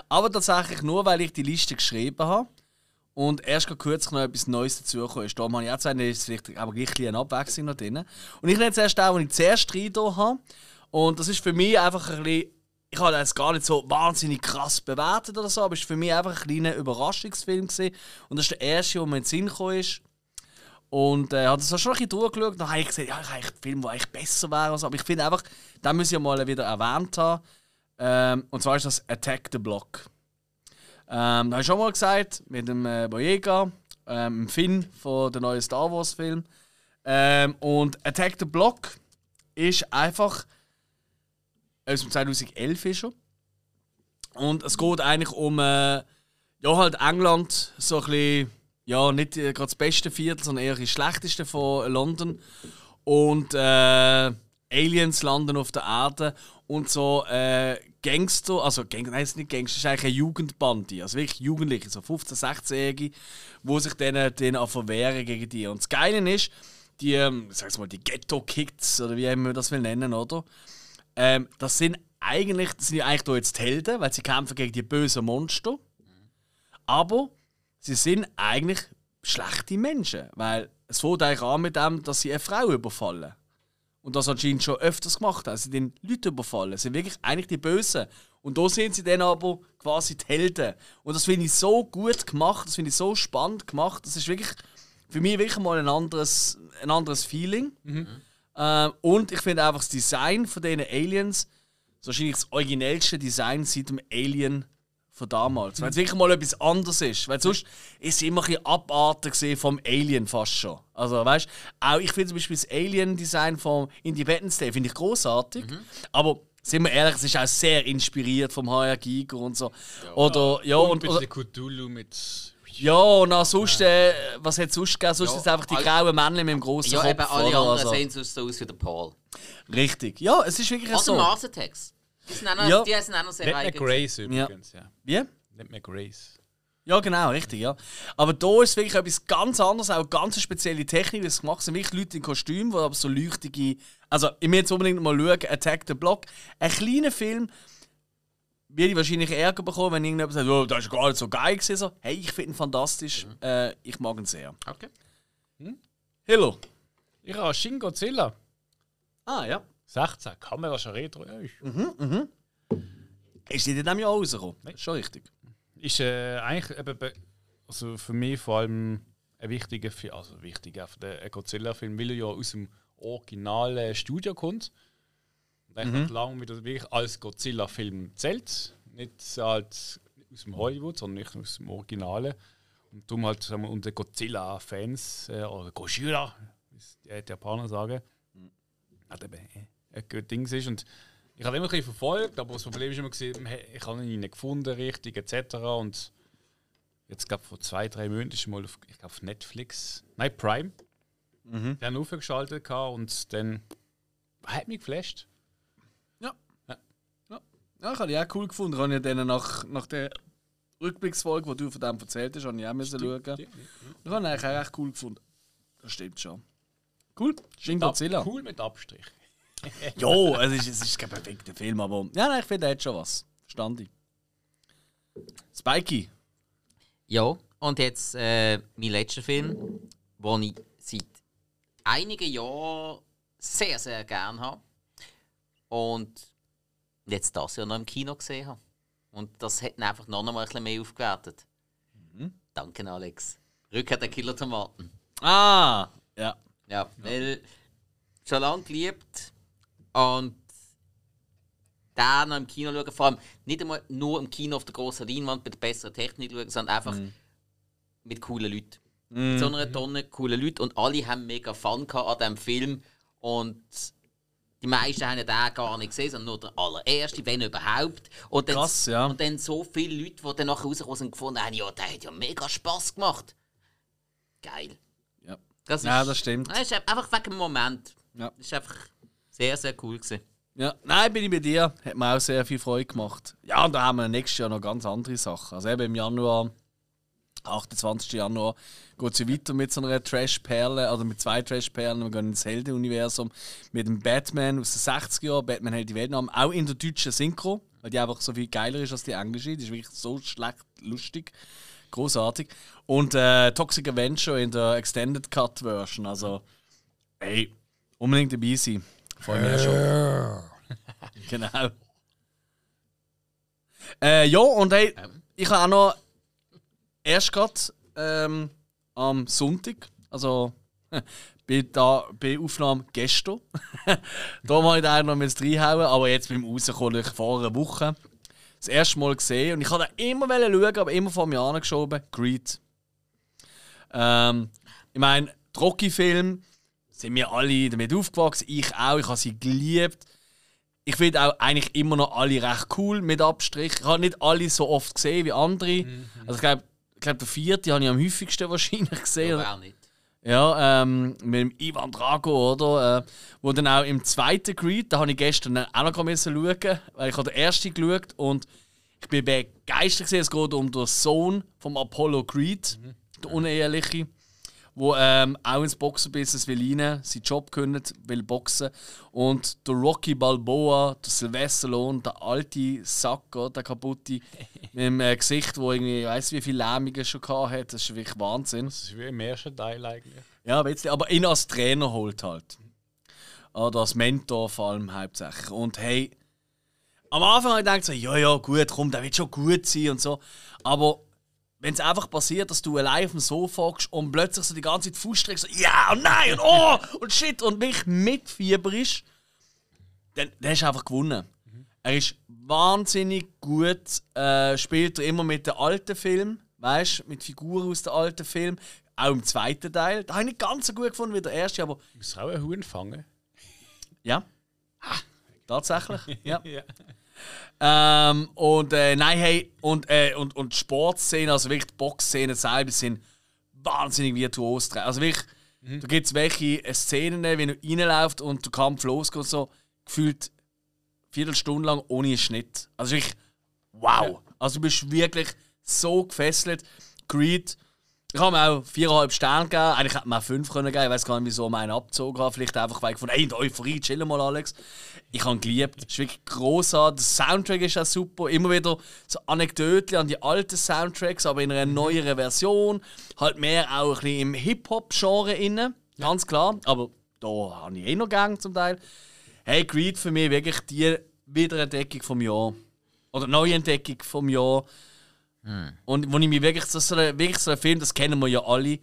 Aber tatsächlich nur, weil ich die Liste geschrieben habe. Und erst gerade kürzlich noch etwas Neues dazugekommen ist. Da habe ich auch zwei, ist vielleicht aber gleich ein bisschen eine Abwechslung noch drin. Und ich nenne zuerst auch, den ich zuerst rein hier habe. Und das ist für mich einfach ein bisschen. Ich habe das gar nicht so wahnsinnig krass bewertet oder so, aber es war für mich einfach ein kleiner Überraschungsfilm. Gewesen. Und das ist der erste, der mir in den Sinn gekommen ist. Und äh, habe das auch schon ein bisschen durchgeschaut. Dann habe ich gesagt, ja, ich habe einen Film, der eigentlich besser wäre. und so. Aber ich finde einfach, den muss ich mal wieder erwähnt haben. Ähm, und zwar ist das Attack the Block. Ähm, da habe ich schon mal gesagt, mit dem äh, Boyega, ähm, Finn von der neuen Star Wars Film. Ähm, und Attack the Block ist einfach aus dem 2011 ist er. Und es geht eigentlich um äh, ja, halt England, so ein bisschen, ja, nicht äh, gerade das beste Viertel, sondern eher das schlechteste von London. Und äh, Aliens landen auf der Erde und so äh, Gangster, also Gang, nein, es ist nicht Gangster, es ist eigentlich eine Jugendbande, also wirklich Jugendliche, so 15-, 16-Jährige, die sich denen, denen verwehren gegen die. Und das Geile ist, die, ähm, sag's mal, die Ghetto-Kids, oder wie man das will nennen, oder? Ähm, das sind eigentlich, das sind ja eigentlich da jetzt die Helden, weil sie kämpfen gegen die bösen Monster. Aber sie sind eigentlich schlechte Menschen, weil es fängt eigentlich an mit dem, dass sie eine Frau überfallen. Und das anscheinend schon öfters gemacht haben. Sie den Leute überfallen. Sie sind wirklich eigentlich die Bösen. Und da sind sie dann aber quasi die Helden. Und das finde ich so gut gemacht, das finde ich so spannend gemacht. Das ist wirklich für mich wirklich mal ein anderes, ein anderes Feeling. Ähm, und ich finde einfach das Design von diesen Aliens so wahrscheinlich das originellste Design seit dem Alien von damals. Weil es wirklich mal etwas anderes ist. Weil sonst ist es immer ein bisschen abartig vom Alien fast schon. Also weißt auch ich finde zum Beispiel das Alien-Design vom Independence Day finde ich großartig. Aber sind wir ehrlich, es ist auch sehr inspiriert vom HR Giger und so. oder ja und, und, oder, Cthulhu mit. Ja und auch sonst, äh, was hat es sonst gegeben? Sonst Ja, ist es einfach die grauen Männchen mit dem großen Ja, Kopf. eben alle oder? anderen Also, sehen sonst so aus wie der Paul. Richtig. Ja, es ist wirklich Oder so. Mars Attacks. Die sind auch noch, Ja. die sind auch noch sehr Nicht mehr eigen. Grace übrigens, ja. Wie? Nicht mehr Grace. Ja, genau, richtig, ja. Aber da ist wirklich etwas ganz anderes, auch ganz spezielle Technik, die es gemacht sind wirklich Leute in Kostümen, die aber so leuchtige. Also, ich will jetzt unbedingt mal schauen, Attack the Block. Ein kleiner Film, würde ich wahrscheinlich Ärger bekommen, wenn irgendjemand sagt, oh, das ist gar nicht so geil gewesen. So, hey, ich finde ihn fantastisch, äh, ich mag ihn sehr. Okay. Hello. Ich habe Shin Godzilla. Ah, ja. 16, Kamera schon retro. Ja, ist, Ist die in diesem Jahr rausgekommen? Ist schon richtig. ist äh, eigentlich eben, be- also für mich vor allem ein wichtiger Film, also wichtiger für den Godzilla-Film, weil er ja aus dem originalen Studio kommt. Eigentlich mhm. lange wieder wirklich als Godzilla-Film zählt. Nicht halt aus dem Hollywood, sondern nicht aus dem Originalen. Und darum halt sagen wir, unter Godzilla-Fans, äh, oder Gojira, wie es die Japaner sagen, hat eben äh, ein gutes Ding ist. Und ich habe immer ein bisschen verfolgt, aber das Problem ist immer, gewesen, ich habe ihn nicht gefunden, richtig, etc. Und jetzt, glaube vor zwei, drei Monaten ist mal auf, ich glaub, auf Netflix, nein, Prime, mhm. dann aufgeschaltet und dann hat mich geflasht. Ja, ich habe die auch cool gefunden. Ich habe ja dann nach, nach der Rückblicksfolge, wo du von dem erzählt hast, habe ich auch müssen schauen. Ich habe ihn eigentlich auch echt cool gefunden. Das stimmt schon. Cool. Shin Godzilla. Cool mit Abstrich. Jo, es ist, es ist kein perfekter Film, aber ja, nein, ich finde, er hat schon was. Stand ich. Spikey. Ja, und jetzt äh, mein letzter Film, den ich seit einigen Jahren sehr, sehr gern habe. Und jetzt das Jahr noch im Kino gesehen habe. Und das hat ihn einfach noch einmal ein bisschen mehr aufgewertet. Danke, Alex. Rückkehr der Killer-Tomaten. Ah, ja. Ja, weil schon lange geliebt und da noch im Kino schauen, vor allem nicht einmal nur im Kino auf der großen Leinwand mit besseren Technik schauen, sondern einfach mit coolen Leuten. Mit so einer Tonne coole Leute und alle haben mega Fun gehabt an diesem Film und die meisten haben den gar nicht gesehen, sondern nur der allererste, wenn überhaupt. Und dann, Krass, ja. Und dann so viele Leute, die dann nachher rausgekommen sind, gefunden haben, ja, der hat ja mega Spass gemacht. Geil. Ja. Das ist, Ja, das stimmt. Das ist einfach wegen dem Moment. Ja. Das ist einfach sehr, sehr cool gewesen. Ja, nein, bin ich bei dir. Hat mir auch sehr viel Freude gemacht. Ja, und da haben wir nächstes Jahr noch ganz andere Sachen. Also eben im Januar 28. Januar geht sie weiter mit so einer Trash-Perle, oder mit zwei Trash-Perlen. Wir gehen ins Heldenuniversum mit dem Batman aus den 60er Jahren. Batman hält die Weltnamen, auch in der deutschen Synchro, weil die einfach so viel geiler ist als die englische. Die ist wirklich so schlecht lustig. Großartig. Und äh, Toxic Avenger in der Extended Cut Version. Also, ey, unbedingt dabei sein. Freue mich schon. genau. Äh, ja, und hey, ich habe auch noch erst gerade ähm, am Sonntag, also bei, da, bei Aufnahme gestern, da mal ich noch mit reinhauen, aber jetzt beim Rauskommen ich vor einer Woche das erste Mal gesehen und ich wollte immer schauen, aber immer vor mir angeschoben, Greed. Ähm, ich meine, Rocky-Film sind wir alle damit aufgewachsen, ich auch, ich habe sie geliebt. Ich finde auch eigentlich immer noch alle recht cool mit Abstrich. Ich habe nicht alle so oft gesehen wie andere. Also ich glaube, ich glaub, der vierte habe ich am häufigsten wahrscheinlich gesehen. Aber auch nicht. Ja, ähm, mit dem Ivan Drago, oder? Äh, wo dann auch im zweiten Greed, da habe ich gestern auch noch müssen schauen, weil ich habe den ersten geschaut und ich bin begeistert gesehen. Es geht um den Sohn vom Apollo Creed, der Uneheliche, wo ähm, auch ins Boxenbusiness will rein, seinen Job kündigt, will boxen. Und der Rocky Balboa, der Sylvester Stallone, der alte Sack, oder, der kaputte, mit dem äh, Gesicht, wo irgendwie, ich weiß wie viele Lähmungen schon gehabt hat, das ist wirklich Wahnsinn. Das ist wie im ersten Teil eigentlich. Ja, bisschen, aber ihn als Trainer holt halt. Oder als Mentor vor allem hauptsächlich. Und hey, am Anfang habe ich gedacht, so, ja, ja, gut, komm, der wird schon gut sein und so. Aber wenn es einfach passiert, dass du allein auf dem Sofa hockst und plötzlich so die ganze Zeit Fuß streckst, so, ja und nein und oh und shit und mich mitfieberst, dann, dann hast du einfach gewonnen. Er ist wahnsinnig gut, äh, spielt er immer mit den alten Filmen, weißt du, mit Figuren aus den alten Filmen. Auch im zweiten Teil. Da habe ich nicht ganz so gut gefunden wie der erste, aber Muss auch einen Huhn fangen. ja. Tatsächlich, ja. Ja. Ähm, und äh, nein, hey, und, äh, und, und die Sportszenen, also wirklich die Boxszenen selber sind wahnsinnig virtuos. dran. Also wirklich, da gibt es welche Szenen, wenn du reinläufst und der Kampf losgeht, so gefühlt Viertelstunde lang ohne Schnitt. Also wirklich, wow. Also du bist wirklich so gefesselt. Creed, ich habe mir auch viereinhalb Sterne gegeben. Eigentlich hätte man auch fünf können geben. Ich weiß gar nicht, wieso man einen abgezogen hat. Vielleicht einfach, weil ich von, ey, in der Euphorie, chill mal, Alex. Ich habe ihn geliebt. Es ist wirklich großartig. Der Soundtrack ist auch super. Immer wieder so Anekdoten an die alten Soundtracks, aber in einer neueren Version. Halt mehr auch ein bisschen im Hip-Hop-Genre inne. Ganz klar. Aber da habe ich eh noch gern zum Teil. Hey, Creed für mich wirklich die Wiederentdeckung vom Jahr. Oder Neuentdeckung vom Jahr. Und wo ich mich wirklich so, so, ein- wirklich so ein Film, das kennen wir ja alle,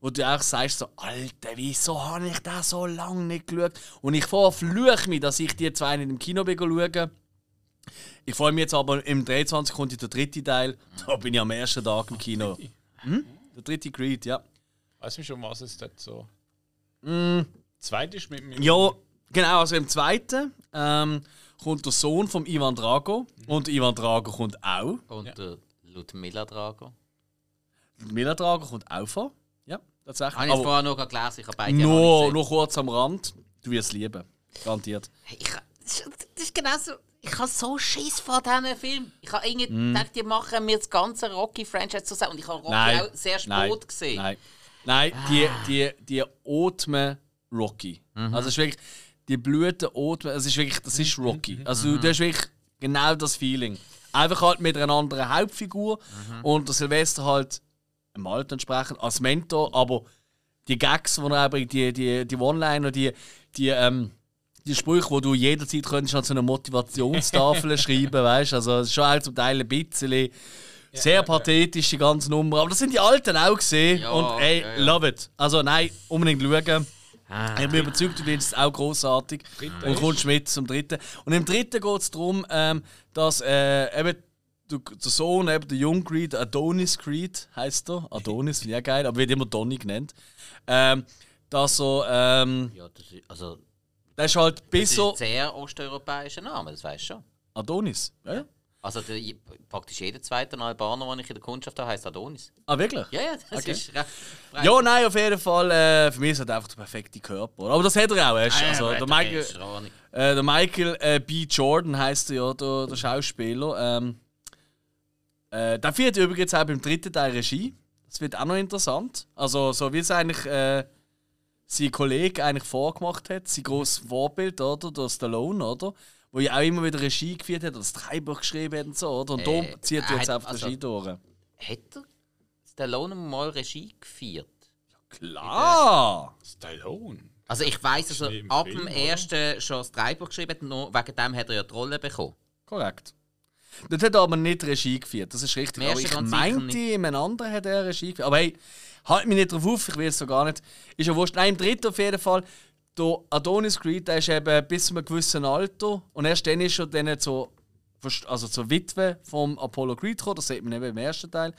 wo du auch sagst, so, Alter, wieso habe ich da so lange nicht geschaut? Und ich verfluche mich, dass ich die zwei nicht im Kino bin schauen. Ich freue mich jetzt aber, im 23 kommt der dritte Teil. Da bin ich am ersten Tag im Kino. Hm? Der dritte Creed, ja. Weißt du schon, was es dort so. Mm, Zweit ist mit mir. ja, genau, also im zweiten ähm, kommt der Sohn von Ivan Drago. Und Ivan Drago kommt auch. Und der Ludmilla Drago. Mila Drago kommt auch vor. Ja, tatsächlich. Habe ich vorher noch gelesen, ich habe beide Nur, nur kurz am Rand. Du wirst es lieben. Garantiert. gesehen. Ich, das ist- ist genau so. Ich habe so Schiss vor diesem Film. Ich habe irgendwie Mm. gedacht, die machen mir das ganze Rocky-Franchise zusammen. Und ich habe Rocky Nein. auch sehr spät Nein. gesehen. Nein. Nein, die, die, die Atmen Rocky. Mhm. Also es ist wirklich, die Blüten Atmen, es ist wirklich, das ist Rocky. Also du, du hast wirklich genau das Feeling. Einfach halt mit einer anderen Hauptfigur Mhm. und der Silvester halt im Alter entsprechend als Mentor, aber die Gags, die er bringt, die, die, die One-Liner, die, die, ähm, die Sprüche, die du jederzeit könntest an so eine Motivationstafel schreiben, weißt du? Also es ist schon auch zum Teil ein bisschen sehr pathetisch, die ganze Nummer. Aber das sind die Alten auch gesehen. Ja, und ey, ja, ja. love it. Also nein, unbedingt schauen. Ich bin überzeugt, du findest es auch großartig und kommst mit zum dritten. Und im dritten geht es darum, ähm, dass äh, eben der, der Sohn, eben der Young Creed, Adonis Creed heißt er. Adonis, auch geil, aber wird immer Donny genannt. Ähm, dass er, ähm, Ja, das ist, also, der ist halt das bis ist so. ein sehr osteuropäischer Name, das weißt du schon. Adonis, ja, ja. Also der, praktisch jeder zweite Albaner, den ich in der Kundschaft habe, heißt Adonis. Ah, wirklich? Ja, ja, das Okay. ist recht frei. Ja, nein, auf jeden Fall. Äh, für mich ist er einfach der perfekte Körper. Aber das hat er auch. Ah, ja, Also, aber der Michael, äh, der Michael äh, B. Jordan heißt er ja, der, der Schauspieler. Ähm, äh, der führt übrigens auch beim dritten Teil Regie. Das wird auch noch interessant. Also, so wie es eigentlich äh, sein Kollege eigentlich vorgemacht hat, sein grosses Vorbild, oder? Der Stallone, oder? Wo ja auch immer wieder Regie geführt hat oder das Drehbuch geschrieben hat und so, oder? Und Äh, da zieht er jetzt einfach also- Regie durch. Hat er Stallone mal Regie geführt? Klar! Stallone. Also ich weiß, dass er ab Film, dem oder? ersten schon das Drehbuch geschrieben hat, nur wegen dem hat er ja die Rolle bekommen. Korrekt. Dort hat er aber nicht Regie geführt, das ist richtig. Aber ich meinte, im anderen hat er Regie geführt. Aber hey, halt mich nicht drauf auf, ich will es so gar nicht. Ist ja wurscht. Nein, im dritten auf jeden Fall. Der Adonis Creed, der ist eben bis zu einem gewissen Alter. Und erst dann ist er dann zur, also zur Witwe vom Apollo Creed gekommen, das sieht man eben im ersten Teil.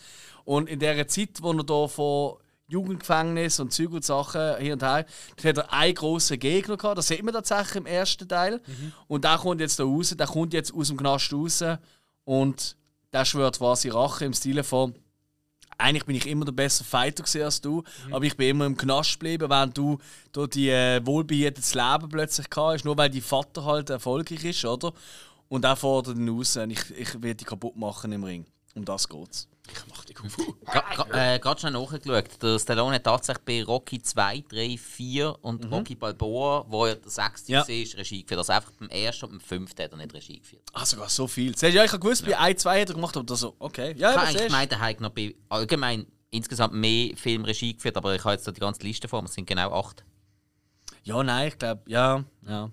Und in der Zeit, wo er da von Jugendgefängnis und Zeug und Sachen hier und her, dort hat er einen grossen Gegner gehabt, das sieht man tatsächlich im ersten Teil. Und der kommt jetzt da raus, der kommt jetzt aus dem Knast raus. Und der schwört quasi Rache im Stile von eigentlich bin ich immer der bessere Fighter als du, aber ich bin immer im Knast geblieben, während du durch die äh, wohlbehütetes Leben plötzlich hast, nur weil dein Vater halt erfolgreich ist, oder? Und er fordert ihn raus, ich, ich werde dich kaputt machen im Ring. Um das geht's. Ich mach die Kung Fu. Gerade äh, schnell nachgeschaut. Der Stallone hat tatsächlich bei Rocky 2, 3, 4 und Rocky Balboa, wo er der sechste Ja. war, Regie geführt. Also einfach beim ersten und beim fünften hat er nicht Regie geführt. Ah, sogar so viel. Siehst ja, ich habe gewusst, bei 1, 2 hat er gemacht, aber so, okay. Ja, Ich habe eigentlich gemeint, er hat noch bei allgemein insgesamt mehr Filmregie geführt, aber ich habe jetzt da die ganze Liste vor mir, es sind genau acht. Ja, nein, ich glaube, ja, ja.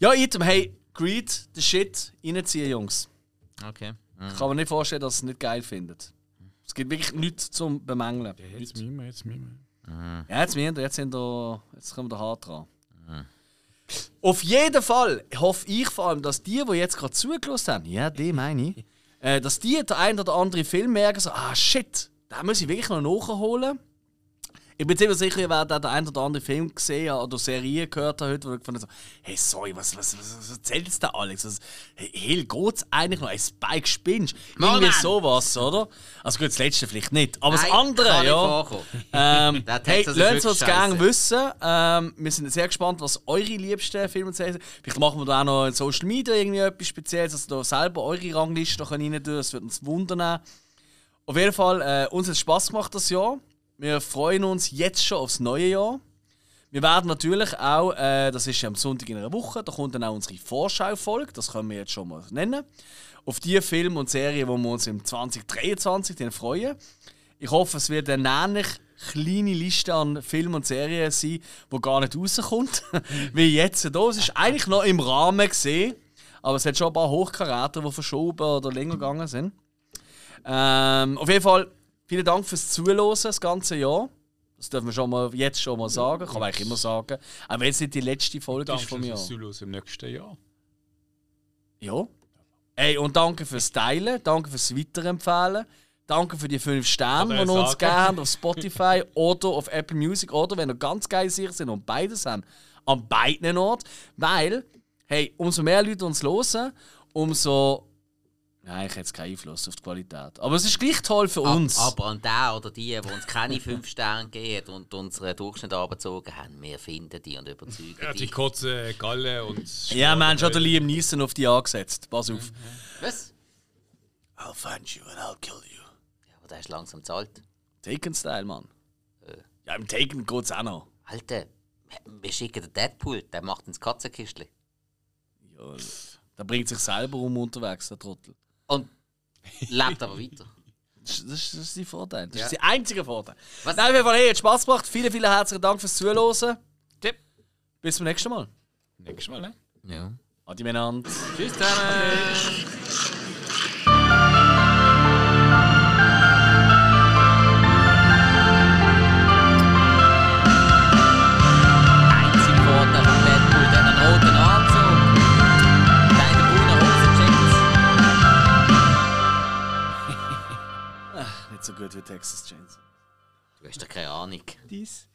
Ja, Item, hey, Greed, the shit, reinziehen, Jungs. Okay. Ich kann mir nicht vorstellen, dass ihr es nicht geil findet. Es gibt wirklich nichts zum Bemängeln. Jetzt müssen wir, jetzt müssen Ja, jetzt, wir, jetzt, sind wir, jetzt kommen wir hart dran. Auf jeden Fall hoffe ich vor allem, dass die, die jetzt gerade zugelassen haben, ja, die meine ich, äh, dass die den ein oder anderen Film merken, so, ah shit, da muss ich wirklich noch nachholen. Ich bin ziemlich sicher, ihr werdet auch den einen oder anderen Film gesehen oder Serie gehört haben heute, wo ich gefunden habe, so, hey, sorry, was, was, was, was erzählt jetzt da Alex? Was, hey, geht's eigentlich noch? Hey, Spike spinnst? Irgendwie sowas, oder? Also gut, das letzte vielleicht nicht, aber das Nein, andere, kann nicht ja. Ähm, hey, das lasst uns gerne wissen. Ähm, wir sind sehr gespannt, was eure liebsten Filme und Serien sind. Vielleicht machen wir da auch noch in Social Media irgendwie etwas Spezielles, dass ihr da selber eure Rangliste noch rein tun Das würde uns wundern. Auf jeden Fall, äh, uns hat es Spass gemacht das Jahr. Wir freuen uns jetzt schon aufs neue Jahr. Wir werden natürlich auch, äh, das ist ja am Sonntag in einer Woche, da kommt dann auch unsere Vorschau-Folge, das können wir jetzt schon mal nennen, auf die Filme und Serien, wo wir uns im 2023 dann freuen. Ich hoffe, es wird eine ähnlich kleine Liste an Filmen und Serien sein, die gar nicht rauskommt, wie jetzt hier. Es ist eigentlich noch im Rahmen gesehen, aber es hat schon ein paar Hochkaräter, die verschoben oder länger gegangen sind. Ähm, auf jeden Fall, vielen Dank fürs Zuhören das ganze Jahr. Das dürfen wir schon mal, jetzt schon mal sagen. Kann man eigentlich immer sagen. Auch wenn es nicht die letzte Folge ist Danke vom Jahr. fürs Zuhören im nächsten Jahr. Ja. Ey, und danke fürs Teilen, danke fürs Weiterempfehlen. Danke für die 5 Sterne, die uns gegeben habt auf Spotify oder auf Apple Music oder wenn ihr ganz geil sicher sind und beides haben, an beiden Orten. Weil, hey, umso mehr Leute uns hören, umso. Nein, ich hätte jetzt keinen Einfluss auf die Qualität. Aber es ist gleich toll für uns. Ab- Aber an der oder die, die uns keine 5 Sterne geben und unseren Durchschnitt abgezogen haben, wir finden die und überzeugen Ja, die die. kurze Galle und. ja, man hat schon den Liam Neeson auf die angesetzt. Pass auf. Was? I'll find you and I'll kill you. Ja, aber der ist langsam zu alt. Taken-Style, Mann. Ja, im Taken geht's auch noch. Alter, wir schicken den Deadpool, der macht ins Katzenkistchen. Ja, der bringt sich selber um unterwegs, der Trottel. Und lebt aber weiter. Das, ist- das, ist- das ist der Vorteil. Das Ja. ist der einzige Vorteil. Was- Nein, auf jeden Fall, hey, hat Spaß gemacht. Vielen, vielen herzlichen Dank fürs Zuhören. Tipp. Bis zum nächsten Mal. Nächstes Mal, ne? Ja. Adi miteinander. Tschüss zusammen! So gut wie Texas Chainsaw. Du hast doch keine Ahnung. Dies.